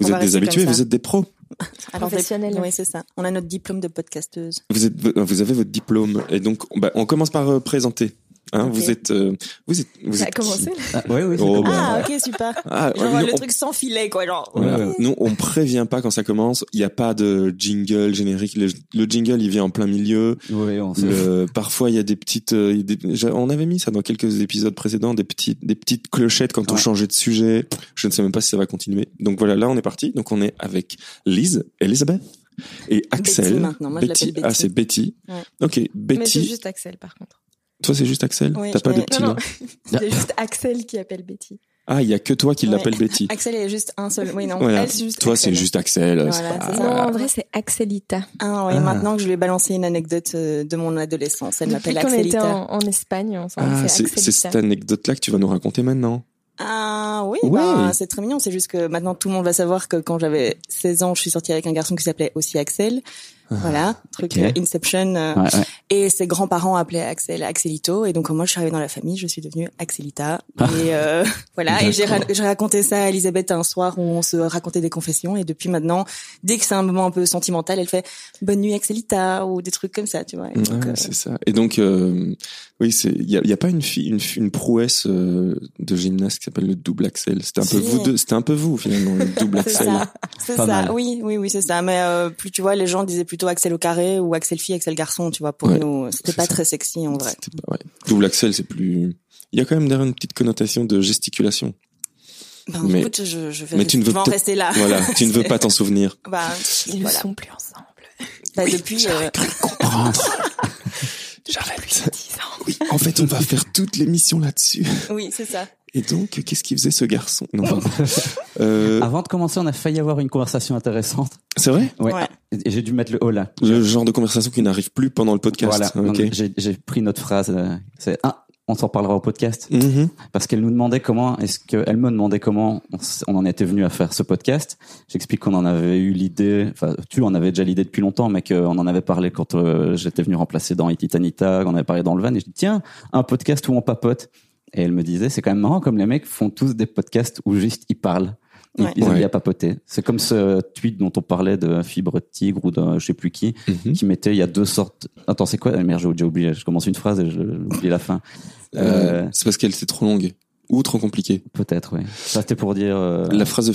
Vous On êtes des habitués, vous êtes des pros. Alors, Professionnel. Oui, c'est ça. On a notre diplôme de podcasteuse. Vous êtes, vous avez votre diplôme et donc bah, on commence par euh, présenter. Hein. Vous êtes, euh, vous êtes, vous Ça a commencé Ah, oui, oui. c'est Oh, bah. Ah, ok, super. Ah, Genre, nous, le on- truc sans filet, quoi. Genre. Voilà. Ouais, ouais. Nous, on prévient pas quand ça commence. Il n'y a pas de jingle générique. Le, le jingle, il vient en plein milieu. Oui, on sait. Le, parfois, il y a des petites. euh, des- on avait mis ça dans quelques épisodes précédents, des petites, des petites clochettes quand on Ouais. changeait de sujet. Je ne sais même pas si ça va continuer. Donc voilà, là, on est parti. Donc on est avec Lise, Elisabeth et Axel. maintenant. Moi, je l'appelle Ah, Betty. c'est Betty. Ouais. Ok, Mais c'est Betty. juste Axel par contre. Toi, c'est juste Axel? Oui, T'as pas de petit Non, nom. C'est juste Axel qui appelle Betty. Ah, il y a que toi qui Ouais. l'appelle Betty. Axel est juste un seul. Oui, non. Voilà. Elle, c'est juste Toi, Axel. c'est juste Axel. Voilà, pas-. Non, en vrai c'est Axelita. Ah, oui, Ah. maintenant que je lui ai balancé une anecdote euh, de mon adolescence. Elle Depuis m'appelle qu'on était Axelita. en, en Espagne ensemble, Ah, c'est Axelita. cette anecdote-là que tu vas nous raconter maintenant? Ah oui, Ouais. bah, c'est très mignon. C'est juste que maintenant tout le monde va savoir que quand j'avais 16 ans, je suis sortie avec un garçon qui s'appelait aussi Axel. Voilà, truc euh, Inception. euh, Ouais, ouais. Et ses grands-parents appelaient Axel Axelito. Et donc moi, je suis arrivée dans la famille, je suis devenue Axelita. Ah. Et euh, voilà. Et j'ai ra- raconté ça à Elisabeth un soir où on se racontait des confessions. Et depuis maintenant, dès que c'est un moment un peu sentimental, elle fait Bonne nuit Axelita ou des trucs comme ça, tu vois. Euh, c'est ça. Et donc, euh, oui, c'est il y y a pas une fille, une, une prouesse euh, de gymnaste qui s'appelle le double axel. C'était un peu vous deux, c'était un peu vous finalement le double C'est axel. ça, c'est Pas ça. Oui, oui, oui, c'est ça. Mais euh, plus tu vois, les gens disaient plutôt Axel au carré ou Axel fille, Axel garçon. Tu vois, pour Ouais, nous, c'était pas ça. très sexy en vrai. C'était pas- ouais. Double axel, c'est plus. Il y a quand même derrière une petite connotation de gesticulation. Ben, Mais- écoute, je, je vais, mais tu ne je veux vais en peut-être- rester là. Voilà, tu ne veux pas t'en souvenir. Bah, Ils ne voilà. sont plus ensemble. Bah, depuis, euh, J'arrête. 10 ans. Oui, en fait, on va faire toute l'émission là-dessus. oui, c'est ça. Et donc, qu'est-ce qu'il faisait ce garçon? Non, pardon. Euh, Avant de commencer, on a failli avoir une conversation intéressante. c'est vrai? Ouais. Ouais. Et j'ai dû mettre le haut là. Le genre de conversation qui n'arrive plus pendant le podcast. Voilà. Ok. Donc, J'ai pris notre phrase. euh, C'est ah, on s'en parlera au podcast. Mhm. parce qu'elle nous demandait comment est-ce que elle me demandait comment on, en était venu à faire ce podcast. J'explique qu'on en avait eu l'idée, enfin tu en avais déjà l'idée depuis longtemps, mais qu'on en avait parlé quand euh, j'étais venu remplacer dans Ititanita, qu'on avait parlé dans le van, et je dis tiens un podcast où on papote. Et elle me disait c'est quand même marrant comme les mecs font tous des podcasts où juste ils parlent. Ils, Ouais. ils Ouais. bien papoter. C'est comme ce tweet dont on parlait de Fibre Tigre ou de je sais plus qui, Mhm. qui mettait il y a deux sortes. Attends, c'est quoi? Ah, Merde, j'ai déjà oublié. Je commence une phrase et je- j'oublie la fin. Euh, c'est parce qu'elle était trop longue ou trop compliquée. Peut-être, oui. Ça, c'était pour dire. euh, La phrase de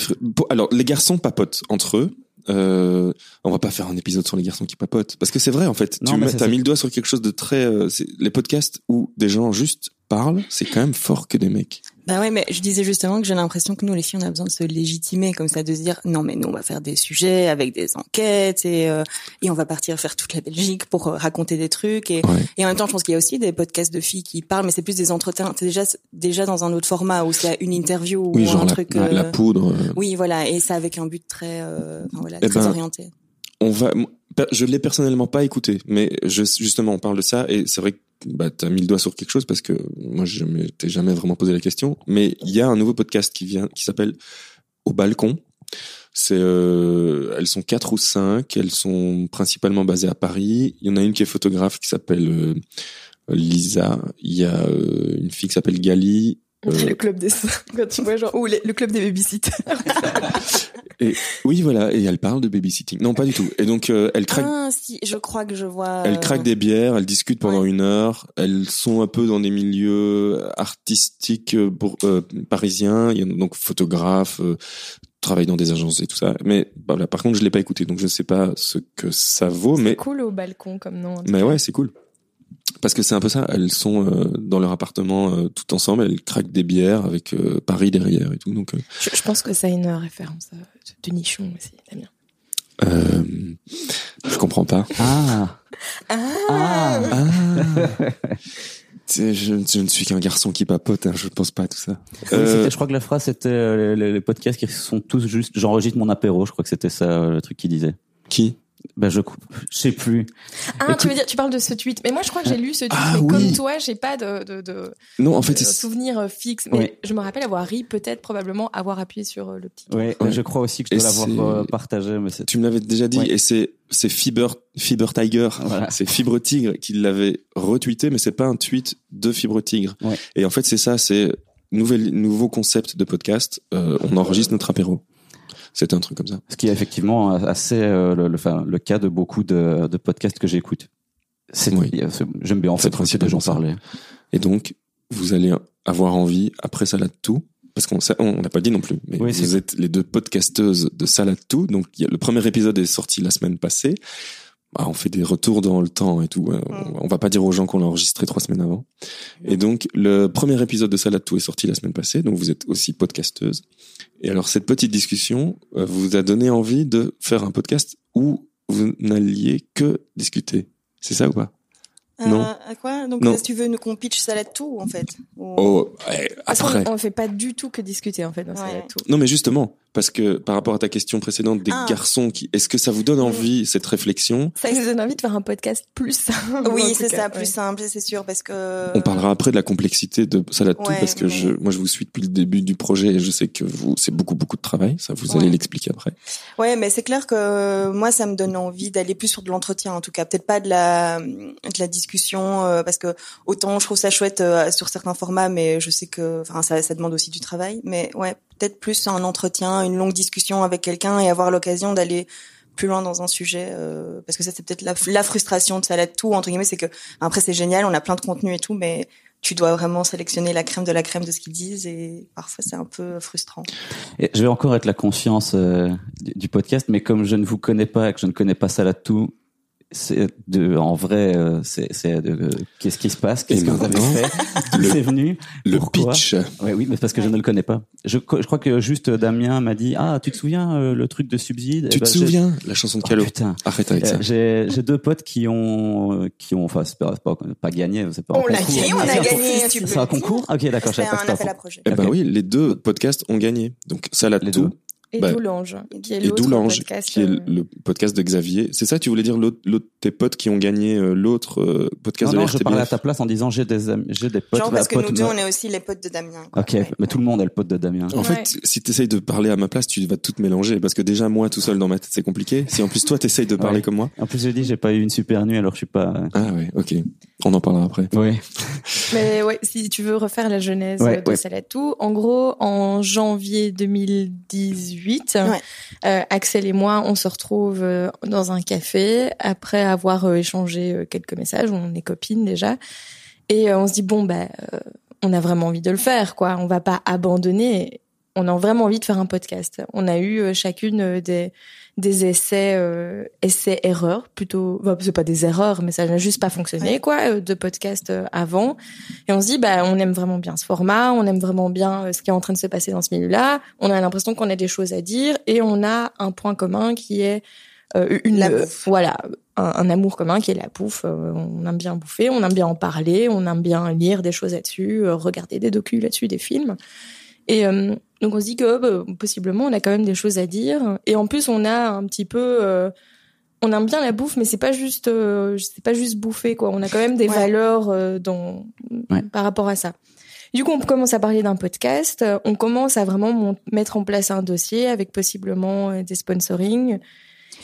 alors les garçons papotent entre eux. Euh, on va pas faire un épisode sur les garçons qui papotent parce que c'est vrai en fait. Non, tu mets, c'est t'as ça. mis le doigt sur quelque chose de très. euh, c'est- les podcasts où des gens juste parlent, c'est quand même fort que des mecs. Bah ouais, mais je disais justement que j'ai l'impression que nous, les filles, on a besoin de se légitimer comme ça, de se dire non, mais nous, on va faire des sujets avec des enquêtes et euh, et on va partir faire toute la Belgique pour euh, raconter des trucs et Ouais. et en même temps, je pense qu'il y a aussi des podcasts de filles qui parlent, mais c'est plus des entretiens. C'est déjà déjà dans un autre format où c'est une interview Oui, ou genre un la, truc. la- la euh, poudre. euh, Oui, voilà, et ça avec un but très, euh, enfin, voilà, Eh très ben, orienté. on va. Je l'ai personnellement pas écouté, mais je, justement, on parle de ça et c'est vrai que bah, t'as mis le doigt sur quelque chose parce que moi, je m'étais jamais vraiment posé la question. Mais il y a un nouveau podcast qui vient, qui s'appelle Au balcon. C'est, euh, elles sont quatre ou cinq. Elles sont principalement basées à Paris. Il y en a une qui est photographe qui s'appelle euh, Lisa. Il y a euh, une fille qui s'appelle Gali. Euh, Le club des quand tu vois genre ou le club des babysitters. Et oui, voilà. Et elle parle de babysitting. Non, pas du tout. Et donc, euh, elle craque. Ah si, je crois que je vois. Elles euh, craquent des bières, elles discutent pendant Ouais. une heure, elles sont un peu dans des milieux artistiques euh, euh, parisiens, il y a donc photographes, euh, travaillent dans des agences et tout ça. Mais bah, là, par contre, je l'ai pas écouté, donc je ne sais pas ce que ça vaut, mais Cool au balcon comme nom. mais ouais, c'est cool. Parce que c'est un peu ça, elles sont euh, dans leur appartement euh, tout ensemble, elles craquent des bières avec euh, Paris derrière et tout. Donc, euh, Je, je pense que ça a une référence euh, de nichon aussi, Damien. euh, je comprends pas. Ah. Ah. Ah. Tu sais, je, je ne suis qu'un garçon qui papote, hein, je pense pas à tout ça. Euh, je crois que la phrase c'était euh, les, les podcasts qui sont tous juste j'enregistre mon apéro je crois que c'était ça euh, le truc qu'il disait qui? Ben je je sais plus Ah, Écoute- tu veux dire, tu parles de ce tweet. Mais moi, je crois que j'ai lu ce tweet. Ah mais oui. comme toi, j'ai pas de, de, de, Non, en fait, de c'est- souvenir euh, fixe. Mais je me rappelle avoir ri, peut-être, probablement, avoir appuyé sur euh, le petit. ouais, Ouais. je crois aussi que je dois l'avoir euh, partagé mais tu me l'avais déjà dit, Ouais. et c'est c'est Fiber Fiber Tiger, Voilà. c'est Fibre Tigre qui l'avait retweeté, mais c'est pas un tweet de Fibre Tigre. Ouais. Et en fait, c'est ça, c'est nouvel nouveau concept de podcast. euh, on enregistre notre apéro. C'était un truc comme ça. Ce qui est effectivement assez euh, le, le, enfin, le cas de beaucoup de, de podcasts que j'écoute. Oui. j'aime bien en fait principalement ça. parler. Et donc, vous allez avoir envie, après Tout, parce qu'on ça, on n'a pas dit non plus, mais Oui, vous êtes les deux podcasteuses de Salade Tout. Donc, il y a, le premier épisode est sorti la semaine passée. Bah, on fait des retours dans le temps et tout. Euh, On, on va pas dire aux gens qu'on l'a enregistré trois semaines avant. Et donc, le premier épisode de Salade Tout est sorti la semaine passée. Donc, vous êtes aussi podcasteuse. Et alors, cette petite discussion euh, vous a donné envie de faire un podcast où vous n'alliez que discuter. C'est ça ou pas? Non. Euh, à quoi? Donc, Non. est-ce que tu veux nous qu'on pitch ça là-tout, en fait? Ou- Oh, ouais, après. on fait pas du tout que discuter en fait dans Ouais. ça tout. Non, mais justement, parce que par rapport à ta question précédente des Ah. garçons qui, est-ce que ça vous donne envie cette réflexion? Ça nous donne envie de faire un podcast plus simple. Oui, tout c'est ça, ouais. plus simple, c'est sûr, parce que. On parlera après de la complexité de Salade Tout Ouais, parce que mais- je, moi, je vous suis depuis le début du projet et je sais que vous, c'est beaucoup, beaucoup de travail. Ça, vous allez l'expliquer après. Ouais, mais c'est clair que moi, ça me donne envie d'aller plus sur de l'entretien, en tout cas, peut-être pas de la de la discussion, euh, parce que autant je trouve ça chouette euh, sur certains formats, mais je sais que, enfin, ça, ça demande aussi du travail. Mais ouais, peut-être plus un entretien, une longue discussion avec quelqu'un et avoir l'occasion d'aller plus loin dans un sujet, euh, parce que ça, c'est peut-être la, frustration de salade tout entre guillemets, c'est que après c'est génial, on a plein de contenu et tout, mais tu dois vraiment sélectionner la crème de la crème de ce qu'ils disent et parfois c'est un peu frustrant. Et je vais encore être la conscience euh, du, du podcast, mais comme je ne vous connais pas et que je ne connais pas Salade Tout, c'est de, en vrai, euh, c'est, c'est de, euh, qu'est-ce qui se passe, qu'est-ce que vous avez fait, c'est venu? Le Pourquoi? pitch. Ouais, oui, mais parce que je ne le connais pas. Je, je crois que juste Damien m'a dit, ah, tu te souviens euh, le truc de subside? Tu Eh te ben, souviens la chanson de Oh, Calo putain. Arrête avec Euh, ça. J'ai j'ai deux potes qui ont euh, qui ont enfin c'est pas, c'est pas pas gagné c'est pas On l'a gagné, on a c'est un gagné, tu c'est un concours? Ok d'accord je savais pas que un appel à concours. projet. Eh ben oui, les deux podcasts ont gagné. Donc Salade Les Tout deux? Et Bah, Doulange, qui est et Doulange, podcast. qui est euh, le podcast de Xavier. C'est ça, tu voulais dire l'autre, l'autre tes potes qui ont gagné euh, l'autre euh, podcast non de non je parlais à ta place en disant j'ai des amis j'ai des potes Genre parce que nous deux, on est aussi les potes de Damien. quoi. ok Ouais. mais tout le monde est le pote de Damien En Ouais. fait, si tu essayes de parler à ma place, tu vas tout mélanger parce que déjà moi tout seul dans ma tête c'est compliqué. Si en plus toi t'essayes de parler Ouais. comme moi. en plus j'ai dit j'ai pas eu une super nuit alors je suis pas Ah ouais, ok. On en parlera après. oui Mais ouais, si tu veux refaire la genèse Ouais, de ouais. Salatou, en gros, en janvier 2018, Ouais. euh, Axel et moi, on se retrouve euh, dans un café après avoir euh, échangé quelques messages. On est copines déjà, et on se dit bon bah, on a vraiment envie de le faire, quoi. On va pas abandonner. On a vraiment envie de faire un podcast. On a eu chacune des des essais euh, essais erreurs plutôt enfin, c'est pas des erreurs mais ça n'a juste pas fonctionné Ouais. quoi euh, de podcast euh, avant. Et on se dit bah on aime vraiment bien ce format on aime vraiment bien euh, ce qui est en train de se passer dans ce milieu-là. On a l'impression qu'on a des choses à dire et on a un point commun qui est euh, une La euh, voilà un, un amour commun qui est la bouffe. On aime bien bouffer on aime bien en parler on aime bien lire des choses là-dessus regarder des docus là-dessus des films. Et euh, donc on se dit que bah, possiblement on a quand même des choses à dire. Et en plus on a un petit peu, euh, on aime bien la bouffe, mais c'est pas juste, euh, c'est pas juste bouffer quoi. On a quand même des Ouais. valeurs euh, dans Ouais. par rapport à ça. Du coup on commence à parler d'un podcast, on commence à vraiment mettre en place un dossier avec possiblement euh, des sponsorings.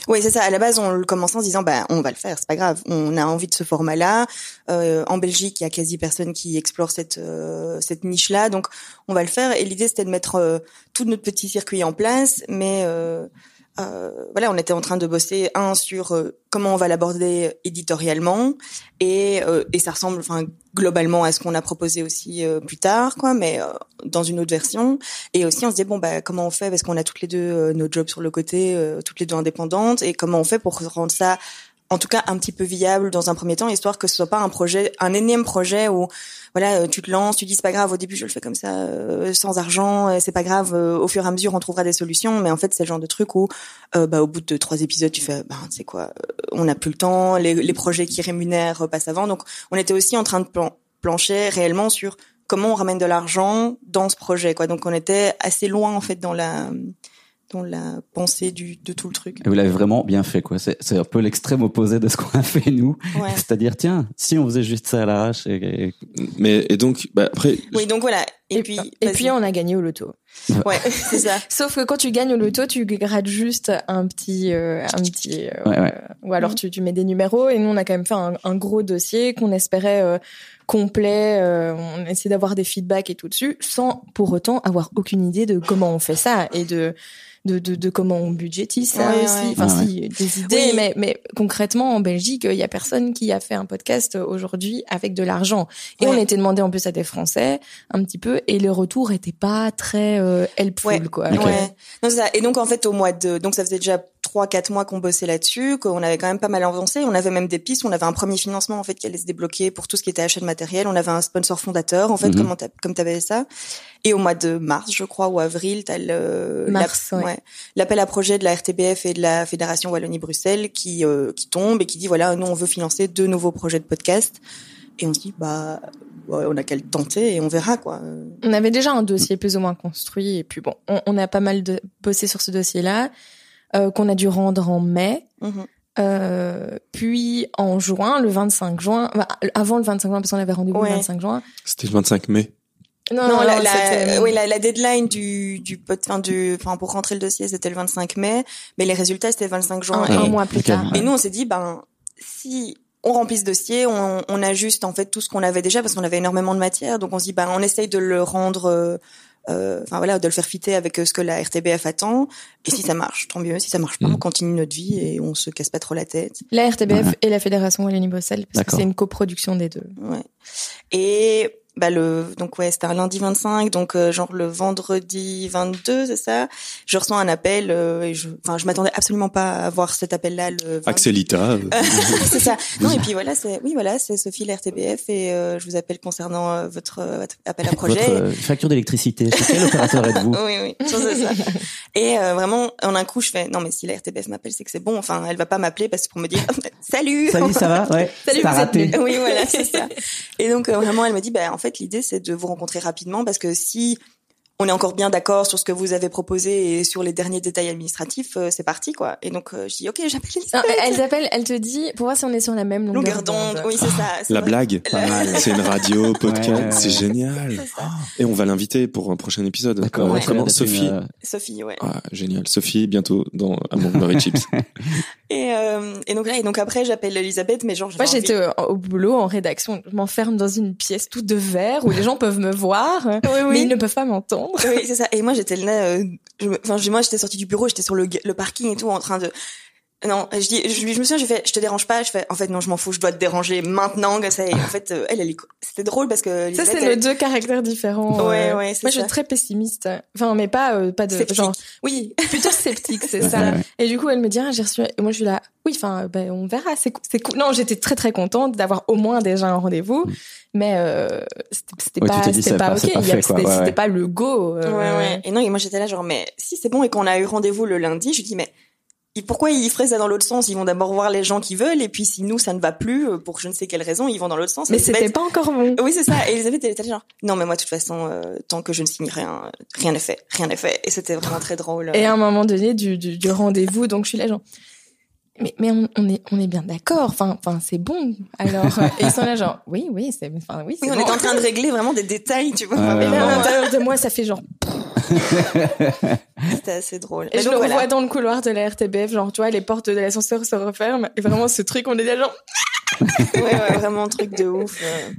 Oui, c'est ça. À la base, on le commençait en se disant, bah, on va le faire, c'est pas grave. On a envie de ce format-là. Euh, en Belgique, il y a quasi personne qui explore cette euh, cette niche-là, donc on va le faire. Et l'idée, c'était de mettre euh, tout notre petit circuit en place, mais euh, euh, voilà, on était en train de bosser un sur euh, comment on va l'aborder éditorialement, et et ça ressemble, enfin, globalement à ce qu'on a proposé aussi euh, plus tard, quoi, mais euh, dans une autre version. Et aussi, on se disait bon bah comment on fait? Parce qu'on a toutes les deux euh, nos jobs sur le côté, euh, toutes les deux indépendantes, et comment on fait pour rendre ça, en tout cas un petit peu viable dans un premier temps, histoire que ce soit pas un projet, un énième projet où voilà euh, tu te lances, tu dis c'est pas grave, au début je le fais comme ça euh, sans argent, euh, c'est pas grave, euh, au fur et à mesure on trouvera des solutions, mais en fait c'est le genre de truc où euh, bah au bout de trois épisodes tu fais bah tu sais quoi, euh, on n'a plus le temps, les, les projets qui rémunèrent passent avant, donc on était aussi en train de plan- plancher réellement sur comment on ramène de l'argent dans ce projet quoi. Donc on était assez loin en fait dans la dans la pensée du de tout le truc et vous l'avez vraiment bien fait quoi c'est c'est un peu l'extrême opposé de ce qu'on a fait nous ouais. c'est-à-dire tiens si on faisait juste ça à l'arrache et, et- Mais et donc bah, après oui donc voilà Et, Et, puis, et puis on a gagné au loto. ouais, c'est ça. Sauf que quand tu gagnes au loto, tu grattes juste un petit, euh, un petit, euh, Ouais, ouais. ou alors tu, tu mets des numéros. Et nous, on a quand même fait un, un gros dossier qu'on espérait euh, complet. euh, on essaie d'avoir des feedbacks et tout dessus, sans pour autant avoir aucune idée de comment on fait ça et de de, de, de comment on budgétise ça Ouais, aussi. ouais. Enfin, Ah ouais. si, des idées, Oui. mais, mais concrètement, en Belgique, il y a personne qui a fait un podcast aujourd'hui avec de l'argent. Et Ouais. on était demandé en plus à des Français, un petit peu, et le retour était pas très euh, helpful, Ouais. quoi. Ok. Ouais. Non, c'est ça. Et donc en fait au mois de donc ça faisait déjà trois quatre mois qu'on bossait là-dessus, qu'on avait quand même pas mal avancé. On avait même des pistes. On avait un premier financement en fait qui allait se débloquer pour tout ce qui était achat de matériel. On avait un sponsor fondateur en fait comme t'as- comme t'avais ça. Et au mois de mars je crois ou avril t'as le Mars, la- ouais. l'appel à projet de la RTBF et de la Fédération Wallonie-Bruxelles qui euh, qui tombe et qui dit voilà nous on veut financer deux nouveaux projets de podcast. Et on se dit bah ouais, on a qu'à le tenter et on verra quoi. On avait déjà un dossier plus ou moins construit, et puis bon, on, on a pas mal de, bossé sur ce dossier-là, euh, qu'on a dû rendre en mai. Mhm. Euh, puis en juin, le 25 juin, bah, avant le 25 juin, parce qu'on avait rendez-vous Ouais. le 25 juin. C'était le 25 mai. Non, Non, la, la, oui, la, la deadline du, du, pot- enfin, du, enfin, pour rentrer le dossier, c'était le 25 mai, mais les résultats, c'était le 25 juin. un, Et- un mois plus tard. Et nous, on s'est dit, ben, si on remplit ce dossier, on, on ajuste en fait tout ce qu'on avait déjà parce qu'on avait énormément de matière. Donc on se dit, ben, on essaye de le rendre, euh, euh, enfin voilà, de le faire fitter avec euh, ce que la RTBF attend. Et si ça marche, tant mieux. Si ça marche pas, Mm. on continue notre vie et on se casse pas trop la tête. La RTBF et la Fédération Wallonie-Bruxelles, parce que c'est une coproduction des deux. Ouais. Et bah le donc ouais c'était un lundi 25 donc euh, genre le vendredi 22 c'est ça je reçois un appel euh, et je enfin je m'attendais absolument pas à voir cet appel là le 20. Axelita. c'est ça non et puis voilà c'est oui voilà c'est Sophie la RTBF et euh, je vous appelle concernant euh, votre, euh, votre appel à projet Votre euh, facture d'électricité, chez quel opérateur êtes-vous? Oui, oui, c'est ça. Et euh, vraiment, en un coup, je fais non, mais si la RTBF m'appelle, c'est que c'est bon. Enfin, elle va pas m'appeler parce que pour me dire salut. Salut, ça va? Ouais. Salut, raté. oui, voilà, c'est ça. Et donc vraiment, elle me dit, bah en fait, l'idée c'est de vous rencontrer rapidement parce que si on est encore bien d'accord sur ce que vous avez proposé et sur les derniers détails administratifs, euh, c'est parti quoi. Et donc euh, je dis ok, j'appelle Non, Elisabeth. elle t'appelle, elle te dit, pour voir si on est sur la même longueur, Longueur d'onde, oui c'est ça. La vrai. blague. Pas mal. C'est une radio, podcast, Ouais, c'est génial. Ça. Et on va l'inviter pour un prochain épisode. D'accord. Euh, ouais, comment Sophie une, euh, Sophie, ouais. Ah, génial. Sophie, bientôt dans Amour Beurre et Chips. Et, euh, et donc là, et donc après, j'appelle Elisabeth, mais genre, Moi, j'étais au boulot, en rédaction. Je m'enferme dans une pièce toute de verre où les gens peuvent me voir, Oui, oui. mais ils ne peuvent pas m'entendre. Oui, c'est ça. Et moi, j'étais là, euh, enfin, moi, j'étais sortie du bureau, j'étais sur le, le parking et tout, en train de, non, je dis, je, lui- je me souviens, j'ai fait, je te dérange pas, je fais, en fait, non, je m'en fous, je dois te déranger maintenant, que ça, et en fait, euh, elle, elle, est- c'était drôle parce que, Ça, c'est elle- nos deux caractères différents. Ouais, euh. ouais, c'est Moi, je suis très pessimiste. Enfin, mais pas, euh, pas de, Sceptique. genre, oui, plutôt sceptique, c'est ça. ouais. Et du coup, elle me dit, ah, j'ai reçu, et moi, je suis là, oui, enfin, ben, on verra, c'est cou- c'est cool. Non, j'étais très, très contente d'avoir au moins déjà un rendez-vous, mais, euh, c'était Ouais, pas, c'était c'est pas pas- ok. C'était Ouais, c'était ouais. pas le go. euh, Ouais, ouais. Et non, et moi, j'étais là, genre, mais si c'est bon et qu'on a eu rendez-vous le lundi, je lui dis, mais, pourquoi ils feraient ça dans l'autre sens? Ils vont d'abord voir les gens qui veulent, et puis si nous, ça ne va plus, euh, pour je ne sais quelle raison, ils vont dans l'autre sens. Mais c'était pas encore bon. Oui, c'est ça. Et Elisabeth, elle était là, genre, non, mais moi, de toute façon, euh, tant que je ne signe rien, euh, rien n'est fait, rien n'est fait. Et c'était vraiment très drôle. Et à un moment donné du, du, du rendez-vous, donc je suis là genre, mais, mais on, on est, on est bien d'accord. Enfin, enfin, c'est bon. Alors, euh, et ils sont là genre, oui, oui, c'est, enfin, oui, c'est Oui, on bon. est en train de régler vraiment des détails, tu vois. Et ouais, là, à l'intérieur de moi, ça fait genre. C'était assez drôle. Et Mais je donc, le voilà. revois dans le couloir de la RTBF, genre, tu vois, les portes de l'ascenseur se referment. Et vraiment, ce truc, on est là genre. ouais, ouais, vraiment un truc de ouf. euh.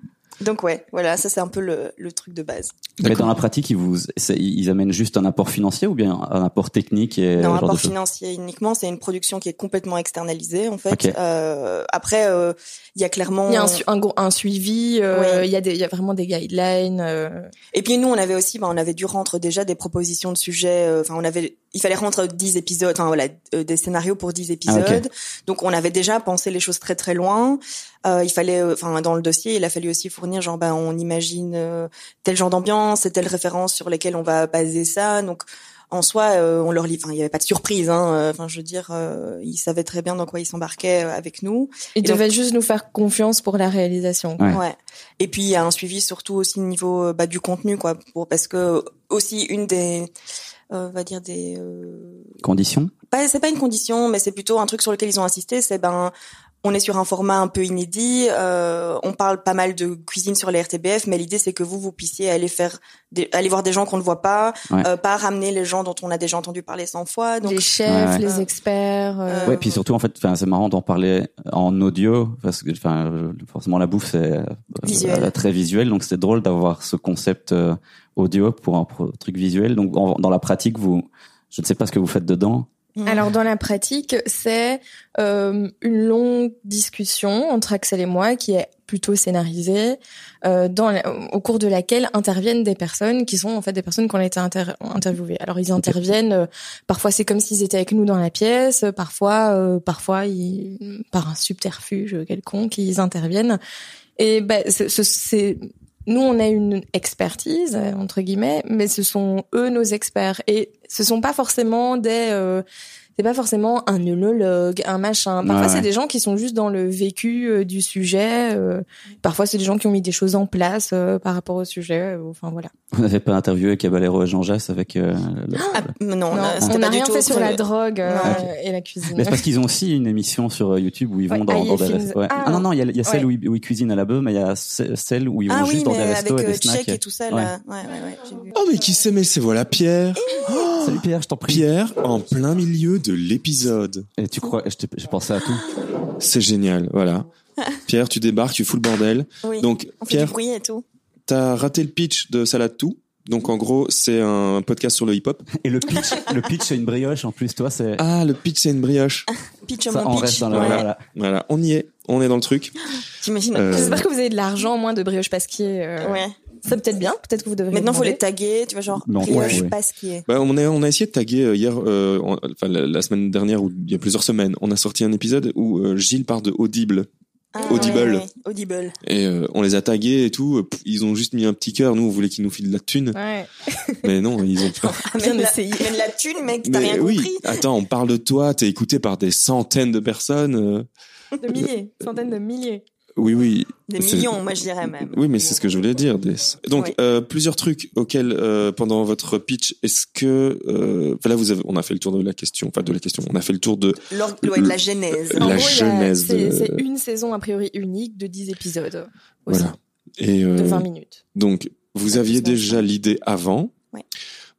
Donc ouais, voilà, ça c'est un peu le, le truc de base. Mais dans la pratique, ils vous, ils amènent juste un apport financier ou bien un apport technique et non, de choses financier uniquement, c'est une production qui est complètement externalisée en fait. Euh, après, euh, il y a clairement. Il y a un, su- un, un suivi, euh, Oui. il y a des, il y a vraiment des guidelines. euh. Et puis nous, on avait aussi, bah, on avait dû rendre déjà des propositions de sujets. euh, Enfin, on avait, il fallait rendre 10 épisodes, enfin voilà, euh, des scénarios pour 10 épisodes. Ah, ok. Donc on avait déjà pensé les choses très très loin. Euh, il fallait, euh, enfin dans le dossier, il a fallu aussi fournir genre, ben on imagine euh, tel genre d'ambiance et telle référence sur lesquelles on va baser ça. Donc en soi, euh, on leur lit, enfin il y avait pas de surprise. Hein, euh, Enfin je veux dire, euh, ils savaient très bien dans quoi ils s'embarquaient euh, avec nous. Ils Et donc- devaient juste nous faire confiance pour la réalisation. Ouais. Ouais. Et puis il y a un suivi surtout aussi au niveau bah, du contenu quoi, pour parce que aussi une des on va dire des euh, Conditions? Pas c'est pas une condition mais c'est plutôt un truc sur lequel ils ont insisté, c'est ben on est sur un format un peu inédit. Euh, on parle pas mal de cuisine sur les RTBF, mais l'idée c'est que vous vous puissiez aller faire, des, aller voir des gens qu'on ne voit pas, Ouais. euh, pas ramener les gens dont on a déjà entendu parler 100 fois. Donc les chefs, Ouais. les experts. euh, Ouais, puis surtout en fait, enfin c'est marrant d'en parler en audio parce que enfin forcément la bouffe c'est euh, Visuel. euh, très visuel, donc c'est drôle d'avoir ce concept euh, audio pour un truc visuel. Donc en- dans la pratique, vous, je ne sais pas ce que vous faites dedans. Mm. Alors dans la pratique, c'est euh, une longue discussion entre Axel et moi qui est plutôt scénarisée, euh, dans la- au cours de laquelle interviennent des personnes qui sont en fait des personnes qui ont été inter- interviewées. Alors ils interviennent, euh, parfois c'est comme s'ils étaient avec nous dans la pièce, parfois euh, parfois ils, par un subterfuge quelconque ils interviennent. Et ben c'est nous, on a une expertise euh, entre guillemets, mais ce sont eux nos experts et ce sont pas forcément des euh, c'est pas forcément un œnologue, un machin. Parfois, Ouais, c'est des gens qui sont juste dans le vécu euh, du sujet. euh, parfois, c'est des gens qui ont mis des choses en place par rapport au sujet. enfin, voilà. Vous n'avez pas interviewé Caballero et Jean Jass avec euh, le- Ah, non, Non, on n'a rien tout fait sur la drogue euh, Non. et la cuisine. Mais c'est parce qu'ils ont aussi une émission sur euh, YouTube où ils vont Ouais, dans, Aïe dans des restos. Ouais. Ah, Ah, non, non, il y a, il y a celle ouais. où, ils, où ils cuisinent à la bœuf, mais il y a ce- celle où ils vont Ah oui, juste dans des restos avec et euh, des snacks. Et tout ça, là. Ouais, ouais, ouais, j'ai vu. Oh mais qui sait mais c'est voilà Pierre. Salut Pierre, je t'en prie. Pierre en plein milieu de l'épisode. Et tu crois, je j'ai pensé à tout. C'est génial, voilà. Pierre, tu débarques, tu fous le bordel. Oui. Donc on fait du Pierre, bruit et tout. T'as raté le pitch de Salade Tout. Donc en gros, c'est un podcast sur le hip-hop. Et le pitch, le pitch c'est une brioche en plus, toi c'est Ah, le pitch c'est une brioche. Pitch ça, on pitch. reste dans Ouais. voilà. Voilà, on y est, on est dans le truc. T'imagines Euh, J'espère que vous avez de l'argent, moins de brioche pasquier. euh, Ouais. Ça peut-être bien. Peut-être que vous devriez. Maintenant, faut demander. les taguer, tu vois, genre, Non, brioche ouais, ouais. pasquier. Bah, on a on a essayé de taguer euh, hier, euh, en- enfin la, la semaine dernière ou il y a plusieurs semaines, on a sorti un épisode où euh, Gilles parle de Audible Ah, Audible. ouais, ouais, Audible. et euh, on les a tagués et tout. Ils ont juste mis un petit cœur. Nous, on voulait qu'ils nous filent de la thune, Ouais. mais non, ils ont pas. Ah, même, la, même la thune, mec, t'as Mais rien oui, compris. attends, on parle de toi, t'es écouté par des centaines de personnes. euh, De milliers, centaines de milliers. Oui, oui. Des millions, moi, je dirais même. Oui, mais c'est ce que je voulais dire. Des... Donc, Oui. euh, plusieurs trucs auxquels, euh, pendant votre pitch, est-ce que, euh, là, vous avez, on a fait le tour de la question, enfin de la question, on a fait le tour de. Ouais, de la genèse. La gros, genèse C'est de- c'est une saison a priori unique de 10 épisodes. Aussi, Voilà. Et euh, De 20 minutes. donc, vous aviez déjà l'idée avant. Ouais.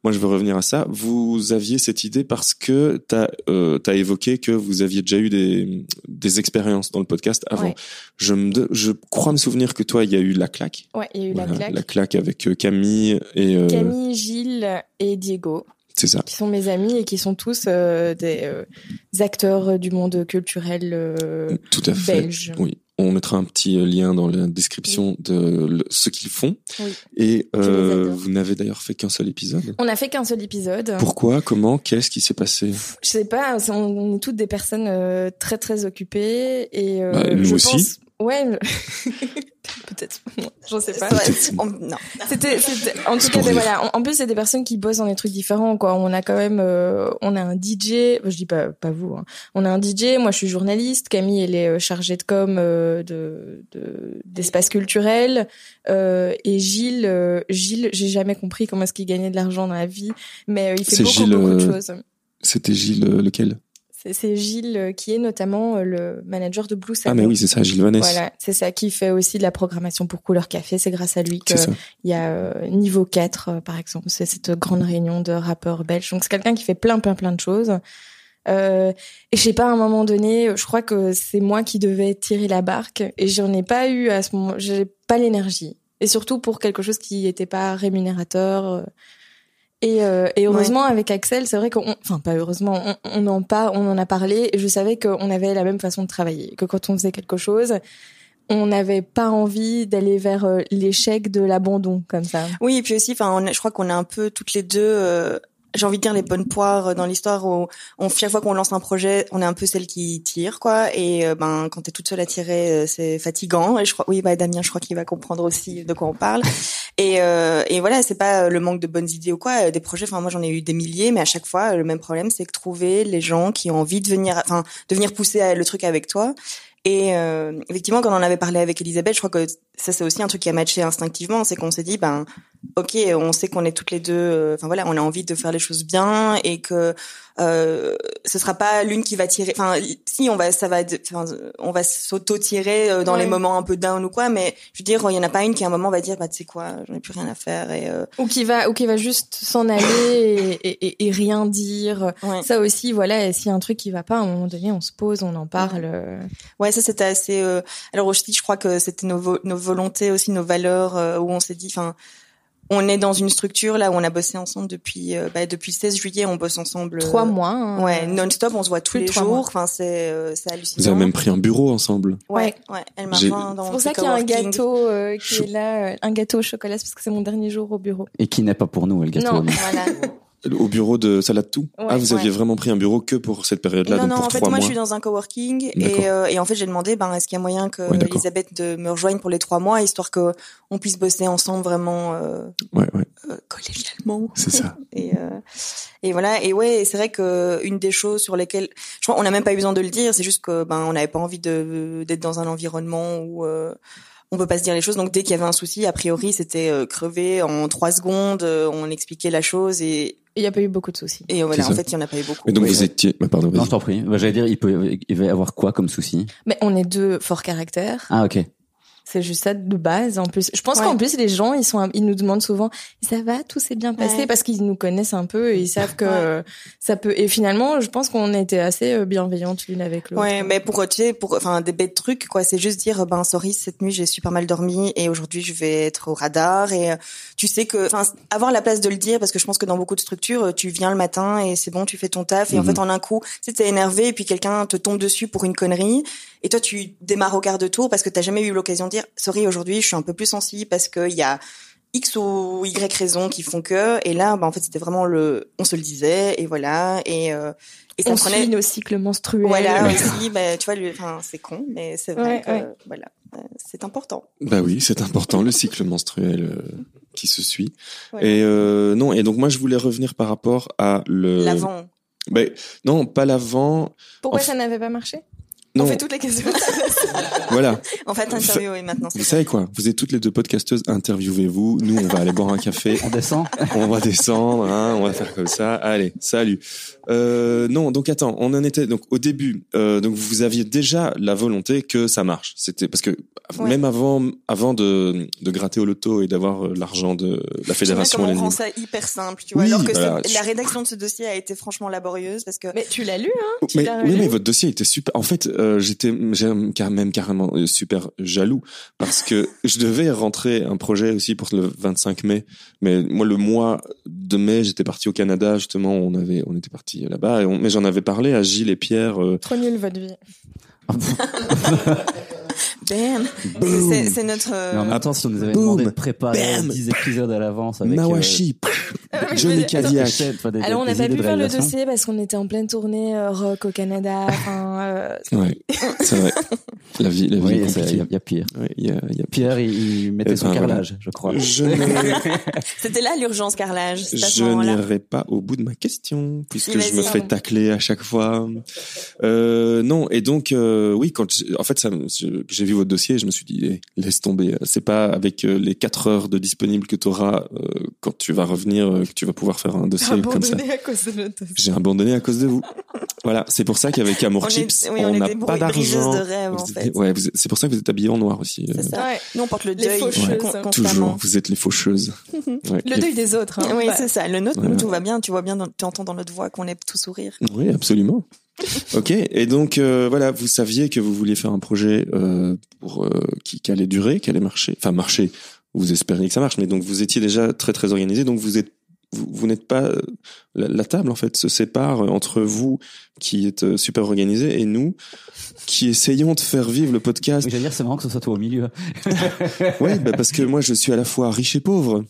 Moi, je veux revenir à ça. Vous aviez cette idée parce que euh, as évoqué que vous aviez déjà eu des des expériences dans le podcast avant. Ouais. Je me je crois me souvenir que toi, il y a eu la claque. Ouais, il y a eu Voilà, la claque. avec euh, Camille et euh, Camille, Gilles et Diego, c'est ça. qui sont mes amis et qui sont tous euh, des, euh, des acteurs du monde culturel euh, Tout à fait. Oui, on mettra un petit euh, lien dans la description de le- ce qu'ils font. Oui. Et euh, vous n'avez d'ailleurs fait qu'un seul épisode. On n'a fait qu'un seul épisode. Pourquoi? Comment? Qu'est-ce qui s'est passé? Je sais pas, on est toutes des personnes euh, très très occupées et euh, Bah, nous je aussi. pense- Ouais, je- peut-être. J'en sais pas. Non. C'était, c'était- en tout cas, voilà. En, en plus, c'est des personnes qui bossent dans des trucs différents, quoi. On a quand même, euh, on a un DJ. Je dis pas, pas vous. hein. On a un DJ. Moi, je suis journaliste. Camille, elle est euh, chargée de com euh, de, de d'espace culturel. Euh, et Gilles, euh, Gilles, j'ai jamais compris comment est-ce qu'il gagnait de l'argent dans la vie, mais euh, il fait beaucoup Gilles, beaucoup de choses. C'était Gilles lequel? C'est, Gilles euh, qui est notamment euh, le manager de Blue Ah mais oui, c'est ça, Gilles Vanessa. Voilà, c'est ça qui fait aussi de la programmation pour Couleur Café. C'est grâce à lui que C'est ça. il y a euh, niveau 4 euh, par exemple, c'est cette grande réunion de rappeurs belges. Donc c'est quelqu'un qui fait plein plein plein de choses. Euh, et je sais pas à un moment donné, je crois que c'est moi qui devais tirer la barque et j'en ai pas eu à ce moment, j'ai pas l'énergie. Et surtout pour quelque chose qui était pas rémunérateur. Et, euh, et heureusement avec Axel, c'est vrai qu'on, enfin pas heureusement, on, on en pas, on en a parlé. Et je savais qu'on avait la même façon de travailler, que quand on faisait quelque chose, on n'avait pas envie d'aller vers euh, l'échec de l'abandon comme ça. Oui, et puis aussi, enfin, je crois qu'on est un peu toutes les deux. euh, j'ai envie de dire les bonnes poires euh, dans l'histoire où on chaque fois qu'on lance un projet, on est un peu celle qui tire quoi. Et euh, ben quand t'es toute seule à tirer, euh, c'est fatigant. Et je crois, oui, bah Damien, je crois qu'il va comprendre aussi de quoi on parle. Et, euh, et voilà, c'est pas le manque de bonnes idées ou quoi. Des projets, enfin moi j'en ai eu des milliers, mais à chaque fois le même problème, c'est que trouver les gens qui ont envie de venir, enfin de venir pousser le truc avec toi. Et euh, effectivement, quand on en avait parlé avec Elisabeth, je crois que ça c'est aussi un truc qui a matché instinctivement, c'est qu'on s'est dit ben ok, on sait qu'on est toutes les deux, euh, enfin voilà, on a envie de faire les choses bien et que euh, ce sera pas l'une qui va tirer. Enfin, si on va, ça va, on va s'auto-tirer euh, dans les moments un peu down ou quoi, mais je veux dire, il y en a pas une qui à un moment va dire, bah tu sais quoi, j'en ai plus rien à faire et euh, ou qui va ou qui va juste s'en aller et, et, et, rien dire. Ça aussi, voilà, s'il y a un truc qui va pas, à un moment donné, on se pose, on en parle. Ouais, ça c'était assez. Alors aussi, je crois que c'était nos, nos volontés aussi, nos valeurs où on s'est dit, enfin on est dans une structure là où on a bossé ensemble depuis euh, bah, depuis le 16 juillet, on bosse ensemble. Trois euh, mois. Hein. ouais, non-stop, on se voit tous les jours. Enfin, c'est euh, c'est hallucinant. Vous avez même pris un bureau ensemble. Ouais, ouais. Elle m'a C'est pour ça qu'il y a un gâteau qui est là, un gâteau au chocolat, parce que c'est mon dernier jour au bureau. Et qui n'est pas pour nous, le gâteau. Non, voilà. Au bureau de Salade Tout Ah, vous aviez vraiment pris un bureau que pour cette période-là Non, donc non, pour en fait, moi, je suis dans un coworking et, euh, et en fait, j'ai demandé, ben, est-ce qu'il y a moyen que Elisabeth de me rejoigne pour les trois mois, histoire que on puisse bosser ensemble vraiment euh, ouais, ouais. Euh, collégialement. C'est ça. et, euh, et voilà. Et ouais, c'est vrai que une des choses sur lesquelles, je crois, on n'a même pas eu besoin de le dire, c'est juste que ben, on n'avait pas envie de d'être dans un environnement où euh, on peut pas se dire les choses. Donc dès qu'il y avait un souci, a priori, c'était euh, crevé en trois secondes. On expliquait la chose et il n'y a pas eu beaucoup de soucis. Et voilà, en fait, il y en a pas eu beaucoup. Et donc vous étiez, bah, pardon. Non, je t'en prie. Bah, J'allais dire, il peut, il va y avoir quoi comme souci Mais on est deux forts caractères. Ah ok. C'est juste ça de base. En plus, je pense qu'en plus les gens, ils sont, ils nous demandent souvent, ça va, tout s'est bien passé, parce qu'ils nous connaissent un peu et ils savent que ça peut. Et finalement, je pense qu'on était assez euh, bienveillantes l'une avec l'autre. Ouais, mais pour tu sais, pour enfin des bêtes trucs quoi, c'est juste dire ben sorry cette nuit j'ai super mal dormi et aujourd'hui je vais être au radar et euh, tu sais que enfin avoir la place de le dire parce que je pense que dans beaucoup de structures euh, tu viens le matin et c'est bon tu fais ton taf et en mhm. fait en un coup tu sais énervé et puis quelqu'un te tombe dessus pour une connerie et toi tu démarres au quart de tour parce que t'as jamais eu l'occasion de dire sorry aujourd'hui je suis un peu plus sensible parce que il y a X ou Y raisons qui font que. Et là bah en fait c'était vraiment le on se le disait et voilà. Et euh, et ça on prenait nos cycles menstruels. Voilà aussi bah tu vois enfin c'est con mais c'est vrai que voilà euh, c'est important. Bah oui c'est important le cycle menstruel euh, qui se suit. Et euh, non et donc moi je voulais revenir par rapport à le l'avant. Ben non pas l'avant. Pourquoi ça n'avait pas marché? On fait toutes les questions. voilà. En fait, interviewez maintenant. Vous savez quoi? Vous êtes toutes les deux podcasteuses, interviewez-vous. Nous, on va aller boire un café. On descend On va descendre, hein, on va faire comme ça. Allez, salut. Euh, non, donc attends, on en était donc au début. Euh, donc vous aviez déjà la volonté que ça marche. C'était parce que même avant, avant de, de gratter au loto et d'avoir euh, l'argent de la fédération. on rend ça hyper simple, tu vois. alors que la rédaction de ce dossier a été franchement laborieuse parce que. Mais tu l'as lu, hein? Mais, Oui, mais votre dossier était super. En fait, euh, j'étais même carrément euh, super jaloux parce que je devais rentrer un projet aussi pour le 25 mai. Mais moi, le mois de mai, j'étais parti au Canada justement. On avait, on était parti là-bas. Mais j'en avais parlé à Gilles et Pierre. Euh... Trop nul votre vie. Bam. C'est notre. Non, mais attends, si on nous avait demandé de préparer 10 épisodes à l'avance avec. Mawashi. Euh... Johnny Cadillac. Alors, on n'a pas pu faire le dossier parce qu'on était en pleine tournée euh, rock au Canada. Enfin, euh... ouais, c'est vrai. La vie, la vie. Oui, il y, a pire. Ouais, y a, y a Pierre, il, il mettait son carrelage, je crois. Je C'était là l'urgence carrelage. Je n'irai pas au bout de ma question puisque je me fais tacler à chaque fois. Euh, non, et donc euh, oui, quand en fait, ça, j'ai vu votre dossier, je me suis dit, eh, laisse tomber. C'est pas avec euh, les quatre heures de disponible que tu auras euh, quand tu vas revenir euh, que tu vas pouvoir faire un dossier comme ça. à cause de notre J'ai abandonné à cause de vous. voilà, c'est pour ça qu'avec Amour Chips, on n'a pas d'argent. En fait. Ouais, c'est pour ça que vous êtes habillés en noir aussi. C'est ça. Ouais. Nous, on porte le deuil. Ouais, toujours, vous êtes les faucheuses. ouais, le deuil des autres. Hein. Oui, c'est ça. Le nôtre, nous, tout va bien. Tu vois bien, tu entends dans notre voix qu'on est tout sourire. Oui, absolument. Ok, et donc euh, voilà, vous saviez que vous vouliez faire un projet euh, pour euh, qui, qui, allait durer, qui allait marcher, enfin marcher. Vous espériez que ça marche, mais donc vous étiez déjà très très organisé, donc vous êtes vous, vous n'êtes pas la, la, table en fait se sépare entre vous qui êtes super organisé et nous qui essayons de faire vivre le podcast. Oui, j'allais dire c'est marrant que ce soit toi au milieu. oui, bah parce que moi je suis à la fois riche et pauvre.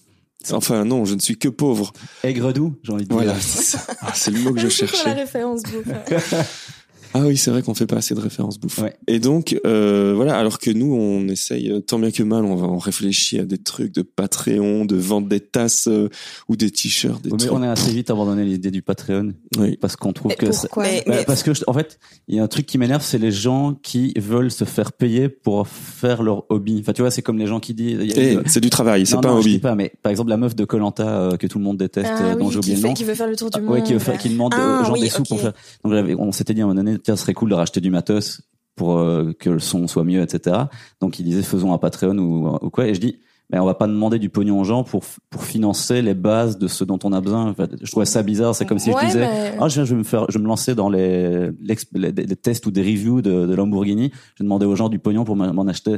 Enfin non, je ne suis que pauvre. Aigre doux, j'ai envie de dire. Voilà, c'est ah, le mot que je cherchais. la référence Ah oui, c'est vrai qu'on fait pas assez de références bouffe. Ouais. Et donc, euh, voilà, alors que nous, on essaye euh, tant bien que mal, on va on réfléchit à des trucs de Patreon, de vendre des tasses euh, ou des t-shirts, des Mais trucs. on a assez vite abandonné l'idée du Patreon Oui. parce qu'on trouve Mais que c'est- pourquoi Mais- Bah, parce que je- en fait, il y a un truc qui m'énerve, c'est les gens qui veulent se faire payer pour faire leur hobby. Enfin, tu vois, c'est comme les gens qui disent. Eh, c'est du travail, c'est pas non, un je dis hobby. pas, mais par exemple la meuf de Colanta que tout le monde déteste, Ah euh, dont oui, j'ai oublié qui, le nom. qui veut faire le tour du Ah, monde. ouais, qui, veut faire- qui demande Ah, aux gens oui, des sous pour faire. Donc on s'était dit à un moment donné, tiens, ce serait cool de racheter du matos pour euh, que le son soit mieux, etc. Donc il disait faisons un Patreon ou, ou quoi. Et je dis, mais on va pas demander du pognon aux gens pour pour financer les bases de ce dont on a besoin. Je trouvais ça bizarre. C'est comme si Ouais, je disais, mais- ah, je, vais me faire, je vais me lancer dans les, l'ex- les, les tests ou des reviews de, de Lamborghini. Je vais demander aux gens du pognon pour m'en acheter.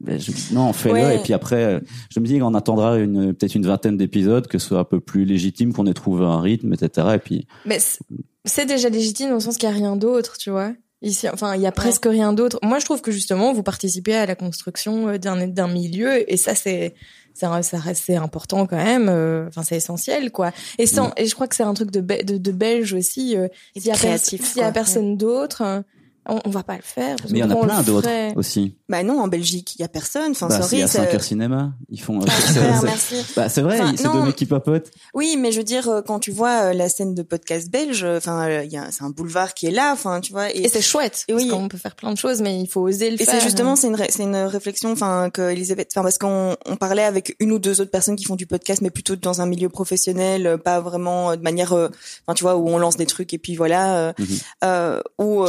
Mais je- non, fais-le. Ouais. Et puis après, je me dis qu'on attendra une, peut-être une vingtaine d'épisodes, que ce soit un peu plus légitime, qu'on ait trouvé un rythme, etc. Et puis, Mais c'est- déjà légitime dans le sens qu'il n'y a rien d'autre, tu vois. Ici, enfin, il y a presque rien d'autre. Moi, je trouve que justement, vous participez à la construction euh, d'un d'un milieu, et ça, c'est ça, c'est important quand même. euh, Enfin, c'est essentiel, quoi. Et sans, et je crois que c'est un truc de, Be- de, de belge aussi. euh, S'il y a, créatif, pers- s'il y a personne d'autre, euh, on, on va pas le faire. parce mais il y en a on plein le d'autres ferait aussi. Bah non, en Belgique, il y a personne. Enfin, Bah, sorry. il y a ça- 5 heures cinéma. Ils font. Ah, c'est- super, c'est- merci. bah, c'est vrai, Enfin, c'est deux mecs qui papotent. Oui, mais je veux dire, euh, quand tu vois euh, la scène de podcast belge, euh, enfin, euh, il y a, c'est un boulevard qui est là, enfin, tu vois. Et c'est chouette, Et parce oui. qu'on peut faire plein de choses, mais il faut oser le Et faire. c'est justement, c'est une, ré- c'est une réflexion, enfin, que Elisabeth, enfin, parce qu'on on parlait avec une ou deux autres personnes qui font du podcast, mais plutôt dans un milieu professionnel, euh, pas vraiment euh, de manière, euh, enfin, tu vois, où on lance des trucs et puis voilà, euh, Mhm. euh, ou,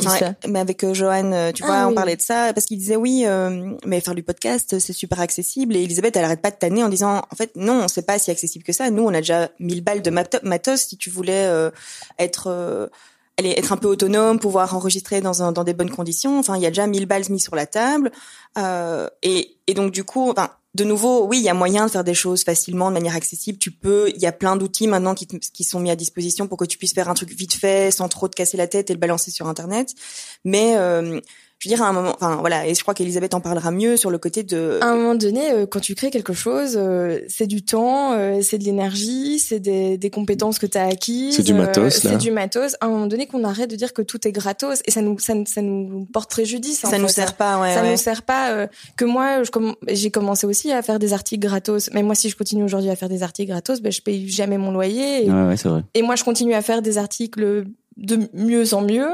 Avec euh, Johan, euh, tu Ah vois, on oui. parlait de ça, parce qu'il disait oui, euh, mais faire du podcast, c'est super accessible, et Elisabeth, elle arrête pas de tanner en disant, en fait, non, c'est pas si accessible que ça. Nous, on a déjà 1000 balles de mato- matos si tu voulais euh, être euh, allez, être un peu autonome, pouvoir enregistrer dans, un, dans des bonnes conditions. Enfin, il y a déjà 1000 balles mis sur la table. Euh, et, et donc, du coup, enfin, de nouveau, oui, il y a moyen de faire des choses facilement, de manière accessible. Tu peux, il y a plein d'outils maintenant qui, sont mis à disposition pour que tu puisses faire un truc vite fait, sans trop te casser la tête et le balancer sur Internet. Mais, euh, je veux dire, à un moment, enfin, voilà, et je crois qu'Elisabeth en parlera mieux sur le côté de... À un moment donné, euh, quand tu crées quelque chose, euh, c'est du temps, euh, c'est de l'énergie, c'est des, des compétences que tu as acquises. C'est du matos, euh, là. C'est du matos. À un moment donné, qu'on arrête de dire que tout est gratos et ça nous, ça, nous- ça nous porte préjudice. en ça nous fait. sert pas, ouais. ça ouais. nous sert pas. euh, que moi, je j'ai commencé aussi à faire des articles gratos. Mais moi, si je continue aujourd'hui à faire des articles gratos, ben je paye jamais mon loyer. Et, Ouais, ouais, c'est vrai. et moi, je continue à faire des articles de mieux en mieux.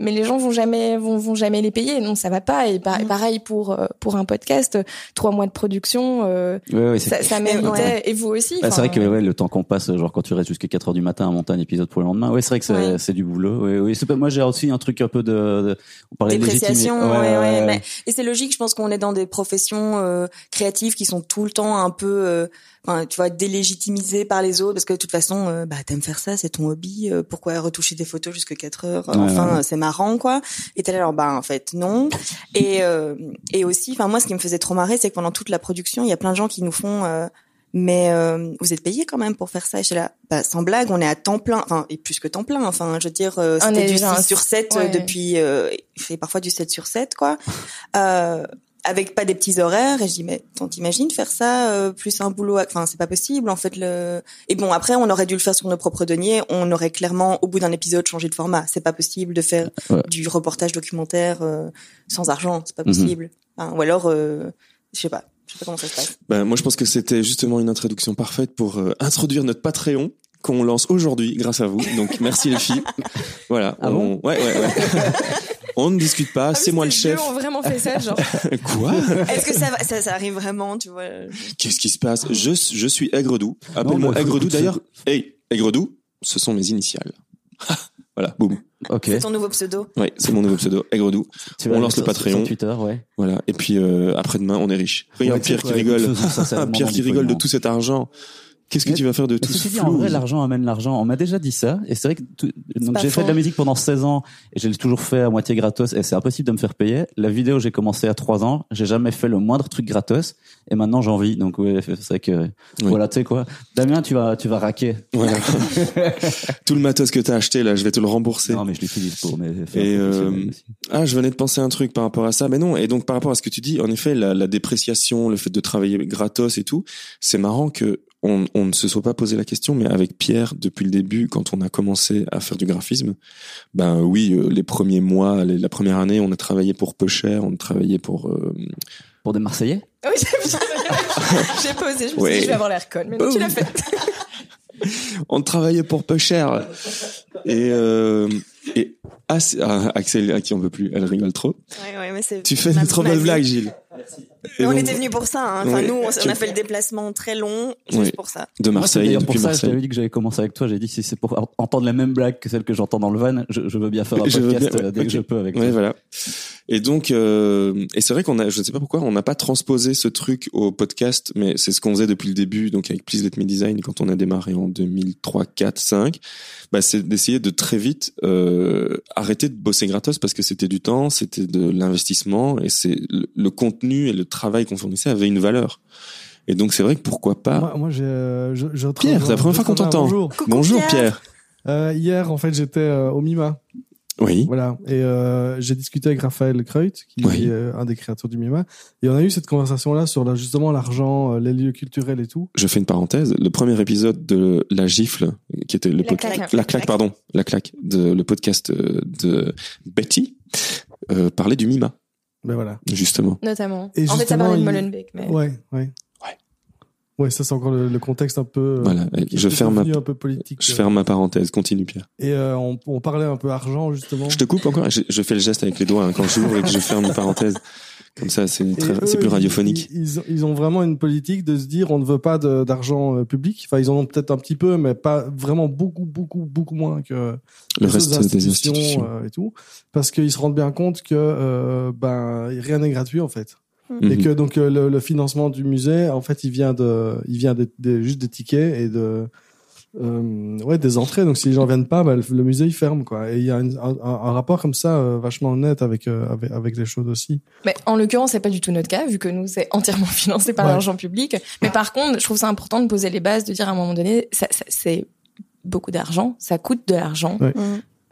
Mais les gens vont jamais vont, vont jamais les payer, non ça va pas. Et par- Mhm. pareil pour euh, pour un podcast, trois mois de production, euh, Ouais, ouais, c'est ça, ça méritait. ouais. Et vous aussi. Bah, c'est vrai que ouais, le temps qu'on passe, genre quand tu restes jusqu'à 4 heures du matin à monter un épisode pour le lendemain, ouais, c'est vrai que c'est, du boulot. Ouais, ouais. C'est pas, moi j'ai aussi un truc un peu de, de on parlait de dépréciation, ouais, mais- et c'est logique. Je pense qu'on est dans des professions euh, créatives qui sont tout le temps un peu, euh, enfin, tu vois, délégitimisées par les autres, parce que de toute façon, euh, bah, t'aimes faire ça, c'est ton hobby. euh, pourquoi retoucher des photos jusqu'à 4 heures? Ouais, Enfin, ouais. c'est marrant, quoi. Et t'es là, alors, bah, en fait, non. Et euh, et aussi, enfin, moi, ce qui me faisait trop marrer, c'est que pendant toute la production, il y a plein de gens qui nous font. euh, mais euh, vous êtes payé quand même pour faire ça. Et je suis là, bah, sans blague, on est à temps plein, enfin et plus que temps plein. Enfin, je veux dire, euh, On c'était est du genre 6 sur 7 ouais. depuis, euh, il fait parfois du 7 sur 7 quoi. Avec pas des petits horaires et je dis mais t'imagines faire ça euh, plus un boulot enfin c'est pas possible en fait le et bon après on aurait dû le faire sur nos propres deniers on aurait clairement au bout d'un épisode changé de format c'est pas possible de faire Ouais. du reportage documentaire euh, sans argent c'est pas Mhm. possible Enfin, ou alors euh, je sais pas je sais pas comment ça se passe Ben, moi, je pense que c'était justement une introduction parfaite pour euh, introduire notre Patreon qu'on lance aujourd'hui grâce à vous. Donc, merci les filles. Voilà. Ah on... ouais, ouais, ouais. on ne discute pas. Ah oui, c'est moi le chef. deux ont vraiment fait ça, genre. Quoi? Est-ce que ça, va, ça ça arrive vraiment tu vois? Qu'est-ce qui se passe? Je, je suis Aigre-Doux. Non, Appelle-moi mais Aigre-Doux d'ailleurs. Hey, Aigre-Doux, ce sont mes initiales. voilà, boum. Ok. c'est ton nouveau pseudo Ouais, c'est mon nouveau pseudo, Aigre-Doux. On lance le Patreon. Twitter, ouais. Voilà. Et puis euh, après-demain, on est riche. Regarde Ouais, Pierre qui rigole. ça Pierre qui rigole de tout cet argent. Qu'est-ce que Mais- tu vas faire de Mais tout ceci ce dit, en vrai, l'argent amène l'argent. On m'a déjà dit ça, et c'est vrai que tout- donc j'ai fait de la musique pendant 16 ans, et j'ai toujours fait à moitié gratos, et c'est impossible de me faire payer. La vidéo, j'ai commencé à 3 ans, j'ai jamais fait le moindre truc gratos, et maintenant j'en vis. Donc ouais, c'est vrai que voilà, tu sais quoi, Damien, tu vas, tu vas raquer. Voilà. tout le matos que t'as acheté là, je vais te le rembourser. Non, mais je l'utilise pour mes. faire Et, euh, aussi. Ah, je venais de penser à un truc par rapport à ça. Mais non, et donc par rapport à ce que tu dis, en effet, la, la dépréciation, le fait de travailler gratos et tout, c'est marrant que on, on ne se soit pas posé la question, mais avec Pierre, depuis le début, quand on a commencé à faire du graphisme, ben oui, euh, les premiers mois, les- la première année, on a travaillé pour peu cher, on a travaillé pour... euh, Pour des Marseillais? Oui, j'ai j'ai posé, je me suis dit, je vais avoir l'air conne, mais non, tu l'as fait. on travaillait pour peu cher. Et, euh, et ah, ah, Axel, à qui on veut plus, elle rigole trop. Ouais, ouais, mais c'est. Tu fais une trop ma bonne vie. blague, Gilles. Et on donc, était venus pour ça. Hein. Enfin, Ouais. nous, on, on a fait le déplacement très long juste Ouais. pour ça. de Moi, c'est Marseille, d'ailleurs pour depuis ça, je t'avais Marseille. dit que j'avais commencé avec toi. J'ai dit si c'est pour entendre la même blague que celle que j'entends dans le van, je, je veux bien faire un Je podcast bien, ouais, euh, dès que je peux avec Ouais, toi. voilà. Et donc, euh, et c'est vrai qu'on a, je ne sais pas pourquoi, on n'a pas transposé ce truc au podcast, mais c'est ce qu'on faisait depuis le début, donc avec Please Let Me Design, quand on a démarré en 2003, 4, 5, bah, c'est d'essayer de très vite euh, arrêter de bosser gratos parce que c'était du temps, c'était de l'investissement, et c'est le, le contenu et le travail qu'on fournissait avait une valeur. Et donc c'est vrai que pourquoi pas. Moi, euh, je, je Pierre, c'est la première fois qu'on t'entend. Bonjour. Coucou, Bonjour Pierre. Pierre. Euh, hier, en fait, j'étais euh, au MIMA. Oui. Voilà. Et euh, j'ai discuté avec Raphaël Kreut, qui Oui. est un des créateurs du MIMA. Et on a eu cette conversation-là sur là, justement l'argent, les lieux culturels et tout. Je fais une parenthèse. Le premier épisode de La Gifle, qui était le La podcast, claque. la claque, pardon, la claque de le podcast de Betty, euh, parlait du Mima, Ben voilà. justement. Notamment. Et en fait, ça justement, parlait de Molenbeek, mais. Ouais, ouais. Ouais, ça c'est encore le, le contexte un peu. euh, Voilà. Je ferme ma, devenu un peu politique. je euh. ferme ma parenthèse. Continue, Pierre. Et euh, on, on parlait un peu argent justement. Je te coupe encore. Je, je fais le geste avec les doigts hein, quand j'ouvre et que je ferme une parenthèse. Comme ça, c'est Et plus radiophonique. Ils, ils, ont- ils ont vraiment une politique de se dire on ne veut pas d'argent euh, public. Enfin, ils en ont peut-être un petit peu, mais pas vraiment beaucoup, beaucoup, beaucoup moins que Le reste autres des institutions. euh, et tout, parce qu'ils se rendent bien compte que euh, ben rien n'est gratuit en fait, et Mhm. que donc le, le financement du musée, en fait, il vient de, il vient de, de- juste des tickets et de euh, ouais des entrées. Donc si les gens viennent pas, ben, le, le musée il ferme quoi. Et il y a une- un, un- un rapport comme ça euh, vachement honnête avec, euh, avec avec les choses aussi. Mais en l'occurrence, c'est pas du tout notre cas, vu que nous, c'est entièrement financé par Ouais. l'argent public. Mais par contre, je trouve ça important de poser les bases, de dire à un moment donné, ça, ça- c'est beaucoup d'argent, ça coûte de l'argent. Ouais.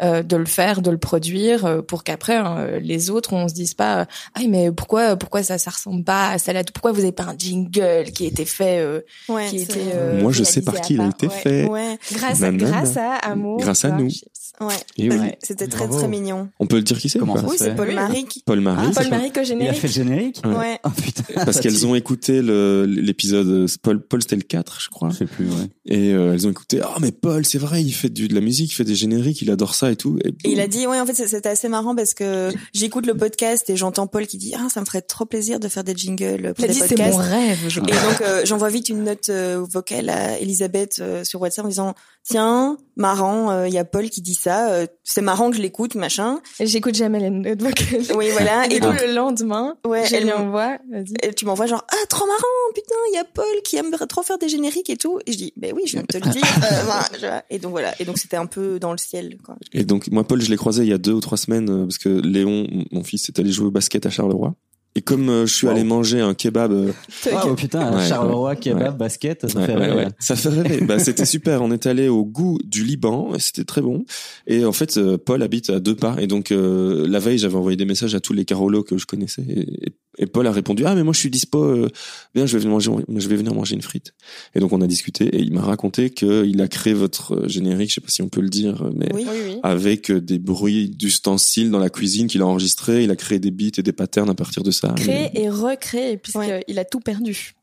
Euh, de le faire, de le produire, euh, pour qu'après euh, les autres on se dise pas, euh, ah mais pourquoi pourquoi ça ça ressemble pas à ça là, pourquoi vous avez pas un jingle qui a été fait euh, Ouais, qui était euh, Moi, je sais par qui il a été ouais. fait. Ouais, grâce Nanana. grâce à Amour, Grâce à nous. Ouais. Et oui. Ouais. C'était très Bravo. très mignon. On peut le dire qui c'est Comment ça Oui, c'est Paul Oui. Marie. Paul Marie. Ah, c'est Paul Marie que Il a générique. fait le générique Ouais. Ouais. Oh putain. Parce qu'elles ont écouté l'épisode Paul Paul c'était le 4 je crois Je sais plus, ouais. et euh, elles ont écouté ah mais Paul c'est vrai il fait du, de la musique il fait des génériques il adore ça et tout et, Et il a dit, ouais, en fait, c'est- c'était assez marrant parce que j'écoute le podcast et j'entends Paul qui dit, ah, ça me ferait trop plaisir de faire des jingles pour Il a des dit c'est mon rêve. Je... Et donc euh, j'envoie vite une note euh, vocale à Elisabeth euh, sur WhatsApp en disant tiens marrant euh, il y a Paul qui dit ça euh, c'est marrant que je l'écoute machin J'écoute jamais les notes vocales. oui voilà Et et donc le lendemain, Ouais, je elle lui envoie. Vas-y. et tu m'envoies genre ah trop marrant putain il y a Paul qui aimerait trop faire des génériques et tout et je dis ben oui je viens de te le dire Euh, voilà, et donc voilà et donc c'était un peu dans le ciel quoi et donc moi Paul je l'ai croisé il y a deux ou trois semaines euh, parce que Léon mon fils est allé jouer au basket à Charleroi et comme euh, je suis Wow. allé manger un kebab euh, Oh putain, Ouais, Charleroi, ouais. kebab, Ouais. basket, ça Ouais, fait ouais, rêver. ouais. Ça fait rêver. bah, c'était super. On est allé au goût du Liban. C'était très bon. Et en fait, euh, Paul habite à deux pas. Et donc, euh, la veille, j'avais envoyé des messages à tous les Carolos que je connaissais. Et, et Paul a répondu, ah, mais moi, je suis dispo. euh, Viens, je vais venir manger, je vais venir manger une frite. Et donc, on a discuté et il m'a raconté qu'il a créé votre euh, générique. Je sais pas si on peut le dire, mais oui Oui, oui. avec euh, des bruits d'ustensiles dans la cuisine qu'il a enregistré. Il a créé des beats et des patterns à partir de ça. Créer et recréer, puisqu'il Ouais. a tout perdu.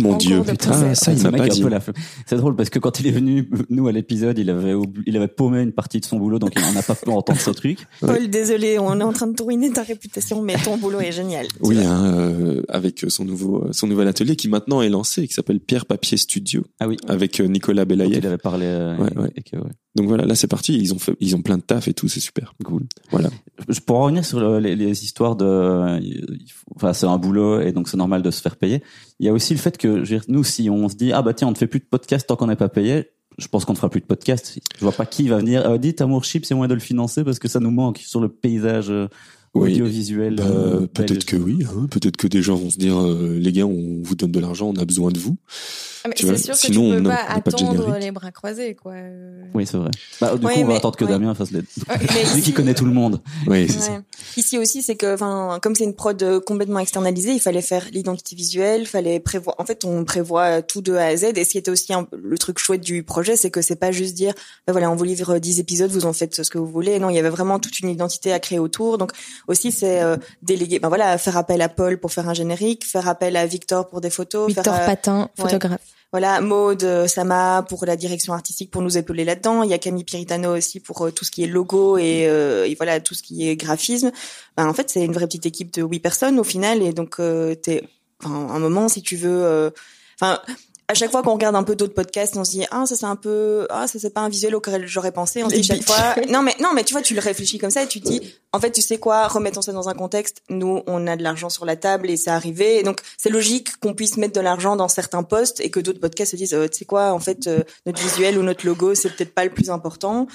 Mon Dieu, putain, ça, il m'a mec pas dit. peu la flemme. C'est drôle parce que quand il est venu, nous, à l'épisode, il avait, oubli- il avait paumé une partie de son boulot, donc on n'a pas pu entendre ce truc. Paul désolé on est en train de ruiner ta réputation mais ton boulot est génial Oui, hein, euh, avec son nouveau son nouvel atelier qui maintenant est lancé, qui s'appelle Pierre Papier Studio, Ah oui. avec euh, Nicolas Dont Belayev. il avait parlé. euh, Ouais, ouais. et que, ouais. Donc voilà, là c'est parti. Ils ont fait, ils ont plein de taf et tout, c'est super. Cool. Voilà. Je pourrais revenir sur le- les, les histoires de, euh, enfin c'est un boulot et donc c'est normal de se faire payer. Il y a aussi le fait que nous si on se dit ah bah tiens on ne fait plus de podcast tant qu'on n'est pas payé, je pense qu'on ne fera plus de podcast. Je vois pas qui va venir. Euh, dites Amour Chip c'est moins de le financer parce que ça nous manque sur le paysage euh, Oui. audiovisuel. Bah, euh, peut-être que oui. Hein, peut-être que des gens vont se dire euh, les gars, on vous donne de l'argent, on a besoin de vous. Ah, mais Tu vois, c'est sûr que tu on peux pas on n'a pas attendre les bras croisés, quoi. Euh, Oui c'est vrai. Bah, du Ouais, coup on va mais- attendre que ouais. Damien fasse les. Lui qui connaît tout le monde. Oui, c'est ça. Ici aussi, c'est que, enfin, comme c'est une prod euh, complètement externalisée, il fallait faire l'identité visuelle, fallait prévoir. En fait, on prévoit tout de A à Z. Et ce qui était aussi un- le truc chouette du projet, c'est que c'est pas juste dire, ben voilà, on vous livre 10 épisodes, vous en faites ce que vous voulez. Non, il y avait vraiment toute une identité à créer autour. Donc aussi, c'est euh, déléguer. Ben voilà, faire appel à Paul pour faire un générique, faire appel à Victor pour des photos, Victor faire, euh, Patin, photographe. voilà, Maude, euh, Sama pour la direction artistique pour nous épauler là-dedans. Il y a Camille Piritano aussi pour euh, tout ce qui est logo et, euh, et voilà tout ce qui est graphisme. Ben, en fait, c'est une vraie petite équipe de huit personnes au final et donc euh, t'es, enfin, un moment si tu veux, euh, enfin. À chaque fois qu'on regarde un peu d'autres podcasts, on se dit ah ça c'est un peu ah ça c'est pas un visuel auquel j'aurais pensé. On se dit chaque fois non mais non mais tu vois tu le réfléchis comme ça et tu te dis en fait tu sais quoi remettons ça dans un contexte. Nous on a de l'argent sur la table et c'est arrivé et donc c'est logique qu'on puisse mettre de l'argent dans certains postes et que d'autres podcasts se disent euh, tu sais quoi en fait euh, notre visuel ou notre logo c'est peut-être pas le plus important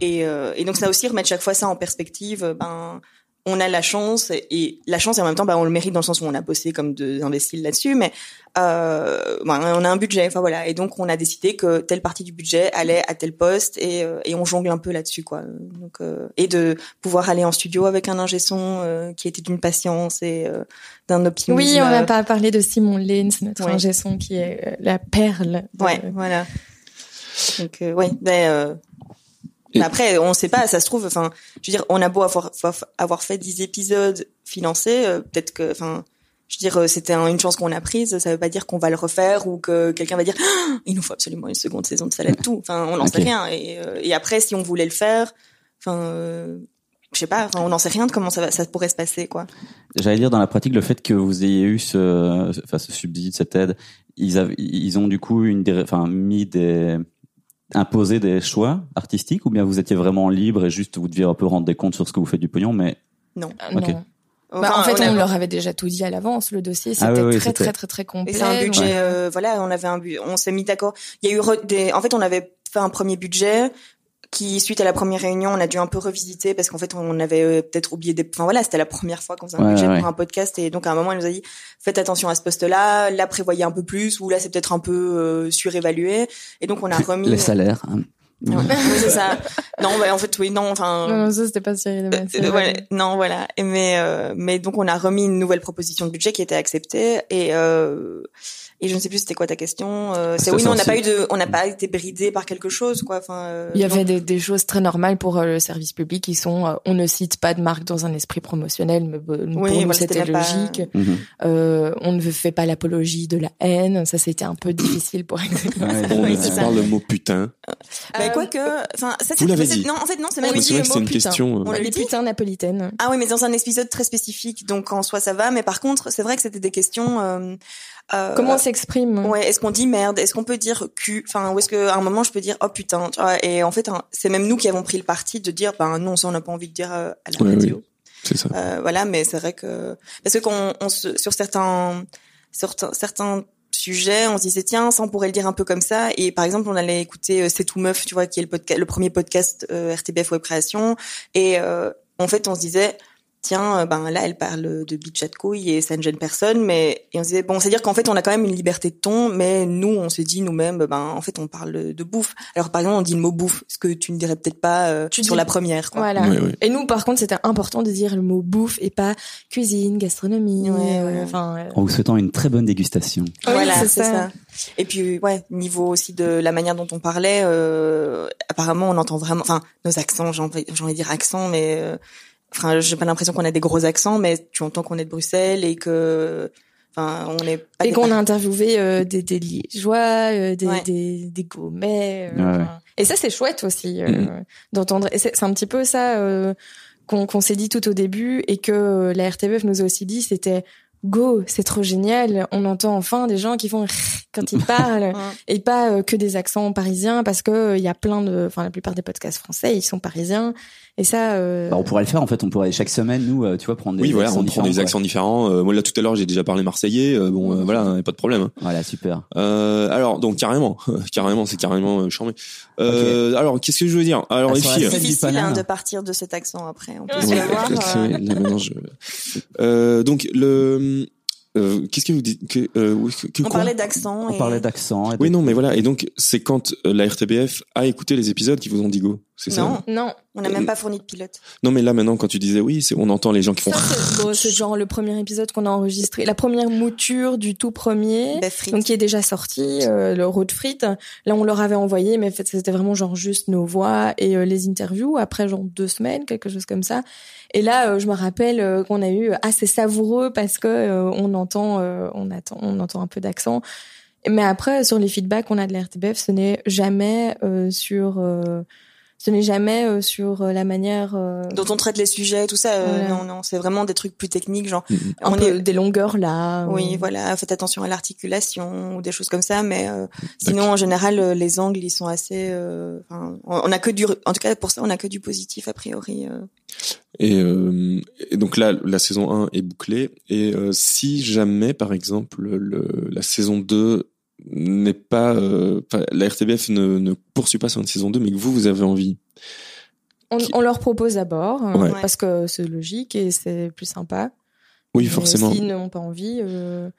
et, euh, et donc ça aussi remettre chaque fois ça en perspective. euh, Ben on a la chance et, la chance et en même temps ben, on le mérite dans le sens où on a bossé comme deux imbéciles là-dessus mais euh, ben, on a un budget enfin voilà et donc on a décidé que telle partie du budget allait à tel poste et, euh, et on jongle un peu là-dessus quoi donc euh, et de pouvoir aller en studio avec un ingé son euh, qui était d'une patience et euh, d'un optimisme Oui, on n'a pas parlé de Simon Lenz, notre Ouais. ingé son qui est euh, la perle. de- ouais voilà donc euh, ouais ben euh, Et- mais après on sait pas ça se trouve enfin je veux dire on a beau avoir avoir fait 10 épisodes financés euh, peut-être que enfin je veux dire, euh, c'était un- une chance qu'on a prise. Ça veut pas dire qu'on va le refaire ou que quelqu'un va dire Ah, il nous faut absolument une seconde saison de Salade tout. Enfin, on n'en sait rien. Et, euh, et après, si on voulait le faire, enfin, euh, je sais pas. Enfin, on n'en sait rien de comment ça, va, ça pourrait se passer, quoi. J'allais dire dans la pratique le fait que vous ayez eu ce, enfin, ce subside, cette aide, ils, avaient, ils ont du coup une, enfin, mis des, imposé des choix artistiques ou bien vous étiez vraiment libre et juste vous deviez un peu rendre des comptes sur ce que vous faites du pognon, mais Non. Ah, Ok. non. Bah, en fait, on, leur avait déjà tout dit à l'avance. Le dossier, c'était Ah oui, oui, très, c'était- très, très, très complet. Et c'est un budget, euh, voilà, on avait un bu- on s'est mis d'accord. Il y a eu re- des, en fait, on avait fait un premier budget qui, suite à la première réunion, on a dû un peu revisiter parce qu'en fait, on avait euh, peut-être oublié des, enfin voilà, c'était la première fois qu'on faisait un Ouais, budget ouais. pour un podcast et donc à un moment, elle nous a dit, faites attention à ce poste-là, là, prévoyez un peu plus ou là, c'est peut-être un peu euh, surévalué. Et donc, on a remis. les salaires. hein. Ouais, c'est ça. Non, bah, en fait, oui, non, enfin. Non, non, ça, c'était pas Cyril. Euh, voilà. Non, voilà. Et mais euh, mais donc on a remis une nouvelle proposition de budget qui était acceptée et euh, et je ne sais plus c'était quoi ta question. Euh, c'est oui, non, on n'a pas eu de, on n'a pas été bridé par quelque chose, quoi. Enfin, euh, Il y avait des, des choses très normales pour euh, le service public qui sont euh, on ne cite pas de marque dans un esprit promotionnel, mais bon, pour Oui, nous voilà, c'était c'était même pas- logique. Mhm. Euh, on ne fait pas l'apologie de la haine, ça c'était un peu difficile pour. Ouais. On Oui, ne pas le mot putain. Bah, Euh, quoique, enfin, ça c'est. Non, en fait, non, c'est On même dit c'est vrai le que c'est mot une putain. On euh, Les dit putains napolitaines. Ah oui, mais dans un épisode très spécifique, donc en soi ça va. Mais par contre, c'est vrai que c'était des questions. Euh, euh, Comment on s'exprime? Ouais, est-ce qu'on dit merde? Est-ce qu'on peut dire cul? Enfin, ou est-ce qu'à un moment je peux dire oh putain tu vois Et en fait, hein, c'est même nous qui avons pris le parti de dire ben non, ça on n'a pas envie de dire euh, à la Ouais, radio. C'est ça. Euh, voilà, mais c'est vrai que parce que qu'on on se, sur certains sur certains- certains sujets, on se disait tiens, ça on pourrait le dire un peu comme ça. Et par exemple, on allait écouter euh, C'est tout meuf, tu vois, qui est le podcast, le premier podcast euh, RTBF Web Création. Et euh, en fait, on se disait tiens, euh, ben là, elle parle de bitch à de couilles et ça ne gêne personne. Mais et on se disait bon, c'est à dire qu'en fait, on a quand même une liberté de ton, mais nous, on se dit nous-mêmes, ben en fait, on parle de bouffe. Alors par exemple, on dit le mot bouffe, ce que tu ne dirais peut-être pas euh, Tu sur dis- la première. Quoi. Voilà. Et nous, par contre, c'était important de dire le mot bouffe et pas cuisine, gastronomie. Ouais, euh, ouais. Enfin, euh, En vous souhaitant une très bonne dégustation. Oui, voilà, c'est ça. ça. Et puis ouais, niveau aussi de la manière dont on parlait, euh, apparemment on entend vraiment, enfin nos accents, j'ai envie, j'ai envie de dire accent, mais euh, enfin j'ai pas l'impression qu'on a des gros accents, mais tu entends qu'on est de Bruxelles et que, enfin on est pas et qu'on a interviewé euh, des, des liégeois, euh, des, Ouais. des, des gourmets. euh, Ouais. Et ça, c'est chouette aussi euh, Mhm. d'entendre. Et c'est c'est un petit peu ça euh, qu'on qu'on s'est dit tout au début et que euh, la RTBF nous a aussi dit, c'était go, c'est trop génial. On entend enfin des gens qui font quand ils parlent Ouais. et pas euh, que des accents parisiens parce que euh, il y a plein de, enfin la plupart des podcasts français, ils sont parisiens. Et ça, euh, Bah, on pourrait le faire en fait. On pourrait chaque semaine nous, euh, tu vois, prendre des Oui, voilà, accents on prend des différents, accents différents. Euh, moi, là, tout à l'heure, j'ai déjà parlé marseillais. Euh, bon, euh, voilà, y a pas de problème. hein. Voilà, super. Euh, alors, donc carrément, carrément, c'est carrément euh, charmé. Euh, Alors, qu'est-ce que je veux dire? Alors, les filles. C'est difficile hein, de partir de cet accent après. On peut Ouais, se voir. euh, Euh, donc le, euh, qu'est-ce que vous dites que, euh, oui, que, que on quoi parlait d'accent. On et... parlait d'accent. Oui, non, mais voilà. Et donc, c'est quand euh, la RTBF a écouté les épisodes qui vous ont dit go. C'est ça? Non, Non, on n'a même pas fourni de pilote. Non, mais là maintenant, quand tu disais oui, c'est on entend les gens qui font. ça c'est genre le premier épisode qu'on a enregistré, la première mouture du tout premier. Frites. donc qui est déjà sorti, euh, le road frites. Là, on leur avait envoyé, mais en fait, c'était vraiment genre juste nos voix et euh, les interviews après genre deux semaines, quelque chose comme ça. Et là, euh, je me rappelle euh, qu'on a eu assez savoureux parce que euh, on entend, euh, on attend, on entend un peu d'accent. Mais après, sur les feedbacks qu'on a de la RTBF, ce n'est jamais euh, sur, euh, ce n'est jamais euh, sur euh, la manière euh, dont on traite les sujets, tout ça. euh, Voilà. Non, non, c'est vraiment des trucs plus techniques, genre. Mhm. un on peu est- des longueurs là. Oui, ou- voilà, faites attention à l'articulation ou des choses comme ça, mais euh, sinon en général euh, les angles ils sont assez. euh, enfin, on on a que du, en tout cas pour ça on a que du positif a priori. Et, euh, et donc là, la saison 1 est bouclée. Et euh, si jamais, par exemple, le, la saison 2 n'est pas... euh, la RTBF ne, ne poursuit pas sur une saison 2, mais que vous, vous avez envie. On, Qui- on leur propose d'abord euh, Ouais. parce que c'est logique et c'est plus sympa. Oui, forcément. S'ils n'ont pas envie, euh,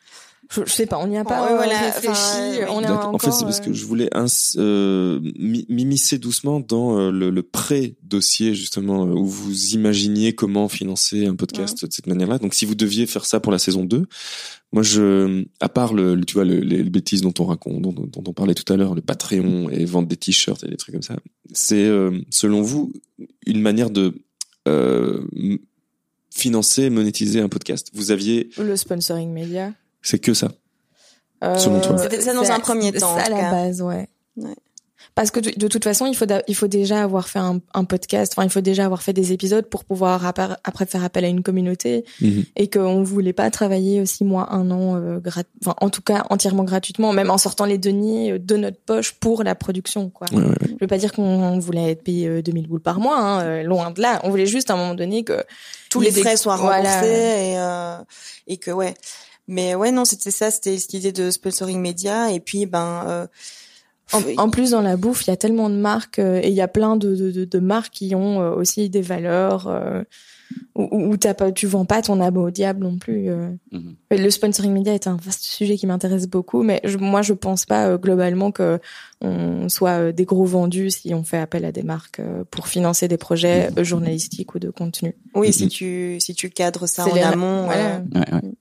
je, je sais pas, on n'y a pas euh, voilà, réfléchi. enfin, on a encore, en fait, c'est parce euh, que je voulais euh, mi- m'immiscer doucement dans euh, le, le pré-dossier, justement, euh, où vous imaginiez comment financer un podcast de cette manière-là. Donc, si vous deviez faire ça pour la saison 2, moi, je, à part le, le- tu vois, le- les, bêtises dont on raconte, dont, dont on parlait tout à l'heure, le Patreon et vendre des t-shirts et des trucs comme ça, c'est, euh, selon vous, une manière de euh, financer, monétiser un podcast? Vous aviez, le sponsoring média. C'est que ça. Euh, Selon toi. C'était ça dans un premier temps, C'est en à la cas. base, ouais. Ouais. Parce que de, de toute façon, il faut il faut déjà avoir fait un, un podcast. Enfin, il faut déjà avoir fait des épisodes pour pouvoir après, faire appel à une communauté Mhm. et qu'on voulait pas travailler six mois, un an, euh, grat- enfin en tout cas entièrement gratuitement, même en sortant les deniers euh, de notre poche pour la production, quoi. Ouais, ouais, ouais. Je veux pas dire qu'on voulait être payé euh, 2000 boules par mois, hein, euh, loin de là. On voulait juste à un moment donné que tous les frais soient remboursés Voilà. et euh, et que ouais. Mais ouais non c'était ça c'était cette idée de sponsoring média et puis ben. euh, En, plus, dans la bouffe, il y a tellement de marques euh, et il y a plein de, de, de, de marques qui ont euh, aussi des valeurs euh, où, où t'as pas, tu vends pas ton abo au diable non plus. euh. Mhm. Et Le sponsoring média est un vaste sujet qui m'intéresse beaucoup, mais je, moi, je pense pas euh, globalement que on soit euh, des gros vendus si on fait appel à des marques euh, pour financer des projets euh, journalistiques ou de contenu. oui Mhm. si tu si tu cadres ça C'est en amont. voilà. Ouais, ouais.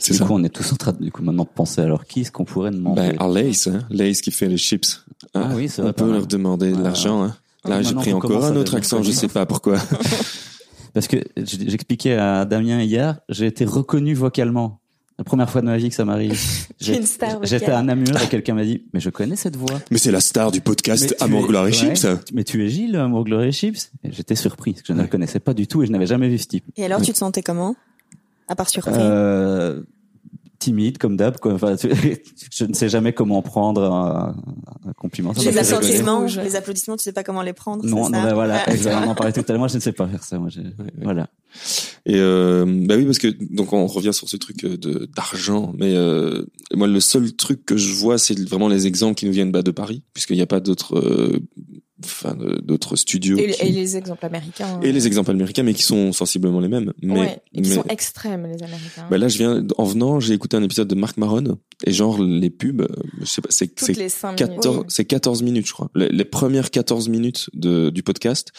C'est du ça. coup, on est tous en train de, du coup, maintenant de penser alors qui est-ce qu'on pourrait demander Ben, à Lace, hein. Lace qui fait les chips. Ah oui, c'est On peut leur demander de l'argent, hein. Là, Ah, j'ai maintenant pris encore un à autre accent, je sais pas pourquoi. Parce que j'expliquais à Damien hier, j'ai été reconnu vocalement. La première fois de ma vie que ça m'arrive. J'ai-. J'étais à Namur et quelqu'un m'a dit, mais je connais cette voix. Mais c'est la star du podcast Amour, es- Gloire et ouais, Chips. Mais tu es Gilles, Amour, Gloire et Chips Et J'étais surpris, parce que je ne Ouais. le connaissais pas du tout et je n'avais jamais vu ce type. Et alors tu te sentais comment? À part surpris. Euh, timide, comme d'hab. quoi. Enfin, je ne sais jamais comment prendre un, un compliment. Ça les applaudissements, rouge. les applaudissements, tu sais pas comment les prendre. Non, non, ça ben voilà, exactement. On en parlait tout à l'heure. Moi, je ne sais pas faire ça. Moi, voilà. Et euh, bah oui, parce que donc on revient sur ce truc euh, de d'argent. Mais euh, moi, le seul truc que je vois, c'est vraiment les exemples qui nous viennent bah, de Paris, puisqu'il n'y a pas d'autres, euh, enfin, d'autres studios. Et, qui- et les exemples américains. et les exemples américains, mais qui sont sensiblement les mêmes. Mais, ouais, et qui mais- sont extrêmes, les américains. bah là, je viens en venant, j'ai écouté un épisode de Marc Maron et genre les pubs, euh, je sais pas, c'est Toutes c'est les 5 minutes. 14, c'est 14 minutes, je crois. Les, les premières 14 minutes de, du podcast,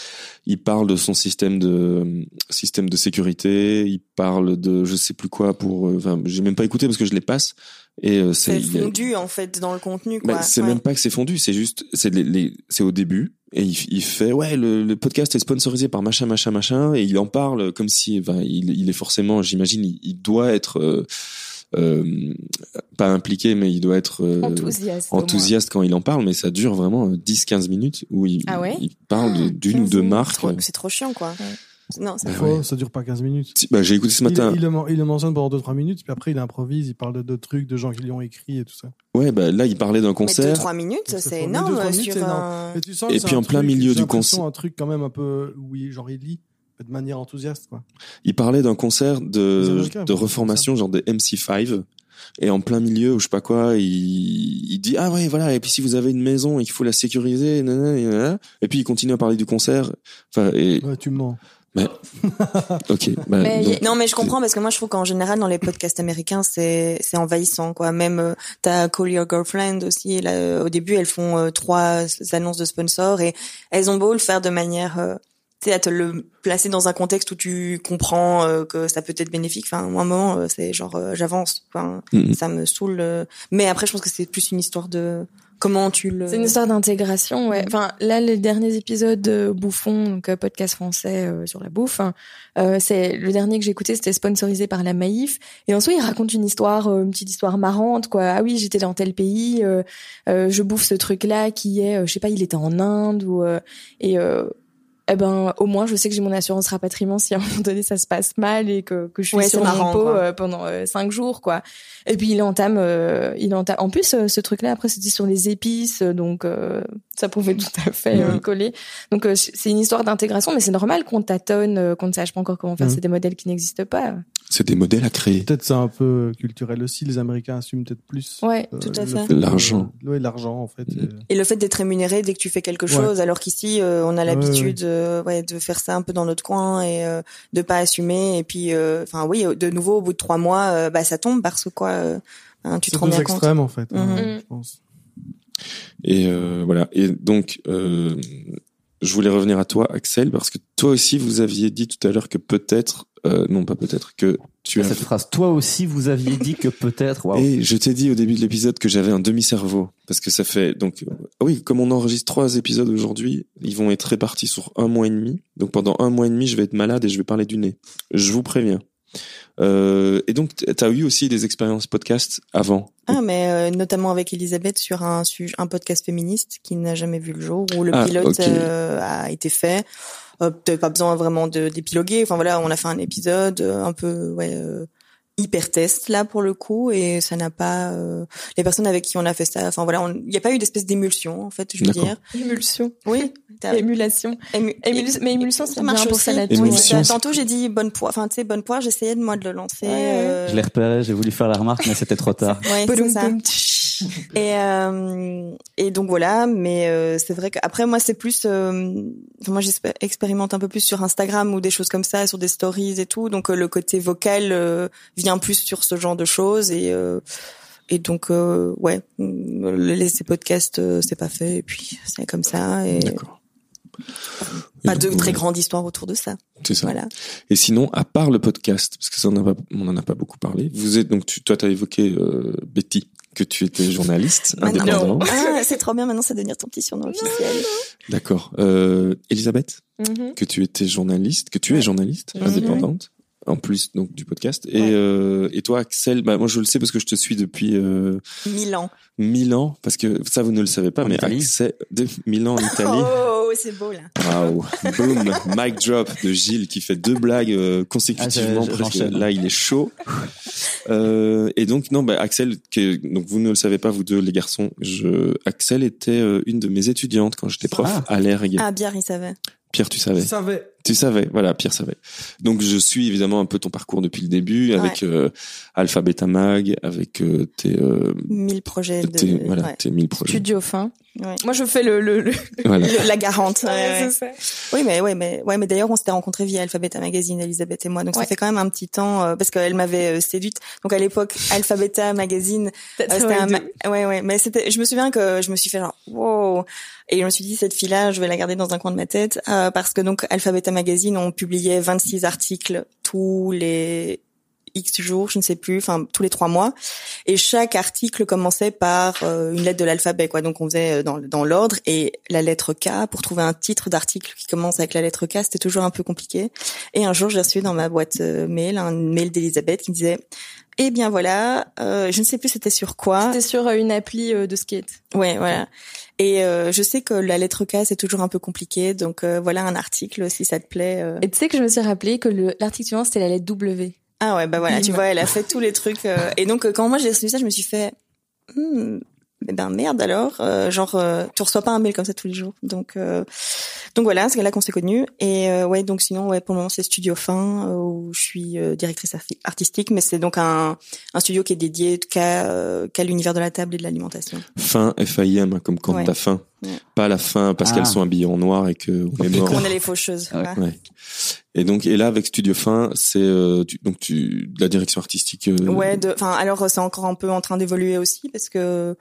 il parle de son système de système de sécurité, il parle de je sais plus quoi pour. euh, Enfin, j'ai même pas écouté parce que je les passe et euh, C'est a- fondu en fait dans le contenu quoi. bah, c'est Ouais. même pas que c'est fondu, c'est juste, c'est les, les- c'est au début et il, il fait ouais le, le podcast est sponsorisé par machin machin machin et il en parle comme si, enfin, il, il est forcément, j'imagine, il, il doit être euh, euh, pas impliqué, mais il doit être euh, Enthousiaste. enthousiaste quand il en parle, mais ça dure vraiment 10-15 minutes où il, Ah ouais? il parle de- d'une ou 15 deux marques. trop- C'est trop chiant quoi. Non, c'est Bah Faux, ouais. ça dure pas 15 minutes. Si- Bah, j'ai écouté ce matin. Il, il, le, il le mentionne pendant 2-3 minutes, puis après il improvise, il parle de, trucs, de gens qui lui ont écrit et tout ça. Ouais, bah là, il parlait d'un concert. 2-3 minutes, C'est énorme deux, trois minutes, sur c'est énorme. un. Mais tu sens Et puis en plein truc- milieu du concert. un truc quand même un peu où il, genre il lit de manière enthousiaste quoi. Il parlait d'un concert de, de reformation, genre des MC5. Et en plein milieu, ou je sais pas quoi, il, il dit ah ouais voilà et puis si vous avez une maison et qu'il faut la sécuriser, nanana, nanana. et puis il continue à parler du concert. Enfin et Ouais, tu me mens. Mais ok. Bah, Mais donc, Non, mais je comprends parce que moi je trouve qu'en général dans les podcasts américains c'est c'est envahissant quoi. Même euh, t'as Call Your Girlfriend aussi. Là, euh, au début elles font euh, trois annonces de sponsors et elles ont beau le faire de manière euh, tu sais à te le placer dans un contexte où tu comprends euh, que ça peut être bénéfique. Enfin, moi, à un moment euh, c'est genre euh, j'avance. Enfin, Mhm. ça me saoule. euh. Mais après je pense que c'est plus une histoire de comment tu le. C'est une histoire d'intégration, ouais. Enfin, là, les derniers épisodes de Bouffon, donc euh, podcast français euh, sur la bouffe, hein, euh, c'est le dernier que j'ai écouté, c'était sponsorisé par la Maïf. Et en soi, il raconte une histoire, euh, une petite histoire marrante, quoi. Ah oui, j'étais dans tel pays, euh, euh, je bouffe ce truc-là qui est, euh, je sais pas, il était en Inde ou euh, et euh, eh ben au moins je sais que j'ai mon assurance rapatriement si à un moment donné ça se passe mal et que, que je suis Ouais, sur mon pot euh, pendant euh, cinq jours quoi. Et puis il entame euh, il entame en plus ce truc là après c'était sur les épices donc euh, ça pouvait tout à fait euh, Mhm. coller donc euh, c'est une histoire d'intégration mais c'est normal qu'on tâtonne euh, qu'on ne sache pas encore comment faire Mhm. c'est des modèles qui n'existent pas c'est des modèles à créer. Peut-être c'est un peu culturel aussi. Les Américains assument peut-être plus. ouais euh, Tout à fait. L'argent. Ouais, l'argent en fait. Mhm. Et- le fait d'être rémunéré dès que tu fais quelque Ouais. chose, alors qu'ici euh, on a Ouais, l'habitude, euh, ouais, de faire ça un peu dans notre coin et euh, de pas assumer. Et puis, euh, enfin oui, de nouveau au bout de trois mois, euh, bah ça tombe parce que quoi, euh, hein, tu te C'est rends deux bien compte. extrêmes en fait. hein, Mhm. je pense. Et euh, voilà. Et donc, euh, je voulais revenir à toi, Axel, parce que toi aussi, vous aviez dit tout à l'heure que peut-être, euh, non pas peut-être, que tu as. Cette phrase, toi aussi, vous aviez dit que peut-être. Waouh. Et je t'ai dit au début de l'épisode que j'avais un demi-cerveau parce que ça fait donc euh, oui comme on enregistre trois épisodes aujourd'hui, ils vont être répartis sur un mois et demi. Donc pendant un mois et demi, je vais être malade et je vais parler du nez. Je vous préviens. Euh, et donc t'as eu aussi des expériences podcast avant. Ah, mais euh, notamment avec Elisabeth sur un sujet, un podcast féministe qui n'a jamais vu le jour où le Ah, pilote euh, a été fait. Euh, pas besoin vraiment d'épiloguer. Enfin voilà, on a fait un épisode un peu ouais hyper test là pour le coup et ça n'a pas euh, les personnes avec qui on a fait ça. Enfin voilà, on- il n'y a pas eu d'espèce d'émulsion en fait, je veux dire. émulsion Oui. émulation ému- mais émulsion, c'est ça marche pour la Oui, Tantôt j'ai dit bonne poire. Enfin tu sais bonne poire, j'essayais de moi de le lancer. Ouais, euh, Je l'ai repéré, j'ai voulu faire la remarque, mais c'était trop tard. ouais, c'est ça. Boum, Et euh, et donc voilà, mais euh, c'est vrai qu'après moi c'est plus, euh, moi j'expérimente un peu plus sur Instagram ou des choses comme ça, sur des stories et tout, donc le côté vocal vient plus sur ce genre de choses et et donc ouais, le laisser podcast euh, c'est pas fait et puis c'est comme ça et D'accord. pas de très ouais, grandes histoires autour de ça. C'est ça. Voilà. Et sinon, à part le podcast, parce que ça on en a pas, a beaucoup parlé. Vous êtes donc tu, toi t'as évoqué euh, Betty que tu étais journaliste indépendante. Ah, c'est trop bien maintenant, ça va devenir ton petit surnom officiel. D'accord. Euh, Elisabeth, Mhm. que tu étais journaliste, que tu es journaliste Mhm. indépendante, en plus donc du podcast. Et Ouais. euh, et toi, Axel, bah moi je le sais parce que je te suis depuis euh, Milan. mille ans, parce que ça vous ne le savez pas, En mais Italie Axel de mille ans en Italie. Oh, c'est beau là. Waouh, boom, mic drop de Gilles qui fait deux blagues euh, consécutivement. Ah, presque. Là, il est chaud. Euh, et donc non, bah Axel, que, donc vous ne le savez pas vous deux les garçons. Je, Axel était euh, une de mes étudiantes quand j'étais prof Ah. à l'ERG. Ah, bien, il savait. Pierre, tu savais. Je savais. Tu savais, voilà, Pierre savait. Donc je suis évidemment un peu ton parcours depuis le début avec euh, Alpha Beta Mag, avec euh, tes, euh, Mille projets de. tes voilà, ouais. tes mille projets. Studio fin. Ouais. Moi, je fais le, le, le... Voilà. Le- la garante. ouais, ouais. c'est ça. Oui, mais ouais, mais ouais, mais d'ailleurs, on s'était rencontrés via Alphabeta Magazine, Elisabeth et moi. Donc Ouais. ça fait quand même un petit temps euh, parce qu'elle m'avait euh, séduite. Donc à l'époque, Alphabeta Magazine, euh, c'était un, ma- ouais, ouais. Mais c'était, je me souviens que je me suis fait genre, wow. Et je me suis dit cette fille-là, je vais la garder dans un coin de ma tête euh, parce que donc Alphabeta Magazine, on publiait 26 articles tous les X jours, je ne sais plus, enfin tous les trois mois, et chaque article commençait par euh, une lettre de l'alphabet, quoi. Donc on faisait euh, dans, dans l'ordre et la lettre K pour trouver un titre d'article qui commence avec la lettre K, c'était toujours un peu compliqué. Et un jour, j'ai reçu dans ma boîte euh, mail un mail d'Elisabeth qui me disait eh bien voilà, euh, je ne sais plus c'était sur quoi. C'était sur une appli de skate. Ouais, voilà. Et euh, je sais que la lettre K c'est toujours un peu compliqué, donc euh, voilà un article si ça te plaît. euh. Et tu sais que je me suis rappelé que le- l'article suivant, c'était la lettre W. Ah ouais, bah voilà, tu vois, elle a fait tous les trucs. euh, et donc, euh, quand moi j'ai reçu ça, je me suis fait, hmm, eh ben merde alors, euh, genre, euh, tu reçois pas un mail comme ça tous les jours. Donc, euh, donc voilà, c'est là qu'on s'est connus. Et euh, ouais, donc sinon, ouais, pour le moment, c'est Studio Fin euh, où je suis euh, directrice arti- artistique, mais c'est donc un, un studio qui est dédié qu'à euh, qu'à l'univers de la table et de l'alimentation. Fin F-I-M, comme quand Ouais. t'as faim. pas à la fin parce Ah. qu'elles sont habillées en noir et que on est mort. Qu'on est les faucheuses. Ouais. quoi. Ouais. Et donc et là avec Studio Fin, c'est euh, donc tu de la direction artistique. euh, Ouais, de, enfin, alors c'est encore un peu en train d'évoluer aussi parce que euh,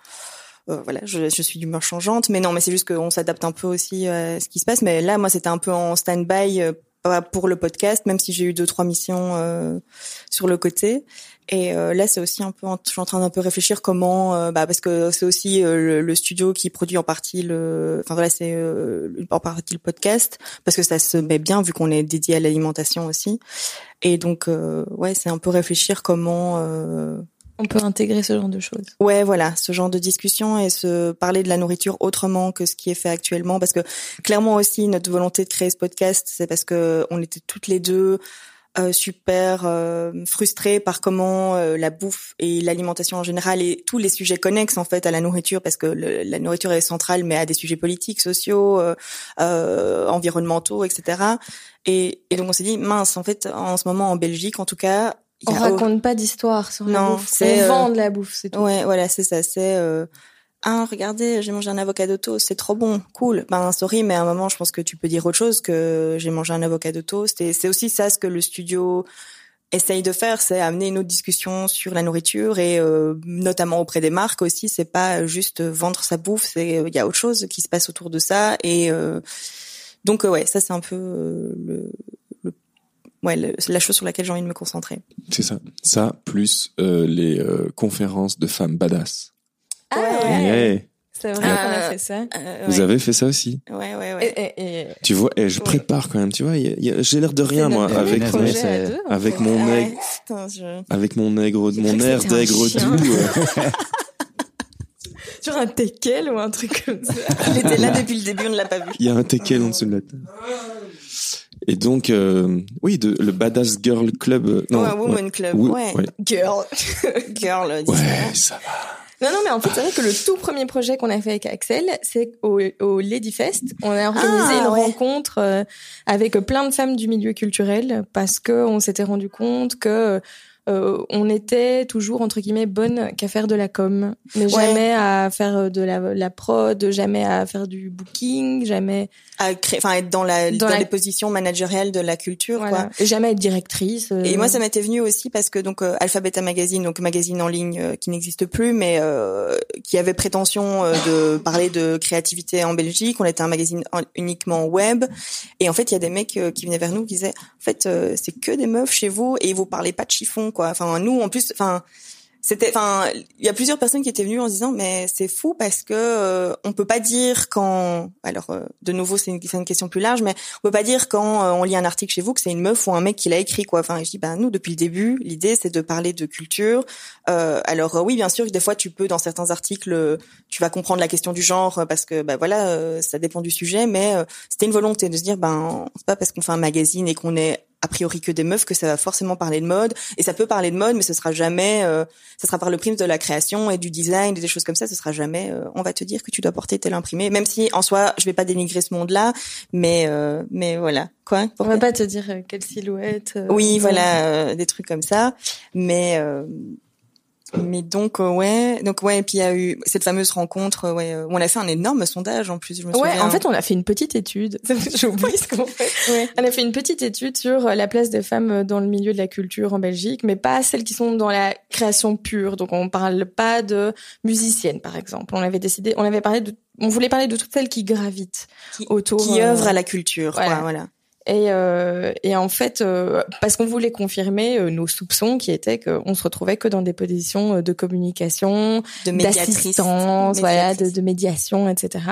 voilà, je, je suis d'humeur changeante, mais non, mais c'est juste qu'on s'adapte un peu aussi à ce qui se passe. Mais là, moi, c'était un peu en stand-by euh, pour le podcast, même si j'ai eu deux trois missions euh, sur le côté. Et euh, là, c'est aussi un peu, en, je suis en train d'un peu réfléchir comment, euh, bah, parce que c'est aussi euh, le, le studio qui produit en partie le, enfin voilà, c'est euh, en partie le podcast, parce que ça se met bien vu qu'on est dédié à l'alimentation aussi. Et donc, euh, ouais, c'est un peu réfléchir comment. On peut intégrer ce genre de choses. Ouais, voilà, ce genre de discussion et se parler de la nourriture autrement que ce qui est fait actuellement, parce que clairement aussi notre volonté de créer ce podcast, c'est parce que on était toutes les deux euh, super euh, frustrées par comment euh, la bouffe et l'alimentation en général et tous les sujets connexes en fait à la nourriture, parce que la nourriture est centrale, mais à des sujets politiques, sociaux, euh, euh, environnementaux, etc. Et, et donc on s'est dit mince, en fait, en ce moment en Belgique, en tout cas, On raconte pas d'histoire sur la Non, bouffe. c'est, On euh, vend de la bouffe, c'est tout. Ouais, voilà, c'est ça. C'est euh, ah, regardez, j'ai mangé un avocado toast, c'est trop bon, cool. Ben sorry, mais à un moment, je pense que tu peux dire autre chose que j'ai mangé un avocado toast. Et c'est aussi ça ce que le studio essaye de faire, c'est amener une autre discussion sur la nourriture et euh, notamment auprès des marques aussi. C'est pas juste vendre sa bouffe, c'est il y a autre chose qui se passe autour de ça. Et euh, donc euh, ouais, ça c'est un peu euh, le ouais le- la chose sur laquelle j'ai envie de me concentrer. C'est ça. Ça plus euh, les euh, conférences de femmes badass. Ah Ouais. C'est vrai Euh, qu'on a fait ça. Euh, Vous ouais. avez fait ça aussi. ouais, ouais, ouais. Et, et, et Tu vois, et je Ouais. prépare quand même. Tu vois, j'ai l'air de rien moi notre avec mon- deux, avec mon Ah ouais, nègre, putain, je... avec mon nègre, mon air d'aigre doux. euh. Sur un teckel ou un truc comme ça. Il était là depuis le début, on ne l'a pas vu. Il y a un teckel en dessous de la table. Et donc, euh, oui, de, le Badass Girl Club. euh, non, ouais, Woman Club. Oui, ouais. ouais. Girl. Girl. dis Ouais, ça. ça va. Non, non, mais en fait, c'est vrai que le tout premier projet qu'on a fait avec Axel, c'est au, au Lady Fest. On a organisé Ah, une ouais. rencontre euh, avec plein de femmes du milieu culturel parce que on s'était rendu compte que euh, on était toujours entre guillemets bonne qu'à faire de la com, mais jamais à faire de la, la prod, jamais à faire du booking, jamais À créer, enfin, être dans la, Dans dans, la- les positions managériales de la culture, voilà, quoi. et jamais être directrice. euh, Et moi, ça m'était venu aussi parce que donc euh, Alpha Beta Magazine, donc magazine en ligne euh, qui n'existe plus, mais euh, qui avait prétention euh, de parler de créativité en Belgique. On était un magazine en- uniquement web, et en fait, il y a des mecs euh, qui venaient vers nous qui disaient, en fait, euh, c'est que des meufs chez vous et vous parlez pas de chiffon, quoi. Enfin, nous, en plus, enfin. C'était, enfin, il y a plusieurs personnes qui étaient venues en se disant, mais c'est fou parce que euh, on peut pas dire quand, alors euh, de nouveau c'est une, question plus large, mais on peut pas dire quand euh, on lit un article chez vous que c'est une meuf ou un mec qui l'a écrit quoi. Enfin, je dis ben nous depuis le début, l'idée c'est de parler de culture. Euh, alors euh, oui, bien sûr, des fois tu peux dans certains articles, tu vas comprendre la question du genre parce que ben voilà, ça dépend du sujet, mais c'était une volonté de se dire ben c'est pas parce qu'on fait un magazine et qu'on est a priori que des meufs que ça va forcément parler de mode. Et ça peut parler de mode mais ce sera jamais euh, ça sera par le prisme de la création et du design et des choses comme ça. Ce sera jamais euh, on va te dire que tu dois porter tel imprimé. Même si en soi je vais pas dénigrer ce monde là mais euh, mais voilà. Quoi? On va pas te dire euh, quelle silhouette. euh, oui voilà euh, des trucs comme ça. Mais euh, mais donc euh, ouais donc ouais et puis il y a eu cette fameuse rencontre euh, ouais euh, où on a fait un énorme sondage en plus je me Ouais, souviens en fait, on a fait une petite étude. J'ai oublié ce qu'on fait. Ouais. On a fait une petite étude sur la place des femmes dans le milieu de la culture en Belgique, mais pas celles qui sont dans la création pure. Donc, on parle pas de musiciennes, par exemple. On avait décidé, on avait parlé de, on voulait parler de toutes celles qui gravitent Qui- autour, qui euh, œuvre à la culture voilà. quoi voilà Et, euh, et en fait, euh, parce qu'on voulait confirmer euh, nos soupçons qui étaient qu'on se retrouvait que dans des positions de communication, d'assistance, voilà, de, de médiation, etc.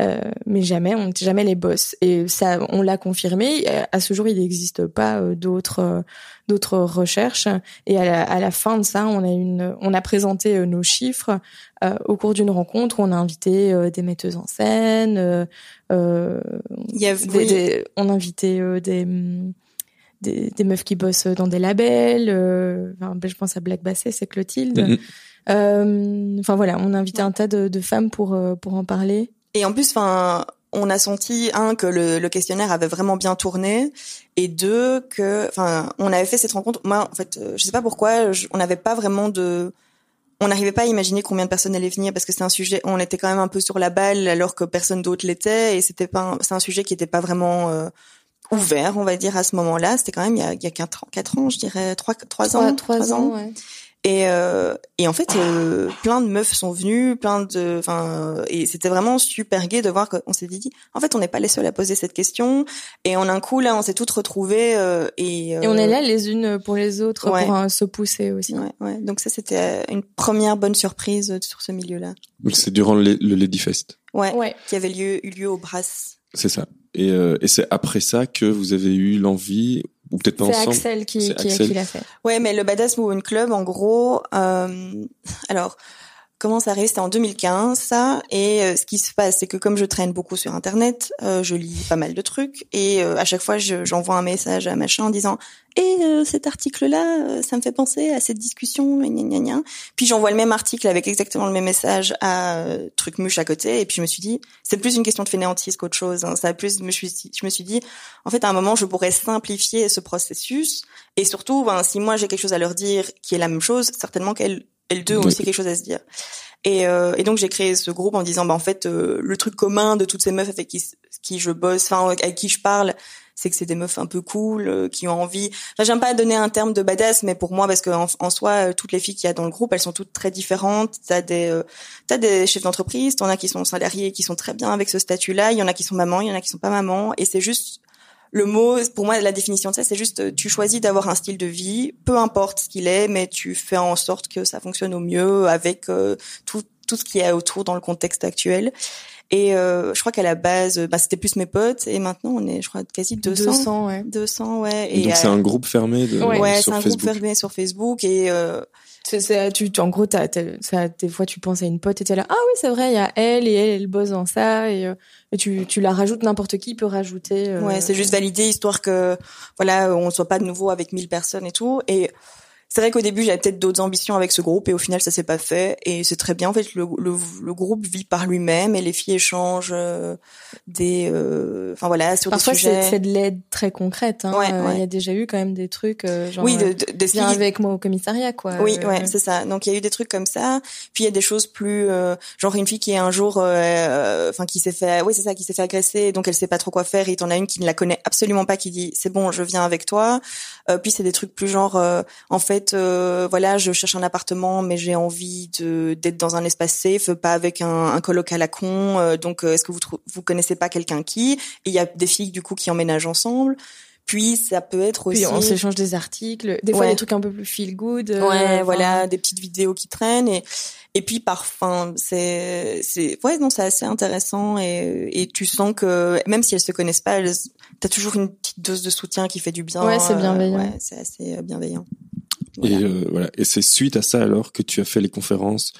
Euh, mais jamais, on n'était jamais les boss. Et ça, on l'a confirmé. À ce jour, il n'existe pas d'autres d'autres recherches. Et à la, à la fin de ça, on a une, on a présenté nos chiffres euh, au cours d'une rencontre où on a invité euh, des metteuses en scène. Euh, il y a des- oui. des- on a invité euh, des, des des meufs qui bossent dans des labels. euh, enfin, ben, je pense à Black Basset, c'est Clotilde. Mhm. Euh, Enfin voilà, on a invité un tas de, de femmes pour pour en parler. Et en plus, enfin, on a senti un que le, le questionnaire avait vraiment bien tourné, et deux que, enfin, on avait fait cette rencontre. Moi, en fait, je sais pas pourquoi, je- on n'avait pas vraiment de on n'arrivait pas à imaginer combien de personnes allaient venir parce que c'est un sujet, on était quand même un peu sur la balle alors que personne d'autre l'était et c'était pas, un- c'est un sujet qui était pas vraiment euh, ouvert, on va dire à ce moment-là. C'était quand même il y a, il y a quatre ans, je dirais trois, trois Trois, ans, trois ans, ouais. Et, euh, et en fait, euh, plein de meufs sont venues, plein de, enfin, et c'était vraiment super gai de voir qu'on s'est dit, en fait, on n'est pas les seuls à poser cette question. Et en un coup, là, on s'est toutes retrouvées euh, et, Et on est euh, là les unes pour les autres Ouais. pour euh, se pousser aussi. Ouais, ouais. Donc ça, c'était euh, une première bonne surprise euh, sur ce milieu-là. Donc c'est durant le, le Lady Fest. Ouais, Ouais. qui avait lieu, eu lieu au Brass. C'est ça. Et, euh, et c'est après ça que vous avez eu l'envie, ou peut-être pas C'est ensemble. Axel qui, C'est qui, Axel. qui l'a fait. Ouais, mais le Badass Movement Club, en gros, euh, alors comment ça arrive C'était en 2015, ça. Et euh, ce qui se passe, c'est que comme je traîne beaucoup sur Internet, euh, je lis pas mal de trucs, et euh, à chaque fois, je- j'envoie un message à machin en disant "Et euh, cet article-là, euh, ça me fait penser à cette discussion." gna gna gna. Puis j'envoie le même article avec exactement le même message à euh, Trucmuche à côté, et puis je me suis dit, c'est plus une question de fainéantise qu'autre chose. hein. Ça a plus, je me suis, je me suis dit, en fait, à un moment, je pourrais simplifier ce processus et surtout, ben, si moi j'ai quelque chose à leur dire qui est la même chose, certainement qu'elles elles deux ont Oui. aussi quelque chose à se dire. Et, euh, et donc j'ai créé ce groupe en disant, bah en fait, euh, le truc commun de toutes ces meufs avec qui, qui je bosse, enfin avec qui je parle, c'est que c'est des meufs un peu cool, euh, qui ont envie. Enfin, j'aime pas donner un terme de badass, mais pour moi, parce que en, en soi, euh, toutes les filles qu'il y a dans le groupe, elles sont toutes très différentes. T'as des, euh, t'as des chefs d'entreprise, t'en as qui sont salariés, qui sont très bien avec ce statut-là. Il y en a qui sont mamans, il y en a qui sont pas mamans, et c'est juste le mot, pour moi, la définition de ça, c'est juste, euh, tu choisis d'avoir un style de vie, peu importe ce qu'il est, mais tu fais en sorte que ça fonctionne au mieux avec euh, tout, tout ce qu'il y a autour dans le contexte actuel. Et euh, je crois qu'à la base, bah, c'était plus mes potes, et maintenant on est, je crois, quasi 200. 200, ouais. 200, ouais. Et donc c'est euh, un groupe fermé de, Ouais. ouais, c'est un Facebook. groupe fermé sur Facebook, et tu, tu- en gros, t'as- ça, des fois, tu penses à une pote et t'es là, ah oui, c'est vrai, il y a elle et elle, elle bosse dans ça et, euh, et tu, tu la rajoutes, n'importe qui peut rajouter. euh, Ouais, c'est juste validé histoire que voilà, on soit pas de nouveau avec 1000 personnes et tout. Et c'est vrai qu'au début, j'avais peut-être d'autres ambitions avec ce groupe et au final, ça s'est pas fait. Et c'est très bien. En fait, le, le, le groupe vit par lui-même et les filles échangent euh, des, euh, enfin voilà, sur Parfois, des c'est, de l'aide très concrète. Hein. Ouais, Euh, Il ouais. y a déjà eu quand même des trucs, euh, genre, oui, euh, de, de, de viens filles- avec moi au commissariat, quoi. Oui, Euh, ouais, c'est ça. Donc il y a eu des trucs comme ça. Puis il y a des choses plus, euh, genre une fille qui est un jour, euh, enfin qui s'est fait, oui c'est ça, qui s'est fait agresser, donc elle sait pas trop quoi faire. Et t'en as une qui ne la connaît absolument pas, qui dit c'est bon, je viens avec toi. Euh, puis c'est des trucs plus genre, euh, en fait, euh, voilà, je cherche un appartement, mais j'ai envie de d'être dans un espace safe, pas avec un, un coloc à la con. Donc est-ce que vous vous connaissez pas quelqu'un qui? Il y a des filles du coup qui emménagent ensemble. Puis ça peut être aussi. Puis on s'échange des articles, des fois Ouais. des trucs un peu plus feel good. euh, Ouais, enfin, voilà, des petites vidéos qui traînent et et puis parfois c'est c'est ouais non c'est assez intéressant et et tu sens que même si elles se connaissent pas, elles- t'as toujours une petite dose de soutien qui fait du bien. Ouais, c'est euh, bienveillant. ouais, c'est assez euh, bienveillant. Et Voilà. euh, voilà. Et c'est suite à ça alors que tu as fait les conférences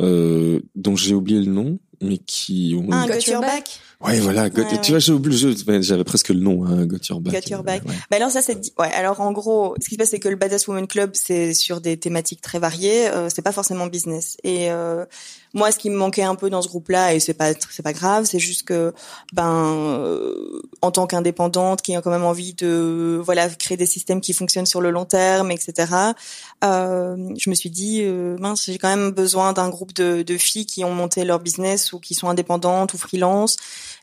euh, dont j'ai oublié le nom, mais qui ont. Ah, Got Got Your Your Back. Back. ouais, voilà. Got- Ouais, tu vois, j'ai oublié le jeu. Ouais, J'avais presque le nom. Hein, Got Your Back. Got Your Back. Ouais. Bah alors ça c'est ouais alors en gros ce qui se passe c'est que le Badass Woman Club c'est sur des thématiques très variées euh, c'est pas forcément business et euh, moi ce qui me manquait un peu dans ce groupe là et c'est pas c'est pas grave c'est juste que ben euh, en tant qu'indépendante qui a quand même envie de voilà créer des systèmes qui fonctionnent sur le long terme etc euh, je me suis dit euh, mince j'ai quand même besoin d'un groupe de, de filles qui ont monté leur business ou qui sont indépendantes ou freelance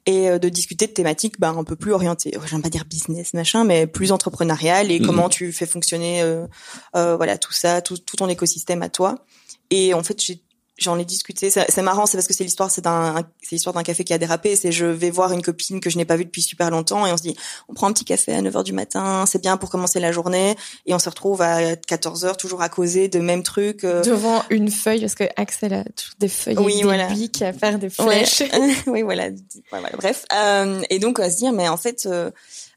et euh, de discuter de thématiques bah, un peu plus orientées. Ouais, J'aime pas dire business machin, mais plus entrepreneurial et comment tu fais fonctionner euh, euh, voilà tout ça, tout, tout ton écosystème à toi. Et en fait, j'ai J'en ai discuté. C'est marrant, c'est parce que c'est l'histoire, c'est d'un, c'est l'histoire d'un café qui a dérapé. C'est je vais voir une copine que je n'ai pas vue depuis super longtemps et on se dit, on prend un petit café à 9 heures du matin, c'est bien pour commencer la journée. Et on se retrouve à 14 heures toujours à causer de mêmes trucs. euh, Devant une feuille, parce que Axel a toujours des feuilles Oui, des voilà. à faire des Ouais. flèches. oui, voilà. Ouais. Bref. Euh, et donc, à se dire, mais en fait, euh,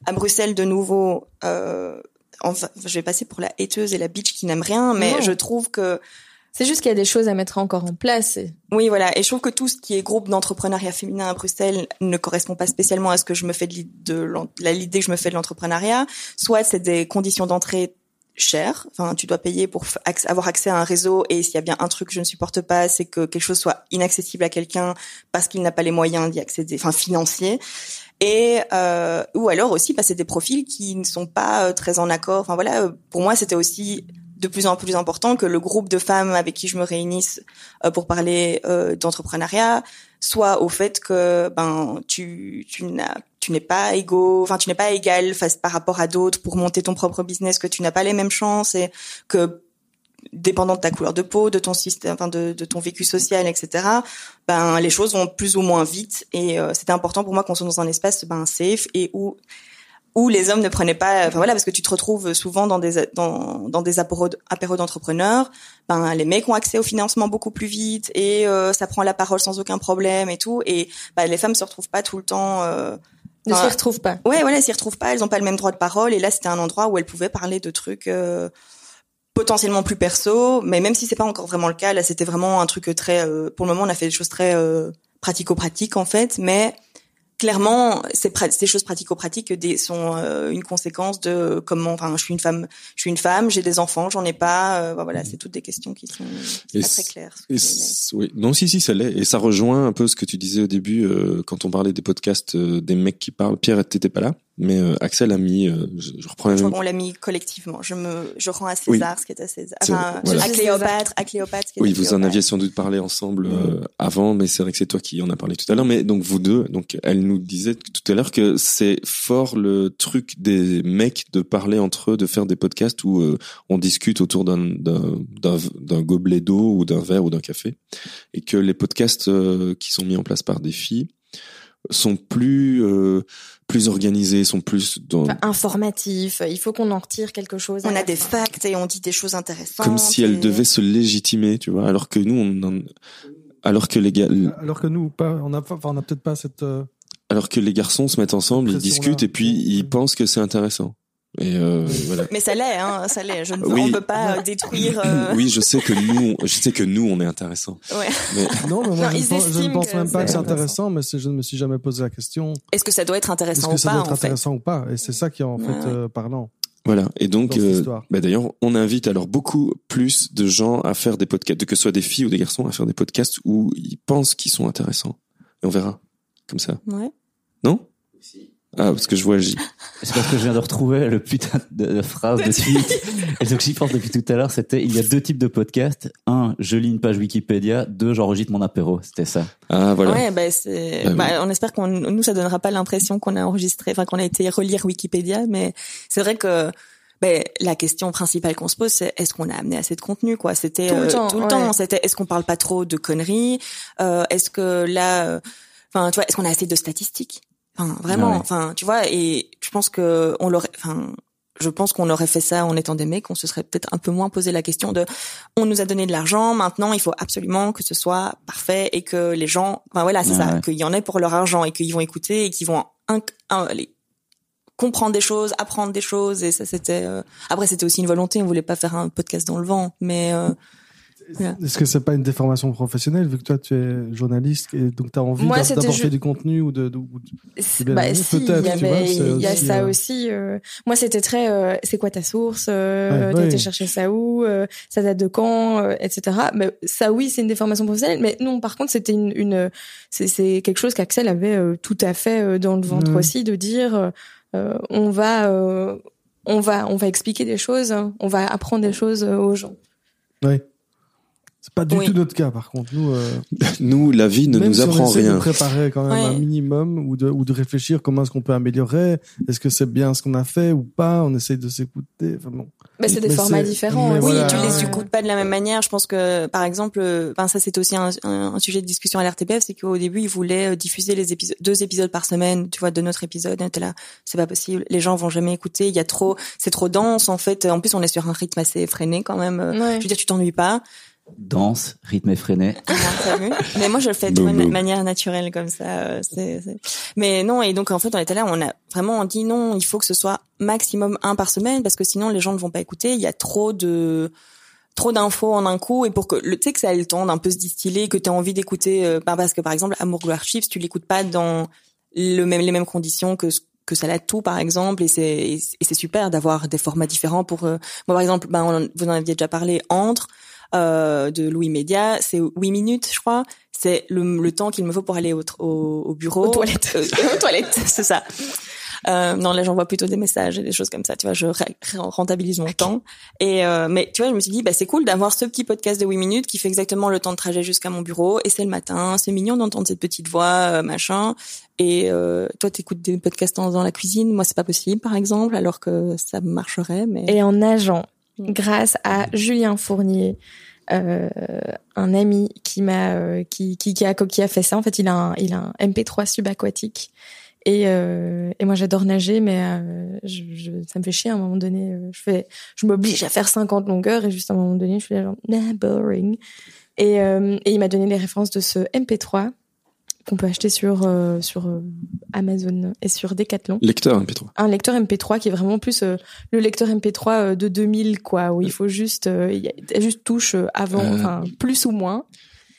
à Bruxelles, de nouveau, euh, enfin, je vais passer pour la hateuse et la bitch qui n'aime rien, mais Non. je trouve que, C'est juste qu'il y a des choses à mettre encore en place. oui, voilà. Et je trouve que tout ce qui est groupe d'entrepreneuriat féminin à Bruxelles ne correspond pas spécialement à ce que je me fais de l'idée que je me fais de l'entrepreneuriat. Soit c'est des conditions d'entrée chères. Enfin, tu dois payer pour avoir accès à un réseau. Et s'il y a bien un truc que je ne supporte pas, c'est que quelque chose soit inaccessible à quelqu'un parce qu'il n'a pas les moyens d'y accéder, enfin financiers. Et euh, ou alors aussi passer des profils qui ne sont pas euh, très en accord. Enfin voilà, euh, pour moi c'était aussi de plus en plus important que le groupe de femmes avec qui je me réunisse euh, pour parler euh, d'entrepreneuriat soit au fait que ben tu tu n'as tu n'es pas égaux, enfin tu n'es pas égal face par rapport à d'autres pour monter ton propre business, que tu n'as pas les mêmes chances et que dépendant de ta couleur de peau, de ton système, enfin de, de ton vécu social, etc. Ben les choses vont plus ou moins vite et euh, c'était important pour moi qu'on soit dans un espace ben safe et où où les hommes ne prenaient pas, enfin voilà, parce que tu te retrouves souvent dans des dans, dans des apéros, apéros d'entrepreneurs, ben les mecs ont accès au financement beaucoup plus vite et euh, ça prend la parole sans aucun problème et tout, et ben, les femmes se retrouvent pas tout le temps. Euh, ne s'y retrouvent pas. Ouais, voilà, s'y retrouvent pas, elles ont pas le même droit de parole, et là c'était un endroit où elles pouvaient parler de trucs. Euh, potentiellement plus perso, mais même si c'est pas encore vraiment le cas, là c'était vraiment un truc très, euh, pour le moment on a fait des choses très euh, pratico-pratiques en fait, mais clairement, ces, ces choses pratico-pratiques sont euh, une conséquence de comment. Enfin, je suis une femme, je suis une femme, j'ai des enfants, j'en ai pas. Euh, voilà, c'est toutes des questions qui sont pas très claires. oui, non, si, si, ça l'est, et ça rejoint un peu ce que tu disais au début euh, quand on parlait des podcasts des mecs qui parlent. Pierre, t'étais pas là? Mais euh, Axel a mis, euh, je, je, reprends la même... On l'a mis collectivement. Je me, je rends à César ce qui est à César. Enfin, à Cléopâtre, à Cléopâtre. Ce qui est oui, vous en aviez sans doute parlé ensemble euh, avant, mais c'est vrai que c'est toi qui en a parlé tout à l'heure. Mais donc vous deux, donc elle nous disait tout à l'heure que c'est fort le truc des mecs de parler entre eux, de faire des podcasts où on discute autour d'un d'un gobelet d'eau ou d'un verre ou d'un café, et que les podcasts qui sont mis en place par des filles sont plus euh, plus organisés, sont plus dans... informatifs. Il faut qu'on en retire quelque chose. On a des facts et on dit des choses intéressantes. Comme si elles devaient se légitimer, tu vois, alors que nous, on alors que les gars, alors que nous, pas, on a, enfin, on a peut-être pas cette. Euh, alors que les garçons se mettent ensemble, ils discutent et puis ils pensent que c'est intéressant. Et euh, voilà. Mais ça l'est, hein, ça l'est. Je ne oui. on peut pas détruire. Euh... Oui, je sais que nous, je sais que nous, on est intéressant. Ouais. Mais... Non, mais moi, non, je, pense, je, ne pense même pas que c'est intéressant, mais je ne me suis jamais posé la question. Est-ce que ça doit être intéressant Est-ce que ou ça pas doit être intéressant ou pas? Et c'est ça qui est en fait euh, parlant. Voilà. Et donc, euh, bah d'ailleurs, on invite alors beaucoup plus de gens à faire des podcasts, que ce soit des filles ou des garçons, à faire des podcasts où ils pensent qu'ils sont intéressants. Et on verra. Comme ça. Ouais. Non? Ah, parce que je vois J. C'est parce que je viens de retrouver le putain de, phrase de suite. Et ce que j'y pense depuis tout à l'heure, c'était il y a deux types de podcasts. Un, je lis une page Wikipédia. Deux, j'enregistre mon apéro. C'était ça. Ah voilà. Ouais, bah, c'est. Bah, bah, on espère qu'on nous ça donnera pas l'impression qu'on a enregistré, enfin qu'on a été relire Wikipédia, mais c'est vrai que. Ben, la question principale qu'on se pose, c'est est-ce qu'on a amené assez de contenu, quoi? C'était tout le temps. Tout le temps. C'était est-ce qu'on parle pas trop de conneries? Euh, Est-ce que là, enfin, tu vois, est-ce qu'on a assez de statistiques? Enfin, vraiment. Enfin, tu vois, et je pense que on l'aurait. Enfin, je pense qu'on aurait fait ça en étant des mecs, on se serait peut-être un peu moins posé la question de on nous a donné de l'argent, maintenant il faut absolument que ce soit parfait et que les gens, enfin voilà, c'est ça, qu'il y en ait pour leur argent et qu'ils vont écouter et qu'ils vont un, comprendre des choses, apprendre des choses et ça c'était. Euh, après c'était aussi une volonté, on voulait pas faire un podcast dans le vent, mais euh, est-ce que c'est pas une déformation professionnelle vu que toi tu es journaliste et donc tu as envie d'apporter du contenu ou de, de, de bah, si, il y, avait, il y a ça euh, aussi. Euh, moi c'était très euh, c'est quoi ta source euh, ouais, été chercher ça où euh, ça date de quand etc. Mais ça oui c'est une déformation professionnelle mais non par contre c'était une, une c'est quelque chose qu'Axel avait tout à fait dans le ventre aussi de dire on va on va on va expliquer des choses on va apprendre des choses aux gens. Oui. C'est pas du tout notre cas, par contre. Nous, euh, nous, la vie ne nous apprend on rien. De préparer quand même un minimum ou de ou de réfléchir comment est-ce qu'on peut améliorer. Est-ce que c'est bien ce qu'on a fait ou pas On essaye de s'écouter. Enfin bon. Mais c'est des formats différents. oui, tu les écoutes pas de la même manière. Je pense que, par exemple, ben ça c'était aussi un, un, sujet de discussion à l'RTPF, c'est qu'au début ils voulaient euh, diffuser les épisodes, deux épisodes par semaine, tu vois, de notre épisode. Et là, c'est pas possible. Les gens vont jamais écouter. Il y a trop, c'est trop dense en fait. En plus, on est sur un rythme assez effréné quand même. Je veux dire, tu t'ennuies pas danse, rythme effréné. mais moi, je le fais de manière naturelle comme ça. Euh, c'est, Mais non, et donc en fait, on était là, on a vraiment dit non, il faut que ce soit maximum un par semaine parce que sinon les gens ne vont pas écouter. Il y a trop de trop d'infos en un coup et pour que le tu sais que ça ait le temps d'un peu se distiller, que tu as envie d'écouter, euh, parce que par exemple, Amour Gloire Chips, tu l'écoutes pas dans le même les mêmes conditions que que ça l'a tout par exemple et c'est et c'est super d'avoir des formats différents pour euh, moi par exemple ben vous en aviez déjà parlé entre euh, de Louis Média, c'est 8 minutes, je crois. C'est le, le temps qu'il me faut pour aller au, au, au bureau. Aux toilettes. Euh, aux toilettes, c'est ça. Euh, non, là, j'envoie plutôt des messages et des choses comme ça. Tu vois, je rentabilise mon temps. Et euh, mais tu vois, je me suis dit, bah c'est cool d'avoir ce petit podcast de 8 minutes qui fait exactement le temps de trajet jusqu'à mon bureau. Et c'est le matin, c'est mignon d'entendre cette petite voix, euh, machin. Et euh, toi, t'écoutes des podcasts dans, dans la cuisine. Moi, c'est pas possible, par exemple, alors que ça marcherait. Mais Et en nageant. Grâce à Julien Fournier, euh, un ami qui m'a euh, qui, qui qui a qui a fait ça. En fait, il a un, il a un MP3 subaquatique. Et, euh, et moi j'adore nager, mais euh, je, je, ça me fait chier à un moment donné. euh, Je fais, je m'oblige à faire 50 longueurs et juste à un moment donné, je suis là genre nah, boring. Et, euh, et il m'a donné les références de ce MP3 qu'on peut acheter sur euh, sur euh, Amazon et sur Decathlon Lecteur MP3. un lecteur MP3 qui est vraiment plus euh, le lecteur MP3 euh, de 2000 quoi où il faut juste il y a juste touche avant enfin plus ou moins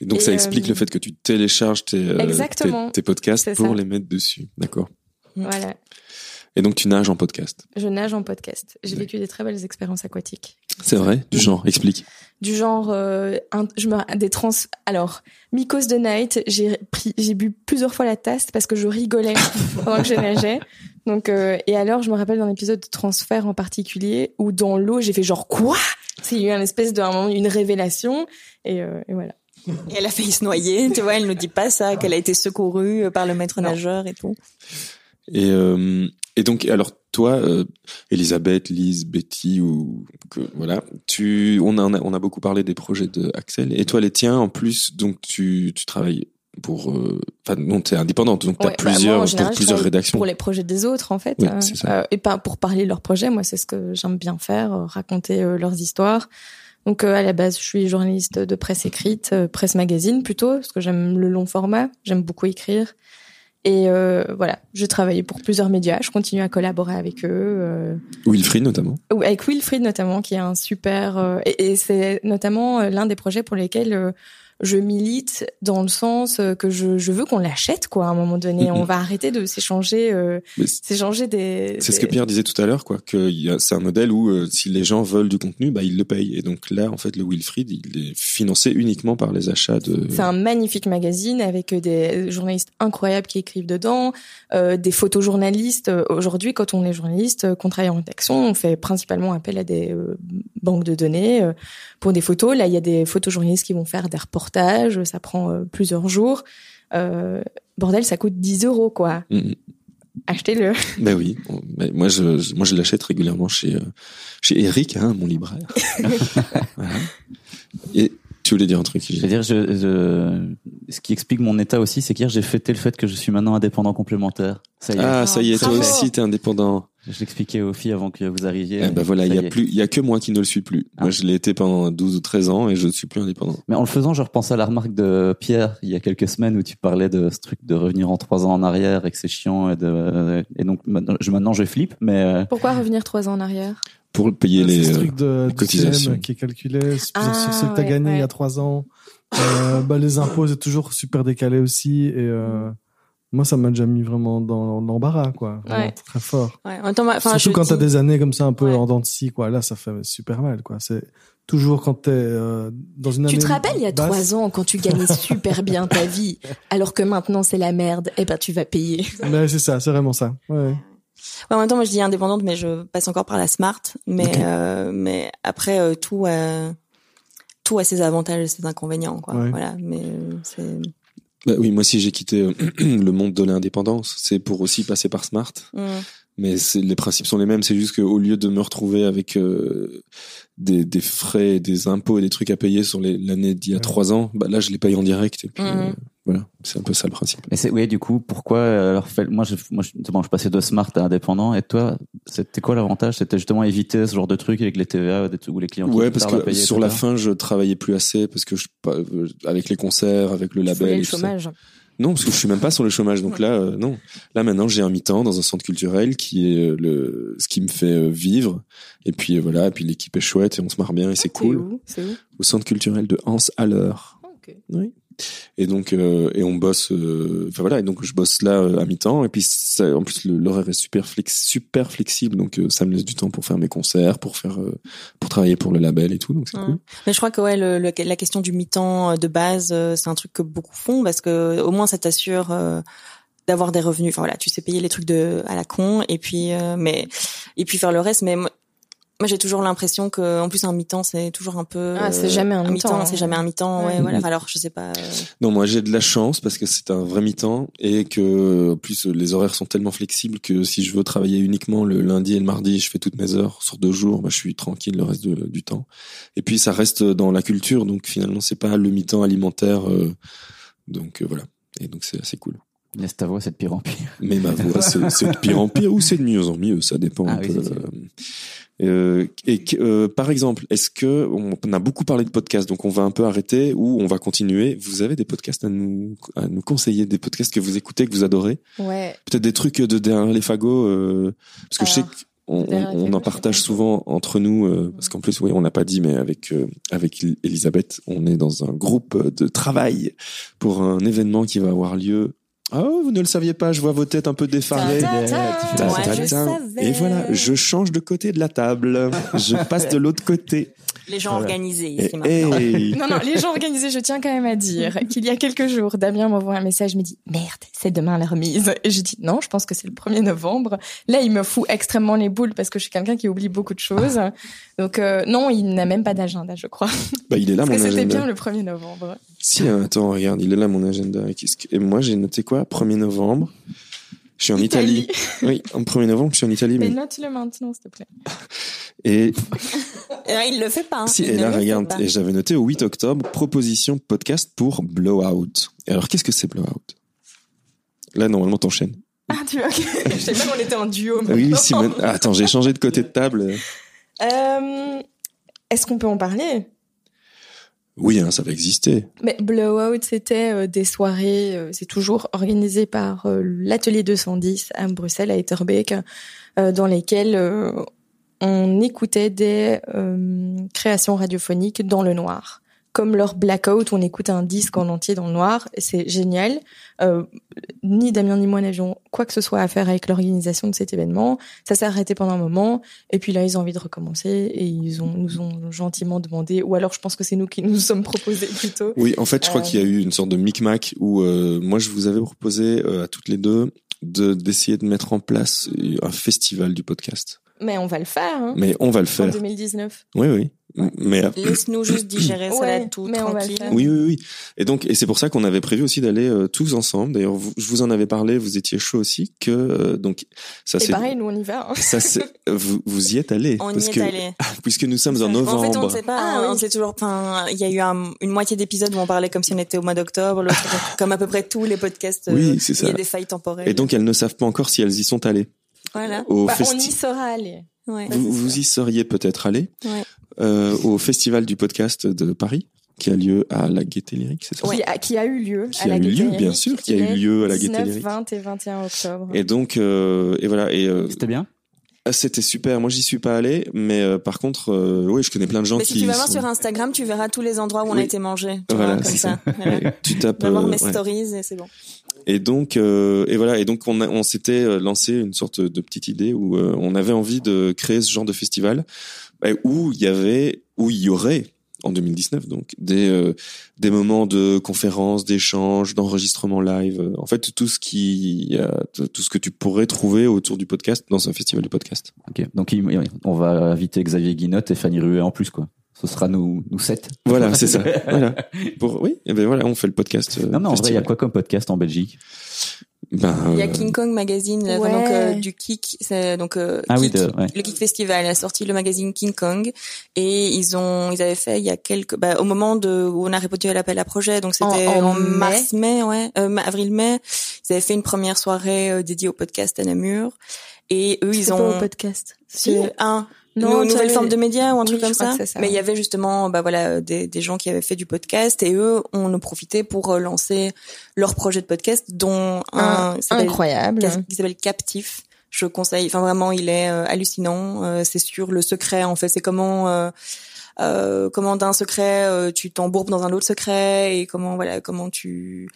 Et donc Et, ça explique le fait que tu télécharges tes, tes, tes podcasts pour ça. les mettre dessus. D'accord. voilà Et donc tu nages en podcast. je nage en podcast j'ai vécu des très belles expériences aquatiques C'est vrai Du genre, explique. du genre euh, un- je me des trans alors Mikos de Night j'ai pris j'ai bu plusieurs fois la tasse parce que je rigolais pendant que je nageais donc euh, et alors je me rappelle d'un épisode de transfert en particulier où dans l'eau j'ai fait genre quoi? C'est eu un espèce de un moment une révélation et, euh, et voilà Et elle a failli se noyer, tu vois, elle nous dit pas ça, qu'elle a été secourue par le maître Non. nageur et tout. Et, euh, et donc, alors toi, euh, Elisabeth, Lise, Betty, ou que, voilà, tu, on a, on a beaucoup parlé des projets de Axel. Et toi, les tiens, en plus, donc tu, tu travailles pour, euh, enfin, non, t'es indépendante, donc t'as Ouais, bah, plusieurs, général, je plusieurs rédactions. Pour les projets des autres, en fait. Oui. Euh, et pas pour parler de leurs projets. Moi, c'est ce que j'aime bien faire, euh, raconter euh, leurs histoires. Donc, euh, à la base, je suis journaliste de presse écrite, euh, presse magazine plutôt, parce que j'aime le long format. J'aime beaucoup écrire. Et euh, voilà, j'ai travaillé pour plusieurs médias. Je continue à collaborer avec eux. euh, Wilfried, notamment. avec Wilfried notamment, qui est un super... euh, et et c'est notamment euh, l'un des projets pour lesquels euh, je milite dans le sens euh, que je, je veux qu'on l'achète, quoi, à un moment donné. On va arrêter de s'échanger euh, s'échanger des... C'est ce que Pierre disait tout à l'heure, quoi, que il y a- c'est un modèle où euh, si les gens veulent du contenu, bah ils le payent. Et donc là, en fait, le Wilfried, il est financé uniquement par les achats de. C'est un magnifique magazine avec des journalistes incroyables qui écrivent dedans, euh, des photojournalistes. Euh, Aujourd'hui, quand on est journaliste, euh, qu'on travaille en rédaction, on fait principalement appel à des euh, banques de données euh, pour des photos. Là, il y a des photojournalistes qui vont faire des reportages. Ça prend euh, plusieurs jours. Euh, bordel, ça coûte 10 euros, quoi. Mhm. Achetez-le. Ben oui, moi je, je- moi je l'achète régulièrement chez euh, chez Eric, hein, mon libraire. Voilà. Et tu voulais dire un truc Je veux dire, je, je- ce qui explique mon état aussi, c'est qu'hier j'ai fêté le fait que je suis maintenant indépendant complémentaire. Ça y est. Ah, ça y est, toi Bravo. aussi t'es indépendant. Je l'expliquais aux filles avant que vous arriviez. Eh ben voilà, il y a est. plus, il y a que moi qui ne le suis plus. Ah. Moi je l'ai été pendant 12 ou 13 ans et je ne suis plus indépendant. Mais en le faisant, je repensais à la remarque de Pierre il y a quelques semaines où tu parlais de ce truc de revenir en trois ans en arrière et que c'est chiant et de et donc maintenant je, maintenant je flippe mais euh, Pourquoi revenir trois ans en arrière? Pour payer C'est les. ce euh, truc de, les cotisations. Qui est calculé sur, Ah, sur ce que tu as ouais, gagné il y a trois ans. Euh, bah, les impôts, c'est toujours super décalé aussi. Et euh, moi, ça m'a déjà mis vraiment dans l'embarras, quoi. Vraiment Ouais. Très fort. En même temps, Surtout je quand dis- t'as des années comme ça un peu Ouais. en dents de scie, quoi. Là, ça fait super mal, quoi. C'est toujours quand t'es euh, dans une année. Tu te rappelles il y a basse. trois ans quand tu gagnais super bien ta vie, alors que maintenant c'est la merde, eh ben tu vas payer. Mais c'est ça, c'est vraiment ça. Ouais. Ouais, en même temps, moi, je dis indépendante, mais je passe encore par la smart. Mais, euh, mais après, euh, tout, a, tout a ses avantages et ses inconvénients, quoi. Ouais. Voilà. Mais euh, c'est. Bah oui, moi si j'ai quitté le monde de l'indépendance, c'est pour aussi passer par Smart. Mm. Mais les principes sont les mêmes. C'est juste qu'au lieu de me retrouver avec euh, des, des frais, des impôts et des trucs à payer sur l'année d'il y a Ouais. trois ans, bah là je les paye en direct. Et puis Mhm. euh, voilà, c'est un peu ça le principe. mais c'est oui du coup pourquoi euh, alors fait- moi je moi je, bon, je passais de smart à indépendant et toi c'était quoi l'avantage? C'était justement éviter ce genre de trucs avec les TVA où les clients qui Ouais, parce que payer, sur la fin, je travaillais plus assez parce que je, avec les concerts, avec le Tu label. et le tout ça. Non, parce que je suis même pas sur le chômage. Donc là, euh, non. Là maintenant, j'ai un mi-temps dans un centre culturel qui est euh, le ce qui me fait euh, vivre. Et puis euh, voilà, et puis l'équipe est chouette et on se marre bien et c'est cool. où? C'est où? Au centre culturel de Hans Haller. Ah, ok. Oui. Et donc euh, et on bosse. euh, Enfin voilà, et donc je bosse là euh, à mi-temps. Et puis ça, en plus l'horaire est super flex, super flexible. Donc euh, ça me laisse du temps pour faire mes concerts, pour faire, euh, pour travailler pour le label et tout. Donc c'est cool. Mais je crois que ouais, le, le- la question du mi-temps euh, de base, euh, c'est un truc que beaucoup font parce que au moins ça t'assure euh, d'avoir des revenus. Enfin voilà, tu sais payer les trucs de à la con et puis euh, mais et puis faire le reste. Mais moi, moi, j'ai toujours l'impression que en plus un mi-temps c'est toujours un peu Ah, c'est jamais un mi-temps, c'est hein. jamais un mi-temps. Ouais, Ouais. voilà. Enfin, alors je sais pas. euh, Non, moi j'ai de la chance parce que c'est un vrai mi-temps et que en plus les horaires sont tellement flexibles que si je veux travailler uniquement le lundi et le mardi, je fais toutes mes heures sur deux jours, bah, je suis tranquille le reste de- du temps. Et puis ça reste dans la culture, donc finalement c'est pas le mi-temps alimentaire, euh, donc euh, voilà. Et donc c'est assez cool. Laisse ta voix, c'est de pire en pire. Mais ma voix, c'est c'est de pire en pire ou c'est de mieux en mieux, ça dépend Ah un oui, peu. sûr. Euh, et que, euh, par exemple, est-ce que on a beaucoup parlé de podcasts, donc on va un peu arrêter ou on va continuer. Vous avez des podcasts à nous à nous conseiller, des podcasts que vous écoutez, que vous adorez, Ouais. peut-être des trucs de derrière les fagots, euh, parce que je sais qu'on on, en partage souvent entre nous, euh, parce qu'en plus, oui, on n'a pas dit, mais avec euh, avec Elisabeth, on est dans un groupe de travail pour un événement qui va avoir lieu. Oh, vous ne le saviez pas, je vois vos têtes un peu défarées. Et voilà, je change de côté de la table. Je passe de l'autre côté. Les gens Voilà. organisés ici maintenant. hey. Non, non, les gens organisés, je tiens quand même à dire qu'il y a quelques jours, Damien m'envoie un message, me dit merde, c'est demain la remise. Et je dis non, je pense que c'est le 1er novembre. Là, il me fout extrêmement les boules parce que je suis quelqu'un qui oublie beaucoup de choses. Donc euh, non, il n'a même pas d'agenda, je crois. Bah, il est là, Parce mon que c'était agenda. bien le 1er novembre. Si, attends, regarde, il est là, mon agenda. Et moi, j'ai noté quoi? 1er novembre. Je suis en Italie. Oui, en 1er novembre, je suis en Italie. Mais Mais... note-le maintenant, s'il te plaît. Et il le fait pas. hein. si, Il et ne là, regarde, et j'avais noté au 8 octobre, proposition podcast pour Blowout. Et alors, qu'est-ce que c'est Blowout? Là, normalement, t'enchaînes. Ah, tu ok. je sais pas qu'on était en duo. Oui, maintenant. Simone. Ah, attends, j'ai changé de côté de table. Euh, Est-ce qu'on peut en parler? Oui, hein, ça va exister. Mais Blowout, c'était euh, des soirées, euh, c'est toujours organisé par euh, l'atelier 210 à Bruxelles, à Etterbeek, dans lesquelles on écoutait des créations radiophoniques dans le noir. Comme leur Blackout, on écoute un disque en entier dans le noir, c'est génial. Euh, ni Damien ni moi n'avions quoi que ce soit à faire avec l'organisation de cet événement. Ça s'est arrêté pendant un moment, et puis là, ils ont envie de recommencer, et ils ont, nous ont gentiment demandé, ou alors je pense que c'est nous qui nous sommes proposés plutôt. Oui, en fait, je crois Euh. qu'il y a eu une sorte de micmac où euh, moi, je vous avais proposé euh, à toutes les deux de d'essayer de mettre en place un festival du podcast. Mais on va le faire, hein, Mais on va le en faire. 2019. Oui, oui. Mais euh, Laisse-nous juste digérer ça Ouais, là tout tranquille. oui, oui, oui. Et donc, et c'est pour ça qu'on avait prévu aussi d'aller euh, tous ensemble. D'ailleurs, vous- je vous en avais parlé, vous étiez chaud aussi. Que euh, donc ça c'est pareil, nous on y va. hein. ça c'est vous vous y êtes allé On parce y est allé. puisque nous sommes en En fait, on novembre. ne sait pas. Ah, hein, oui. On sait toujours. Enfin, il y a eu un- une moitié d'épisodes où on parlait comme si on était au mois d'octobre, comme à peu près tous les podcasts. euh, Oui, c'est Il y a ça. des failles temporelles. Et donc elles ne savent pas encore si elles y sont allées voilà. au Bah, on y sera allé. Ouais. Vous, vous y seriez peut-être allé Ouais. Euh, au festival du podcast de Paris qui a lieu à la Gaîté Lyrique, c'est ça? Qui, a, qui a eu lieu Qui à la a eu lieu, bien Lyrique, sûr, qui a eu lieu à la Gaîté 19, Lyrique. 20 et 21 octobre. Et donc euh, et voilà et euh, C'était bien? Ah, c'était super. Moi j'y suis pas allé, mais euh, par contre euh, oui je connais plein de gens Mais qui si tu vas voir sont- sur Instagram, tu verras tous les endroits où on Oui. a été manger. Tu Voilà, vois, comme ça. ça. Voilà. tu tapes Va voir euh, mes ouais. stories et c'est bon. Et donc, euh, et voilà, et donc on, a- on s'était euh, lancé une sorte de petite idée où euh, on avait envie de créer ce genre de festival où il y avait, où il y aurait en 2019 donc des euh, des moments de conférences, d'échanges, d'enregistrements live, euh, en fait tout ce qui euh, tout ce que tu pourrais trouver autour du podcast dans un festival du podcast. Ok. Donc on va inviter Xavier Guinotte et Fanny Ruet en plus quoi. Ce sera nous nous sept. Voilà, c'est ça. Voilà. Pour oui, et ben voilà, on fait le podcast. euh, Non mais en vrai il y a quoi comme podcast en Belgique? Ben, Il y a euh, King Kong Magazine, là, Ouais. donc euh, du Kick, c'est donc euh, Ah oui, Kick- de- ouais. le Kick Festival a sorti le magazine King Kong et ils ont ils avaient fait il y a quelques bah, au moment de où on a répondu à l'appel à projet donc c'était En- en, en mai. mars mai ouais euh, avril mai ils avaient fait une première soirée euh, dédiée au podcast à Namur et eux ils C'est pas ont au podcast? si, C'est- un Non, une nouvelle forme de média ou un Oui, truc comme ça. Mais il y avait justement bah voilà des, des gens qui avaient fait du podcast et eux on en profitait pour euh, lancer leur projet de podcast dont un Un- incroyable. qui s'appelle Captif. Je conseille. Enfin vraiment il est euh, hallucinant. Euh, c'est sur le secret en fait. C'est comment euh, euh, comment d'un secret euh, tu t'embourbes dans un autre secret et comment voilà comment tu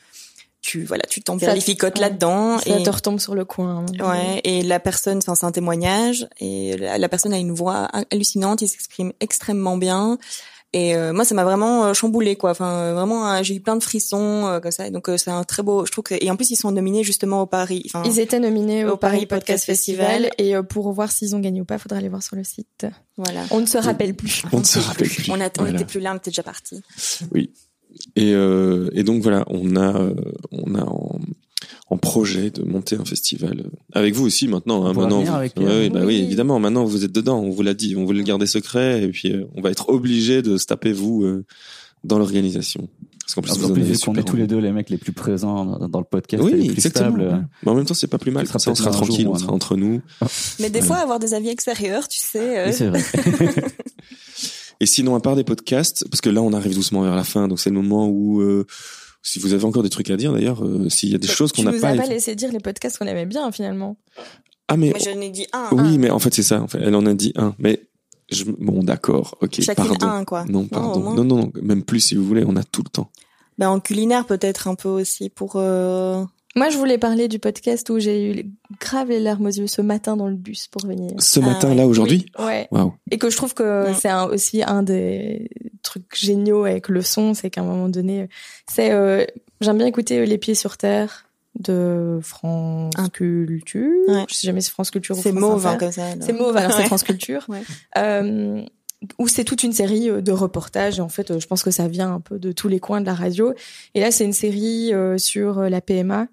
tu voilà, tu tombes Ça- vers les ficottes ouais. là-dedans Ça et te retombe sur le coin. hein. ouais et la personne, enfin c'est un témoignage et la, la personne a une voix hallucinante, il s'exprime extrêmement bien. Et euh, moi, ça m'a vraiment euh, chamboulé, quoi. Enfin, euh, vraiment, euh, j'ai eu plein de frissons euh, comme ça. Et donc, euh, c'est un très beau. Je trouve que et en plus, ils sont nominés justement au Paris. Enfin, Ils étaient nominés au, Au Paris Paris Podcast Podcast Festival, Festival. et euh, pour voir s'ils ont gagné ou pas, faudra aller voir sur le site. voilà. On ne se rappelle plus. On ne se rappelle plus. On, a, on Voilà. était plus là, on était déjà parti. Et, euh, et donc voilà, on a, euh, on a en, en projet de monter un festival euh, avec vous aussi maintenant. Hein, maintenant, venir vous- avec Ouais, oui, bah oui, évidemment. Maintenant, vous êtes dedans. On vous l'a dit. On voulait le garder secret et puis euh, on va être obligé de se taper vous euh, dans l'organisation. Parce qu'en plus, vous En plus, avez vu qu'on est tous les deux les mecs les plus présents dans dans le podcast, et Oui, les plus exactement. stables. euh, Mais en même temps, c'est pas plus mal. Ça, on sera tranquille, jour, on ouais, sera entre nous. Mais des Ouais. fois, avoir des avis extérieurs, tu sais. euh, Oui, c'est vrai. Et sinon, à part des podcasts, parce que là, on arrive doucement vers la fin, donc c'est le moment où, euh, si vous avez encore des trucs à dire, d'ailleurs, euh, s'il y a des choses qu'on tu n'a nous pas. as pas laissé dire les podcasts qu'on aimait bien finalement. Ah mais moi, j'en ai dit un. oui, un. mais en fait c'est ça. En fait, elle en a dit un. Mais je... bon, d'accord, ok, Chacune pardon. un, quoi. Non, pardon. moins. Non, non, non, même plus si vous voulez. On a tout le temps. Ben, en culinaire, peut-être un peu aussi pour. euh, Moi, je voulais parler du podcast où j'ai eu grave les larmes aux yeux ce matin dans le bus pour venir. Ce Ah matin, ouais. là, aujourd'hui? Oui, ouais. Waouh. Et que je trouve que c'est un- aussi un des trucs géniaux avec le son, c'est qu'à un moment donné, c'est euh, j'aime bien écouter euh, Les Pieds sur Terre de France Ah. Culture. Ouais. Je sais jamais si c'est France Culture ou C'est France mauve, hein, comme ça. C'est mauve, alors c'est. France Culture. Ouais. Euh, où c'est toute une série euh, de reportages. Et en fait, euh, je pense que ça vient un peu de tous les coins de la radio. Et là, c'est une série euh, sur la PMA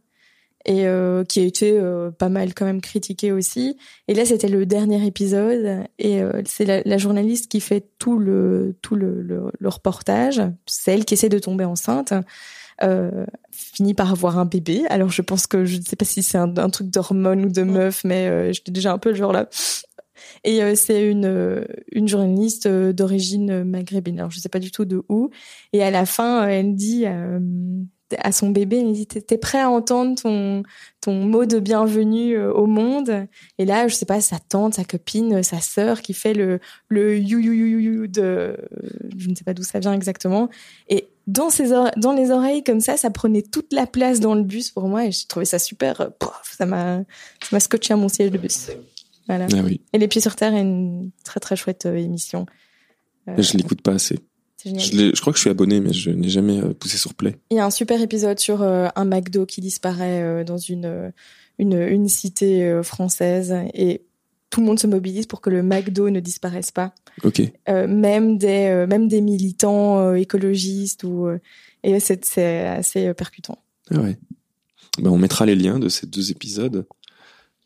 et euh, qui a été euh, pas mal quand même critiquée aussi. Et là, c'était le dernier épisode et euh, c'est la, la journaliste qui fait tout le tout le, le, le reportage. C'est elle qui essaie de tomber enceinte. Euh, finit par avoir un bébé. Alors je pense que je ne sais pas si c'est un, un truc d'hormones ou de meuf, mais euh, j'étais déjà un peu le genre là. Et euh, c'est une une journaliste d'origine maghrébine. Alors je sais pas du tout de où. Et à la fin, elle dit euh, à son bébé, elle dit t'es prêt à entendre ton ton mot de bienvenue euh, au monde? Et là, je sais pas, sa tante, sa copine, sa sœur qui fait le le you you you you you de je ne sais pas d'où ça vient exactement. Et dans ses dans les oreilles comme ça, ça prenait toute la place dans le bus pour moi et j'ai trouvé ça super. euh, pouf, ça m'a ça m'a scotché à mon siège de bus. Voilà. Ah oui. Et Les Pieds sur Terre est une très très chouette euh, émission. Euh, Je l'écoute pas assez. Génial. Je, crois que je suis abonné, mais je n'ai jamais euh, poussé sur play. Il y a un super épisode sur euh, un McDo qui disparaît euh, dans une, une une cité euh, française et tout le monde se mobilise pour que le McDo ne disparaisse pas. Ok. Même des même des militants écologistes ou et c'est assez percutant. Ah ouais. Ben, on mettra les liens de ces deux épisodes.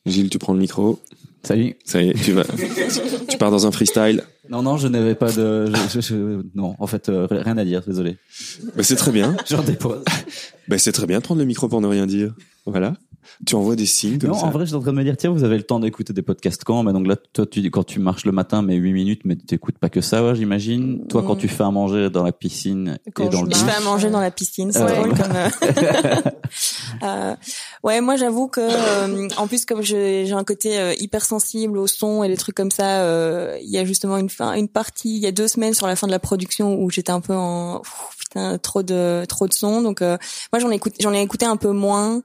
Gilles, tu prends le micro. Salut. Ça y est, tu vas. tu pars dans un freestyle. Non, non, je n'avais pas de. je- je- je- non, en fait, euh, rien à dire. Désolé. Ben, c'est très bien. J'en dépose. Ben, c'est très bien de prendre le micro pour ne rien dire. Voilà. Tu envoies des signes comme Non, ça. en vrai, j'étais en train de me dire, tiens, vous avez le temps d'écouter des podcasts quand? Mais donc là, toi, tu quand tu marches le matin, mais 8 minutes, mais tu t'écoutes pas que ça, ouais, j'imagine. Toi, quand Mm. tu fais à manger dans la piscine Quand et dans je le Je fais à manger dans la piscine, c'est Ouais. drôle comme. euh, euh, ouais, moi j'avoue que euh, en plus comme je- j'ai un côté euh, hypersensible au son et des trucs comme ça, euh, il y a justement une fin, une partie, il y a deux semaines sur la fin de la production où j'étais un peu en putain trop de trop de son, donc euh, moi j'en ai écouté, j'en ai écouté un peu moins.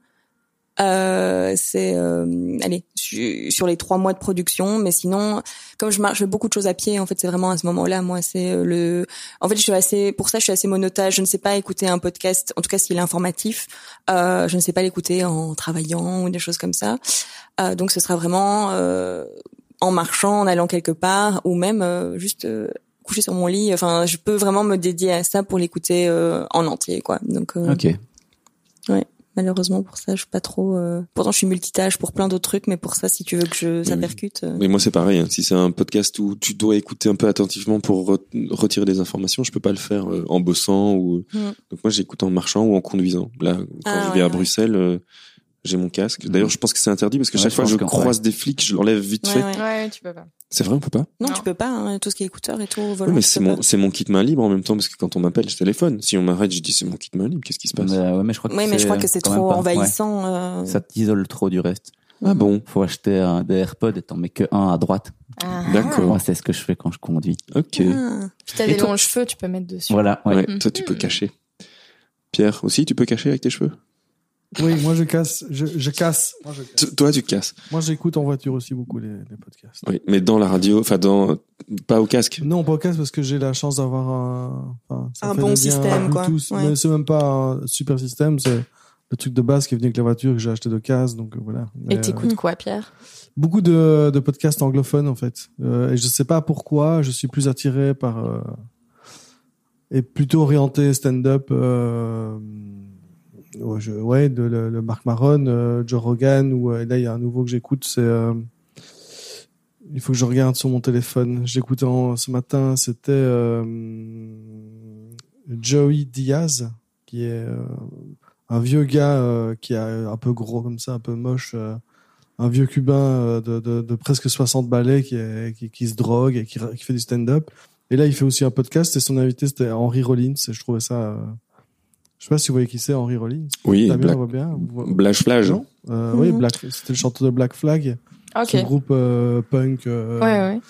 Euh, c'est euh, allez su- sur les trois mois de production, mais sinon comme je marche je fais beaucoup de choses à pied, en fait c'est vraiment à ce moment-là moi c'est euh, le en fait, je suis assez, pour ça, je suis assez monotage. Je ne sais pas écouter un podcast, en tout cas s'il est informatif. Euh, je ne sais pas l'écouter en travaillant ou des choses comme ça. Euh, donc, ce sera vraiment euh, en marchant, en allant quelque part, ou même euh, juste euh, coucher sur mon lit. Enfin, je peux vraiment me dédier à ça pour l'écouter euh, en entier, quoi. Donc, euh, Ok. Malheureusement pour ça, je suis pas trop. euh, Pourtant, je suis multitâche pour plein d'autres trucs, mais pour ça, si tu veux que je ça Oui. percute. euh, Mais moi, c'est pareil. hein. Si c'est un podcast où tu dois écouter un peu attentivement pour re- retirer des informations, je peux pas le faire euh, en bossant ou. Mm. Donc moi, j'écoute en marchant ou en conduisant. Là, quand Ah, je ouais, vais à ouais. Bruxelles, euh, j'ai mon casque. D'ailleurs, je pense que c'est interdit parce que Ouais, chaque fois que je croise des flics, je l'enlève vite Ouais, fait. ouais. Ouais, tu peux pas. C'est vrai, on peut pas. Non, Non. tu peux pas. Hein, tout ce qui est écouteur et tout. Oui, volant, mais c'est mon, c'est mon kit main libre en même temps parce que quand on m'appelle, je téléphone. Si on m'arrête, je dis c'est mon kit main libre. Qu'est-ce qui se passe? Mais, ouais, mais je crois que Oui, mais je crois que c'est trop envahissant. euh. Ça t'isole trop du reste. Ah bon? Faut acheter un, des AirPods et t'en mets que un à droite. Ah. D'accord. Moi, c'est ce que je fais quand je conduis. Ok. Ah. Puis t'as Et des longs cheveux, tu peux mettre dessus. Voilà. Ouais. Ouais, toi, tu peux cacher. Pierre aussi, tu peux cacher avec tes cheveux? Oui, moi je casse, je, je casse. Moi, je casse. T- Toi, tu casses. Moi, j'écoute en voiture aussi beaucoup les, les podcasts. Oui, mais dans la radio, enfin dans pas au casque. Non, podcast parce que j'ai la chance d'avoir un, enfin, ça Un fait bon système, quoi. Bluetooth. Ouais. Mais c'est même pas un super système, c'est le truc de base qui est venu avec la voiture que j'ai acheté de case, donc euh, voilà. Mais, Et euh, t'écoutes quoi, Pierre? Beaucoup de, de podcasts anglophones en fait. Euh, et je sais pas pourquoi, je suis plus attiré par euh, et plutôt orienté stand-up. Euh, ouais, je- ouais, de le, le Marc Maron, euh, Joe Rogan ou euh, là il y a un nouveau que j'écoute, c'est euh, il faut que je regarde sur mon téléphone. J'écoutais ce matin, c'était euh, Joey Diaz qui est euh, un vieux gars euh, qui est un peu gros comme ça, un peu moche. un vieux cubain de, de, de presque 60 balais qui, qui, qui se drogue et qui, qui fait du stand-up. Et là, il fait aussi un podcast et son invité, c'était Henry Rollins. Et je trouvais ça... Je sais pas si vous voyez qui c'est, Henry Rollins. Oui, Damien Black, voit bien. Blash Flash. Non euh, Oui. Black, c'était le chanteur de Black Flag, Ok. ce groupe euh, punk. euh, Ouais, ouais.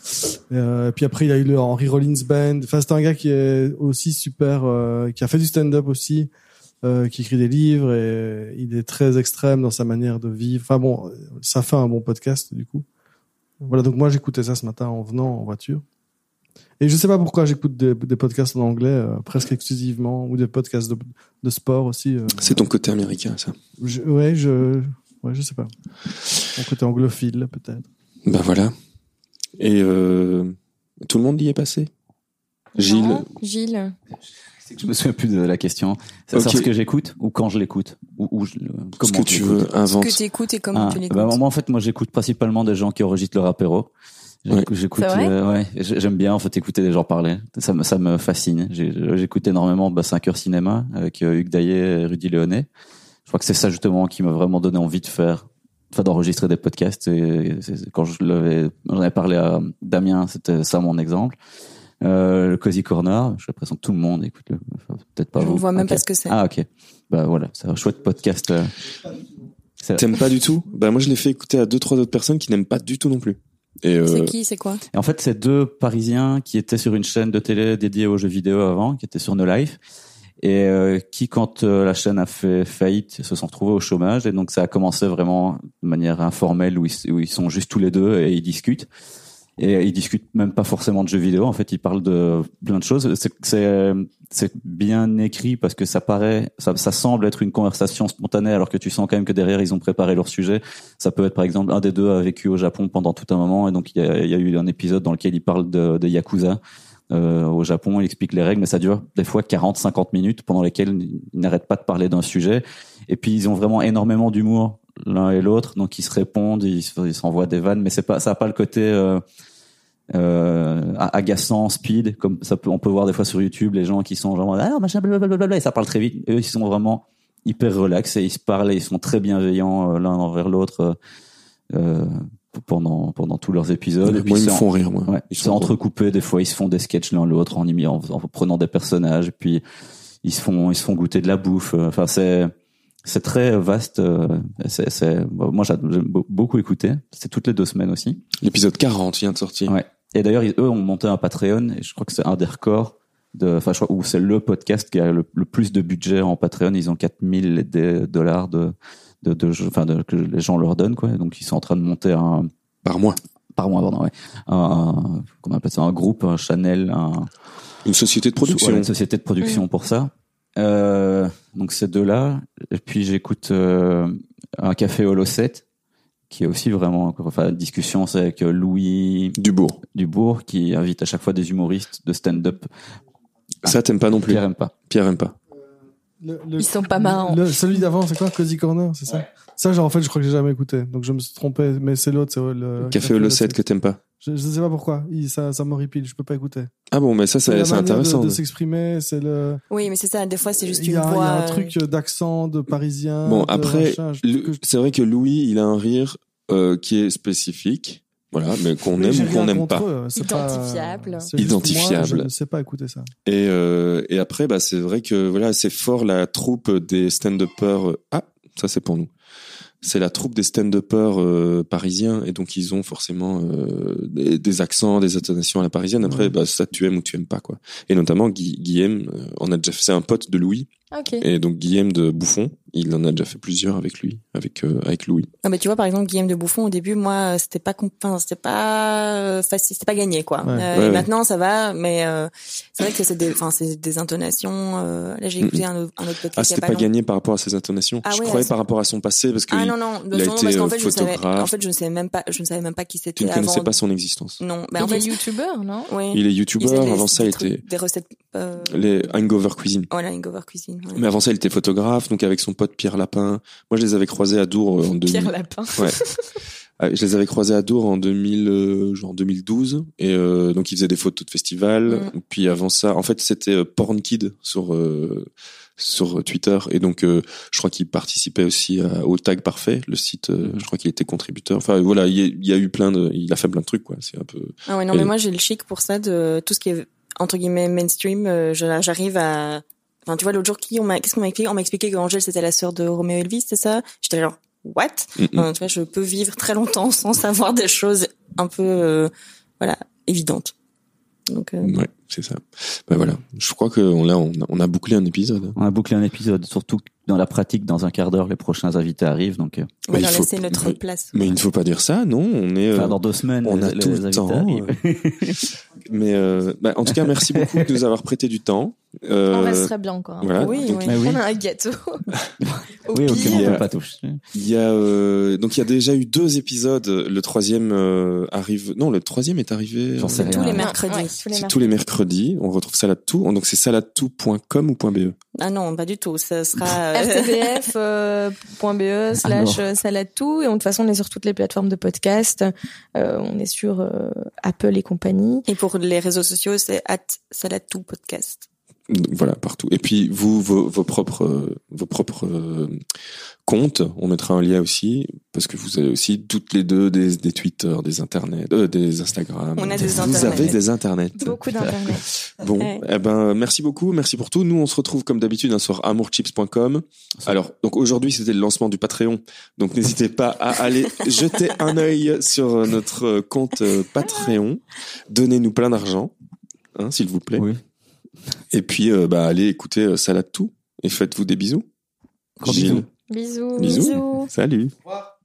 euh, puis après, il a eu le Henry Rollins Band. Enfin, c'est un gars qui est aussi super, euh, qui a fait du stand-up aussi, euh, qui écrit des livres et il est très extrême dans sa manière de vivre. Enfin bon, ça fait un bon podcast du coup. Voilà, donc moi j'écoutais ça ce matin en venant en voiture. Et je sais pas pourquoi j'écoute des, des podcasts en anglais euh, presque exclusivement ou des podcasts de, de sport aussi. euh. C'est ton côté américain, ça. Je- ouais, je, ouais, je sais pas. Mon côté anglophile peut-être. Ben voilà. Et euh, tout le monde y est passé? Gilles, Non, Gilles. C'est que je me souviens plus de la question. C'est Ok. ce que j'écoute ou quand je l'écoute ou, ou je- ce comment que tu veux, Ce invente. que tu écoutes et comment Ah, tu l'écoutes. bah, moi en fait moi j'écoute principalement des gens qui enregistrent leur apéro. J'écoute, euh, ouais, j'ai- j'aime bien en fait écouter des gens parler. Ça me ça me fascine. J'écoute énormément bah, 5 heures cinéma avec euh, Hugues Daillet et Rudy Léonet. Je crois que c'est ça justement qui m'a vraiment donné envie de faire, enfin d'enregistrer des podcasts. Et quand je l'avais, j'en avais parlé à Damien, c'était ça mon exemple. Euh, le Cozy Corner, j'ai l'impression que tout le monde écoute le, enfin, peut-être pas Je vous. ne vois même Ok. pas ce que c'est. Ah ok. Bah voilà, c'est un chouette podcast. euh. T'aimes pas du tout? Bah moi je l'ai fait écouter à deux trois autres personnes qui n'aiment pas du tout non plus. Et euh, C'est qui, c'est quoi Et en fait, c'est deux Parisiens qui étaient sur une chaîne de télé dédiée aux jeux vidéo avant, qui étaient sur No Life, et euh, qui, quand euh, la chaîne a fait faillite, se sont retrouvés au chômage. Et donc, ça a commencé vraiment de manière informelle, où ils, où ils sont juste tous les deux et ils discutent. Et ils discutent même pas forcément de jeux vidéo. En fait, ils parlent de plein de choses. C'est- bien écrit parce que ça paraît, ça, ça semble être une conversation spontanée, alors que tu sens quand même que derrière ils ont préparé leur sujet. Ça peut être par exemple un des deux a vécu au Japon pendant tout un moment et donc il y a, il y a eu un épisode dans lequel il parle de, de yakuza euh, au Japon. Il explique les règles, mais ça dure des fois 40-50 minutes pendant lesquelles ils n'arrêtent pas de parler d'un sujet. Et puis ils ont vraiment énormément d'humour l'un et l'autre, donc ils se répondent, ils se- ils s'envoient des vannes, mais c'est pas ça a pas le côté euh, euh, agaçant, speed, comme ça peut, on peut voir des fois sur YouTube les gens qui sont genre ah machin blablabla et ça parle très vite. Eux ils sont vraiment hyper relax et ils se parlent et ils sont très bienveillants euh, l'un envers l'autre euh, euh, pendant pendant tous leurs épisodes. et puis moi ils me en- font rire moi. Ouais, Ils sont entrecoupé. Des fois, ils se font des sketchs l'un l'autre en, en, en prenant des personnages. Puis, ils se font, ils se font goûter de la bouffe. Enfin, c'est, c'est très vaste. euh, C'est, c'est, moi, j'aime j'aime be- beaucoup écouter. C'est toutes les deux semaines aussi. L'épisode 40 vient de sortir. Ouais. Et d'ailleurs, ils- eux ont monté un Patreon. Et je crois que c'est un des records. De, enfin, je crois, ou c'est le podcast qui a le, le plus de budget en Patreon. Ils ont 4000 des dollars de, de, de, enfin, de, que les gens leur donnent, quoi. Donc, ils sont en train de monter un, Par mois. par mois, pardon, ouais. Un, un- comment on appelle ça, un groupe, un Chanel, un, Une société de production. une société de production pour ça. Euh, donc ces deux-là. Et puis j'écoute euh, un café Holo 7, qui est aussi vraiment, enfin, discussion, c'est avec Louis Dubourg. Dubourg, qui invite à chaque fois des humoristes de stand-up. Ça t'aimes pas non plus. Pierre aime pas. Pierre aime pas. Le- le- Ils sont pas marrants. le- celui d'avant, c'est quoi? Cozy Corner, c'est ça? Ça, genre, en fait, je crois que j'ai jamais écouté. Donc, je me suis trompé. Mais c'est l'autre, c'est le Café Holo 7 que t'aimes pas. Je, je sais pas pourquoi. Il, ça, ça m'horripile. Je peux pas écouter. Ah bon, mais ça C'est intéressant. de, de s'exprimer. C'est le. Oui, mais c'est ça. Des fois, c'est juste Il y, une a, il y voix. a un euh, truc d'accent de parisien. Bon, après, Le- C'est vrai que Louis, il a un rire euh, qui est spécifique, voilà, mais qu'on aime ou qu'on n'aime pas. eux, c'est pas- Identifiable. Identifiable. Moi, je ne sais pas écouter ça. Et, euh, et après, bah, c'est vrai que voilà, c'est fort la troupe des stand-uppers. euh, Ah, ça c'est pour nous. C'est la troupe des stand-uppers euh, parisiens et donc ils ont forcément euh, des, des accents, des intonations à la parisienne. Après, Ouais. bah, ça tu aimes ou tu aimes pas quoi. Et notamment Guillaume, on a déjà fait c'est un pote de Louis Ok. et donc Guillaume de Bouffon, il en a déjà fait plusieurs avec lui, avec euh, avec Louis. Ah bah tu vois par exemple Guillaume de Bouffon au début moi c'était pas enfin c'était pas euh, facile c'était pas gagné quoi. Ouais. Euh, Ouais, et ouais. maintenant ça va mais euh, c'est vrai que c'est des enfin c'est des intonations euh, là j'ai écouté un, autre- un autre podcast Ah, c'était pas pas gagné par rapport à ses intonations. Ah je ouais, croyais par rapport à son passé parce que Ah il- non non il a non, été, parce qu'en euh, fait je savais photographe. en fait je ne savais même pas je ne savais même pas qui tu c'était ne connaissais avant. pas son existence. Non, mais Il en fait est youtubeur, non? Oui. Il est youtubeur. Avant ça, il était des recettes euh, les Hangover Cuisine. voilà Hangover Cuisine. Mais avant ça, il était photographe, donc avec son pote Pierre Lapin. Moi, je les avais croisés à Dour euh, en 2000. Pierre Lapin. Ouais. Ah, Je les avais croisés à Dour en 2000, euh, genre 2012, et euh, donc ils faisaient des photos de festival. Mm. Puis avant ça, en fait, c'était euh, Porn Kid sur euh, sur Twitter, et donc euh, je crois qu'il participait aussi à- au Tag Parfait, le site. euh, je crois qu'il était contributeur. Enfin voilà, il y, a, eu plein de, il a fait plein de trucs quoi. C'est un peu. Ah ouais, non, Et- mais moi, j'ai le chic pour ça de tout ce qui est, entre guillemets, mainstream. euh, J'arrive à, enfin, tu vois, l'autre jour, qui, on m'a, qu'est-ce qu'on m'a expliqué? On m'a expliqué que Angèle, c'était la sœur de Roméo Elvis, c'est ça? J'étais genre, what? Mm, mm. Enfin, tu vois, je peux vivre très longtemps sans savoir des choses un peu, euh, voilà, évidentes. Donc, euh, Ouais, c'est ça. Bah voilà, je crois que on, là, on a, on a bouclé un épisode. On a bouclé un épisode, surtout que dans la pratique, dans un quart d'heure, les prochains invités arrivent, donc, euh, on va leur laisser notre mais- place. Mais il ne faut pas dire ça, non? On est. euh, enfin, dans deux semaines, on les, a les tout le temps. arrivent. Mais euh, bah, en tout cas, merci beaucoup de nous avoir prêté du temps. Euh, On resterait bien encore. un voilà. Oui, Donc, oui. Mais oui. On a un gâteau. Au Oui, pas toucher. Il y a euh, donc il y a déjà eu deux épisodes. Le troisième euh, arrive. Non, le troisième est arrivé. J'en sais Tous les mercredis. ouais, tous les C'est mercredis. tous les mercredis. On retrouve Salade Tout. Donc c'est saladetout.com ou .be? Ah non, pas du tout. Ça sera, euh, rtbf.be slash euh, salade tout et de toute façon on est sur toutes les plateformes de podcast Euh, on est sur euh, Apple et compagnie et pour les réseaux sociaux, c'est at salatou podcast. Donc, voilà partout. Et puis vous vos, vos propres euh, vos propres euh, comptes. On mettra un lien aussi parce que vous avez aussi toutes les deux des, des Twitter, des internets, euh, des Instagram. On a des vous internets. avez des internets. beaucoup d'internet Bon, Ouais. eh ben merci beaucoup, merci pour tout. Nous on se retrouve comme d'habitude hein, sur amourchips.com. Alors donc aujourd'hui c'était le lancement du Patreon, donc n'hésitez pas à aller jeter un œil sur notre compte euh, Patreon. Donnez-nous plein d'argent, hein, s'il vous plaît. Oui. Et puis euh, bah allez écouter euh, Salade tout et faites-vous des bisous. Gros bisous. bisous Bisous. Salut. Au revoir.